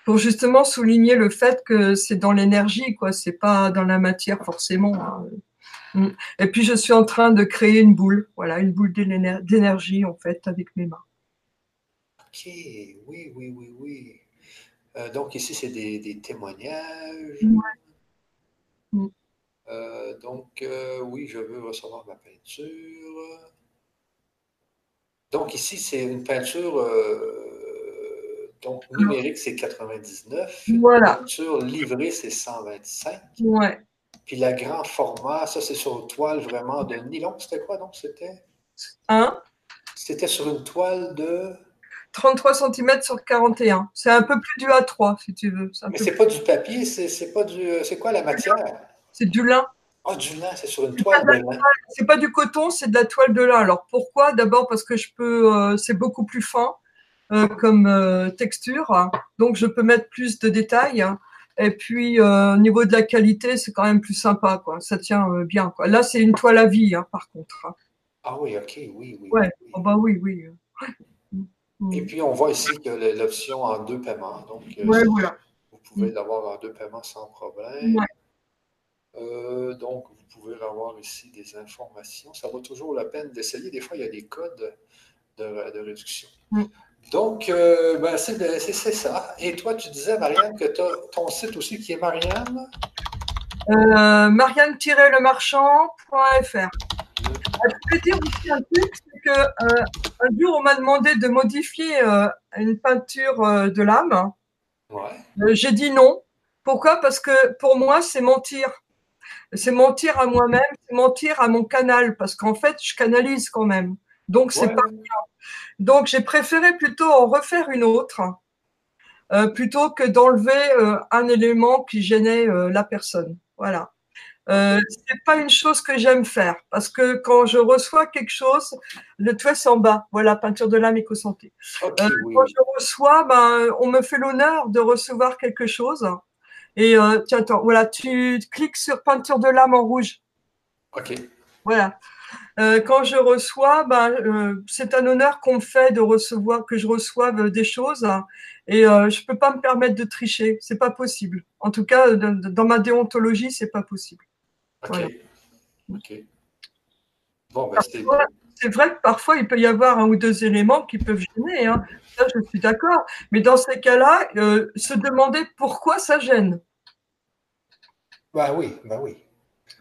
pour justement souligner le fait que c'est dans l'énergie, quoi. C'est pas dans la matière forcément. Hein. Mm. Et puis je suis en train de créer une boule, voilà, une boule d'énergie en fait avec mes mains. Ok, oui, oui, oui, oui. Euh, donc ici c'est des, témoignages. Mm. Euh, donc euh, oui, je veux recevoir ma peinture. Donc ici c'est une peinture donc, numérique, c'est 99. Voilà. Sur livrée, c'est 125. Ouais. Puis la grand format, ça, c'est sur une toile vraiment de nylon. C'était quoi, donc? C'était? Hein? C'était sur une toile de? 33 cm sur 41. C'est un peu plus du A3, si tu veux. Mais c'est pas du papier, c'est pas du. C'est quoi la matière? C'est du lin. Ah, du lin, c'est sur une toile de lin. C'est pas du coton, c'est de la toile de lin. Alors pourquoi? D'abord parce que je peux, euh, c'est beaucoup plus fin. Euh, comme euh, texture, donc je peux mettre plus de détails. Et puis euh, au niveau de la qualité, c'est quand même plus sympa, quoi. Ça tient bien, quoi. Là, c'est une toile à vie, hein, par contre. Ah oui, ok, oui, oui. Ouais, oh, bah oui, oui. Et puis on voit ici que l'option en deux paiements, donc voilà. vous pouvez l'avoir en deux paiements sans problème. donc, vous pouvez avoir ici des informations. Ça vaut toujours la peine d'essayer. Des fois, il y a des codes de, réduction. Mm. Donc, euh, ben, c'est ça. Et toi, tu disais, Marianne, que tu as ton site aussi qui est Marianne? Euh, Marianne-lemarchand.fr. Je peux dire aussi un truc, c'est qu'un euh, jour, on m'a demandé de modifier euh, une peinture de l'âme. Ouais. J'ai dit non. Pourquoi? Parce que pour moi, c'est mentir. C'est mentir à moi-même, c'est mentir à mon canal, parce qu'en fait, je canalise quand même. Donc, c'est pas bien. Donc, j'ai préféré plutôt en refaire une autre euh, plutôt que d'enlever euh, un élément qui gênait euh, la personne. Voilà. Euh, c'est pas une chose que j'aime faire parce que quand je reçois quelque chose, le toit c'est en bas. Voilà, peinture de l'âme éco-santé. Quand je reçois, ben, on me fait l'honneur de recevoir quelque chose. Et tiens, attends, voilà, tu cliques sur peinture de l'âme en rouge. OK. Voilà. Euh, quand je reçois, ben, euh, c'est un honneur qu'on me fait de recevoir, que je reçoive des choses, hein, et euh, je peux pas me permettre de tricher. C'est pas possible. En tout cas, dans ma déontologie, c'est pas possible. Ok. Ok. Bon, ben, c'est vrai que parfois, il peut y avoir un ou deux éléments qui peuvent gêner. Hein. Ça, je suis d'accord. Mais dans ces cas-là, euh, se demander pourquoi ça gêne. Bah oui, bah oui.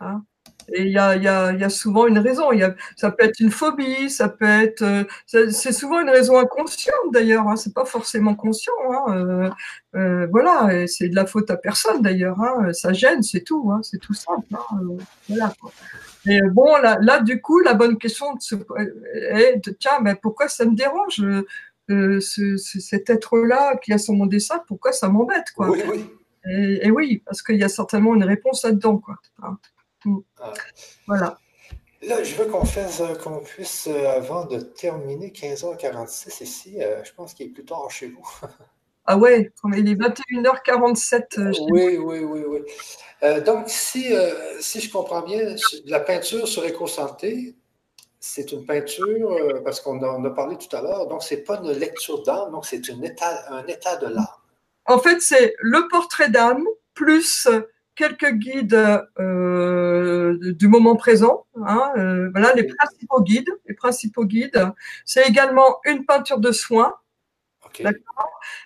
Hein? Et il y a, y, a, y a, souvent une raison. Y a, ça peut être une phobie, ça peut être. Euh, c'est souvent une raison inconsciente d'ailleurs. Hein, c'est pas forcément conscient. Hein, euh, euh, voilà, c'est de la faute à personne d'ailleurs. Hein, ça gêne, c'est tout. Hein, c'est tout simple. Voilà. Quoi. Et bon, là, là, du coup, la bonne question est de tiens, mais pourquoi ça me dérange ce, cet être-là qui a son mon dessin? Pourquoi ça m'embête quoi? Oui, oui. Et, et, oui, parce qu'il y a certainement une réponse là-dedans, quoi. Ah. Voilà. Là, je veux qu'on fasse, euh, qu'on puisse, euh, avant de terminer 15h46 ici, euh, je pense qu'il est plus tard chez vous. ah ouais, il est 21h47. oui, oui, oui, oui. donc, si, si je comprends bien, la peinture sur éco-santé, c'est une peinture, parce qu'on en a parlé tout à l'heure, donc c'est pas une lecture d'âme, donc c'est un état, un état de l'âme. En fait, c'est le portrait d'âme plus quelques guides euh, du moment présent. Hein, euh, voilà les principaux guides. Les principaux guides. C'est également une peinture de soins.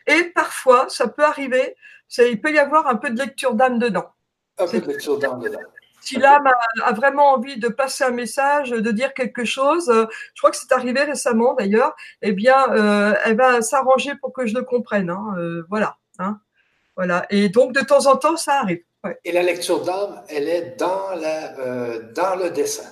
Et parfois, ça peut arriver. Il peut y avoir un peu de lecture d'âme dedans. Un peu de lecture d'âme dedans. Si l'âme a, vraiment envie de passer un message, de dire quelque chose, euh, je crois que c'est arrivé récemment d'ailleurs, eh bien, euh, elle va s'arranger pour que je le comprenne. Hein, euh, voilà. Hein, voilà. Et donc, de temps en temps, ça arrive. Et la lecture d'âme, elle est dans, la, euh, dans le dessin.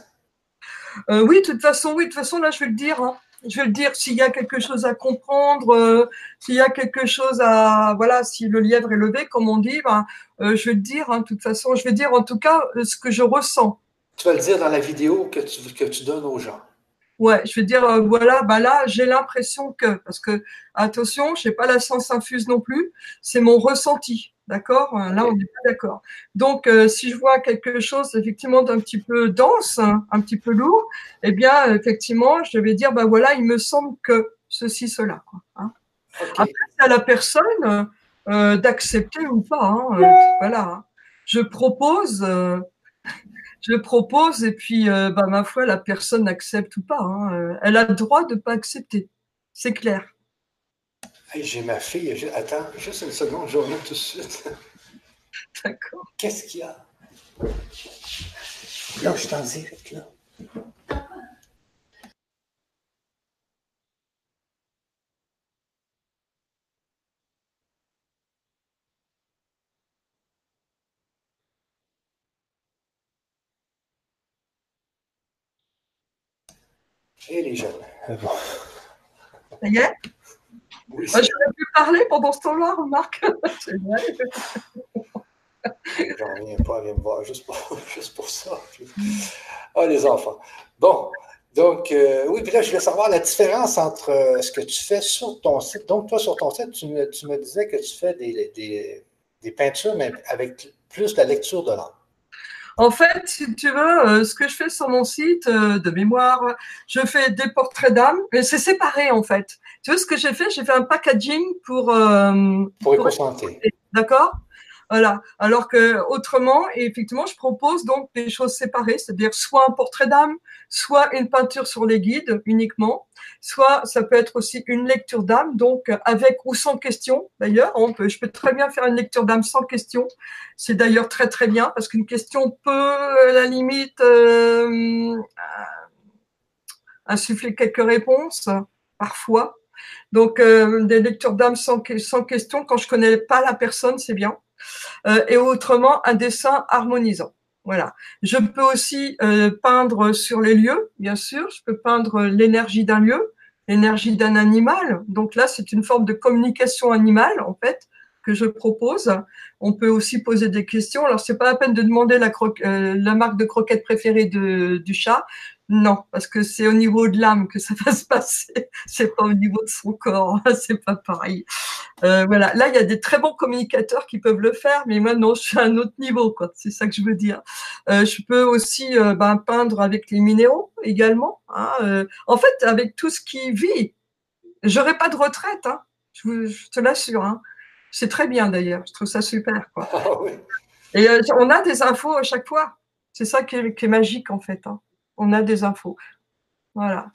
Euh, oui, de toute façon, oui, de toute façon, là, je vais le dire. Hein. Je vais le dire s'il y a quelque chose à comprendre, euh, s'il y a quelque chose à, voilà, si le lièvre est levé, comme on dit, ben, je vais le dire. Hein, de toute façon, je vais dire en tout cas ce que je ressens. Tu vas le dire dans la vidéo que tu, que tu donnes aux gens. Ouais, je vais dire, voilà, bah là, j'ai l'impression que, parce que, attention, je n'ai pas la sens infuse non plus, c'est mon ressenti. D'accord? Là, on n'est pas d'accord. Donc, euh, si je vois quelque chose effectivement d'un petit peu dense, hein, un petit peu lourd, eh bien, effectivement, je vais dire, ben voilà, il me semble que ceci, cela. Quoi, hein. Après, c'est à la personne euh, d'accepter ou pas. Hein, euh, voilà. Hein. Je propose, euh, <laughs> je propose, et puis, bah, ma foi, la personne accepte ou pas. Hein, elle a le droit de ne pas accepter. C'est clair. J'ai ma fille. Attends, juste une seconde, je reviens tout de suite. D'accord. Qu'est-ce qu'il y a? Là, je t'en direct, là. Et les jeunes. Bon. Ça y est? Oui, J'aurais pu parler pendant ce temps-là, remarque. <laughs> J'en reviens pas, viens me voir juste pour, <laughs> juste pour ça. Ah, les enfants. Bon, donc, euh, oui, puis là, je voulais savoir la différence entre euh, ce que tu fais sur ton site. Donc, toi, sur ton site, tu me, tu me disais que tu fais des, des, des peintures, mais avec plus la lecture de l'art. En fait, si tu veux, euh, ce que je fais sur mon site euh, de mémoire, je fais des portraits d'âme, mais c'est séparé en fait. Tu vois ce que j'ai fait? J'ai fait un packaging pour euh, pour, pour D'accord? Voilà. Alors que autrement, effectivement, je propose donc des choses séparées, c'est-à-dire soit un portrait d'âme, soit une peinture sur les guides uniquement, soit ça peut être aussi une lecture d'âme, donc avec ou sans question. D'ailleurs, on peut, je peux très bien faire une lecture d'âme sans question. C'est d'ailleurs très très bien parce qu'une question peut, à la limite, euh, insuffler quelques réponses parfois. Donc, euh, des lectures d'âme sans, sans question, quand je connais pas la personne, c'est bien. Euh, et autrement un dessin harmonisant. Voilà. Je peux aussi euh, peindre sur les lieux, bien sûr. Je peux peindre l'énergie d'un lieu, l'énergie d'un animal. Donc là, c'est une forme de communication animale, en fait, que je propose. On peut aussi poser des questions. Alors, c'est pas la peine de demander la, euh, marque de croquette préférée du chat. Non, parce que c'est au niveau de l'âme que ça <laughs> va se passer. C'est pas au niveau de son corps. <laughs> C'est pas pareil. Euh, voilà. Là, il y a des très bons communicateurs qui peuvent le faire, mais moi, non, je suis à un autre niveau, quoi. C'est ça que je veux dire. Euh, je peux aussi euh, ben, peindre avec les minéraux également. Hein, en fait, avec tout ce qui vit, j'aurai pas de retraite. Hein. Je, te l'assure. Hein. C'est très bien d'ailleurs. Je trouve ça super, quoi. <laughs> Ah Et on a des infos à chaque fois. C'est ça qui est, qui est, magique, en fait. Hein on a des infos. Voilà.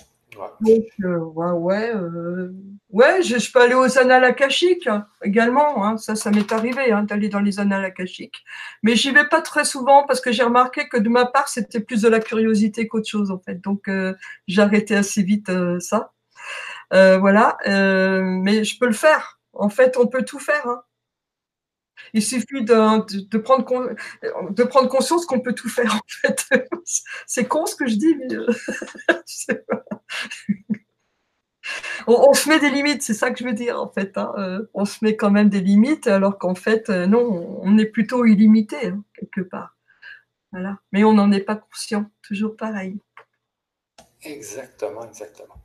Donc, euh, ouais, euh, ouais, je, peux aller aux annales akashiques également. Hein. Ça, ça m'est arrivé hein, d'aller dans les annales akashiques. Mais j'y vais pas très souvent parce que j'ai remarqué que de ma part, c'était plus de la curiosité qu'autre chose en fait. Donc, euh, j'ai arrêté assez vite ça. voilà. mais je peux le faire. En fait, on peut tout faire. Il suffit de, prendre, de prendre conscience qu'on peut tout faire, en fait. <laughs> C'est con ce que je dis, mais euh, <laughs> on, se met des limites, c'est ça que je veux dire, en fait. Hein. Euh, on se met quand même des limites, alors qu'en fait, euh, non, on est plutôt illimité, hein, quelque part. Voilà. Mais on n'en est pas conscient, toujours pareil. Exactement, exactement.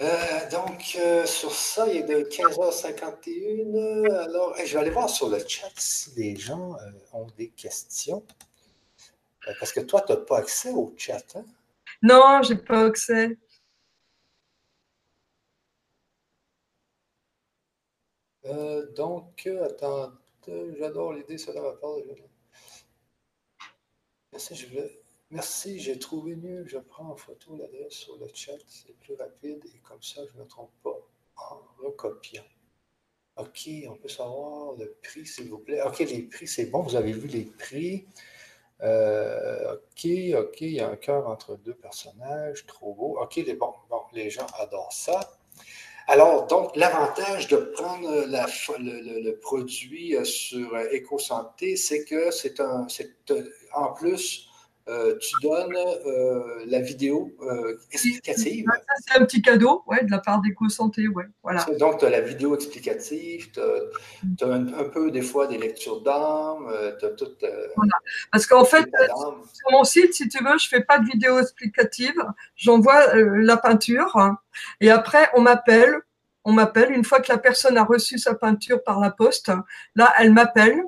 Euh, donc, euh, sur ça, il est de 15h51. Alors, je vais aller voir sur le chat si les gens euh, ont des questions. parce que toi, tu n'as pas accès au chat. Hein? Non, je n'ai pas accès. donc, attends, j'adore l'idée, cela va parler. Merci, je vais. Merci, j'ai trouvé mieux. Je prends en photo l'adresse sur le chat, c'est plus rapide et comme ça, je ne me trompe pas en recopiant. OK, on peut savoir le prix, s'il vous plaît. OK, les prix, c'est bon, vous avez vu les prix. Euh, OK, OK, il y a un cœur entre deux personnages, trop beau. OK, les, bon, bon, les gens adorent ça. Alors, donc, l'avantage de prendre le, produit sur EcoSanté, c'est que c'est un, en plus, euh, tu donnes euh, la vidéo euh, explicative. c'est un petit cadeau ouais, de la part d'EcoSanté. Ouais, voilà. Donc, tu as la vidéo explicative, tu as, un, peu des fois des lectures d'âme, tu as tout. voilà. Parce qu'en fait, sur mon site, si tu veux, je ne fais pas de vidéo explicative, j'envoie la peinture et après, on m'appelle. On m'appelle une fois que la personne a reçu sa peinture par la poste. Là, elle m'appelle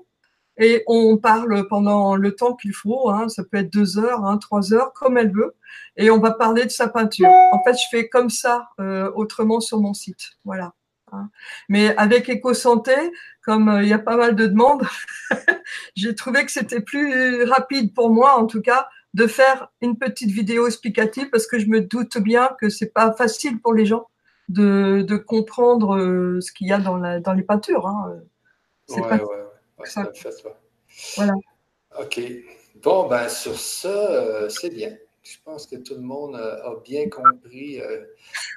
et on parle pendant le temps qu'il faut. Hein, ça peut être deux heures, hein, trois heures, comme elle veut, et on va parler de sa peinture. En fait, je fais comme ça euh, autrement sur mon site, voilà. Hein. Mais avec EcoSanté, comme euh, il y a pas mal de demandes, <laughs> j'ai trouvé que c'était plus rapide pour moi, en tout cas, de faire une petite vidéo explicative parce que je me doute bien que c'est pas facile pour les gens de, de comprendre euh, ce qu'il y a dans, la, dans les peintures. Hein. Ouais, ouais, voilà. OK. Bon, ben sur ça, euh, c'est bien. Je pense que tout le monde euh, a bien compris euh,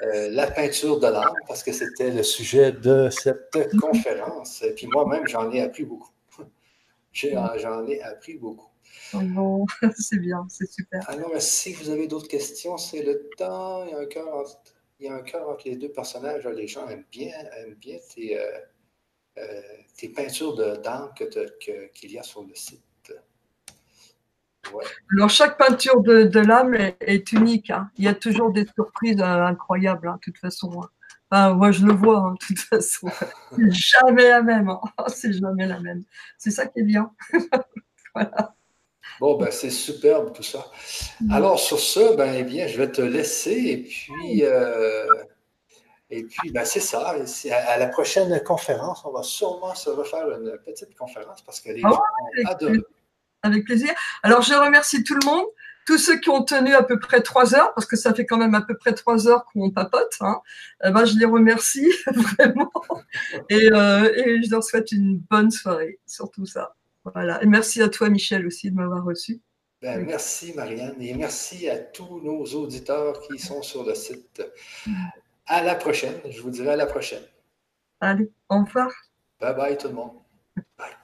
la peinture de l'âme parce que c'était le sujet de cette <laughs> conférence. Et puis moi-même, j'en ai appris beaucoup. <laughs> J'en ai appris beaucoup. Bon, <laughs> c'est bien, c'est super. Alors, si vous avez d'autres questions, c'est le temps. Il y a un cœur entre, il y a un cœur entre les deux personnages. Les gens aiment bien, aiment bien tes, euh, tes peintures d'âme qu'il y a sur le site. Alors, chaque peinture de, l'âme est, unique. Hein. Il y a toujours des surprises euh, incroyables, hein, de toute façon. Hein. moi, je le vois, de toute façon. C'est jamais la même. C'est jamais la même. C'est ça qui est bien. <laughs> voilà. Bon, ben, c'est superbe tout ça. Mm. Alors, sur ce, ben, eh bien, je vais te laisser et puis. Euh, et puis, ben, c'est ça. À, la prochaine conférence, on va sûrement se refaire une petite conférence parce que les ah gens ont Avec plaisir. Alors, je remercie tout le monde, tous ceux qui ont tenu à peu près trois heures, parce que ça fait quand même à peu près trois heures qu'on papote. Hein. Eh ben, je les remercie <laughs> vraiment. Et, euh, et, je leur souhaite une bonne soirée sur tout ça. Voilà. Et merci à toi, Michel, aussi, de m'avoir reçu. Ben, merci, Marianne, et merci à tous nos auditeurs qui sont sur le site. À la prochaine. Je vous dirai à la prochaine. Allez, au revoir. Bye bye tout le monde. Bye.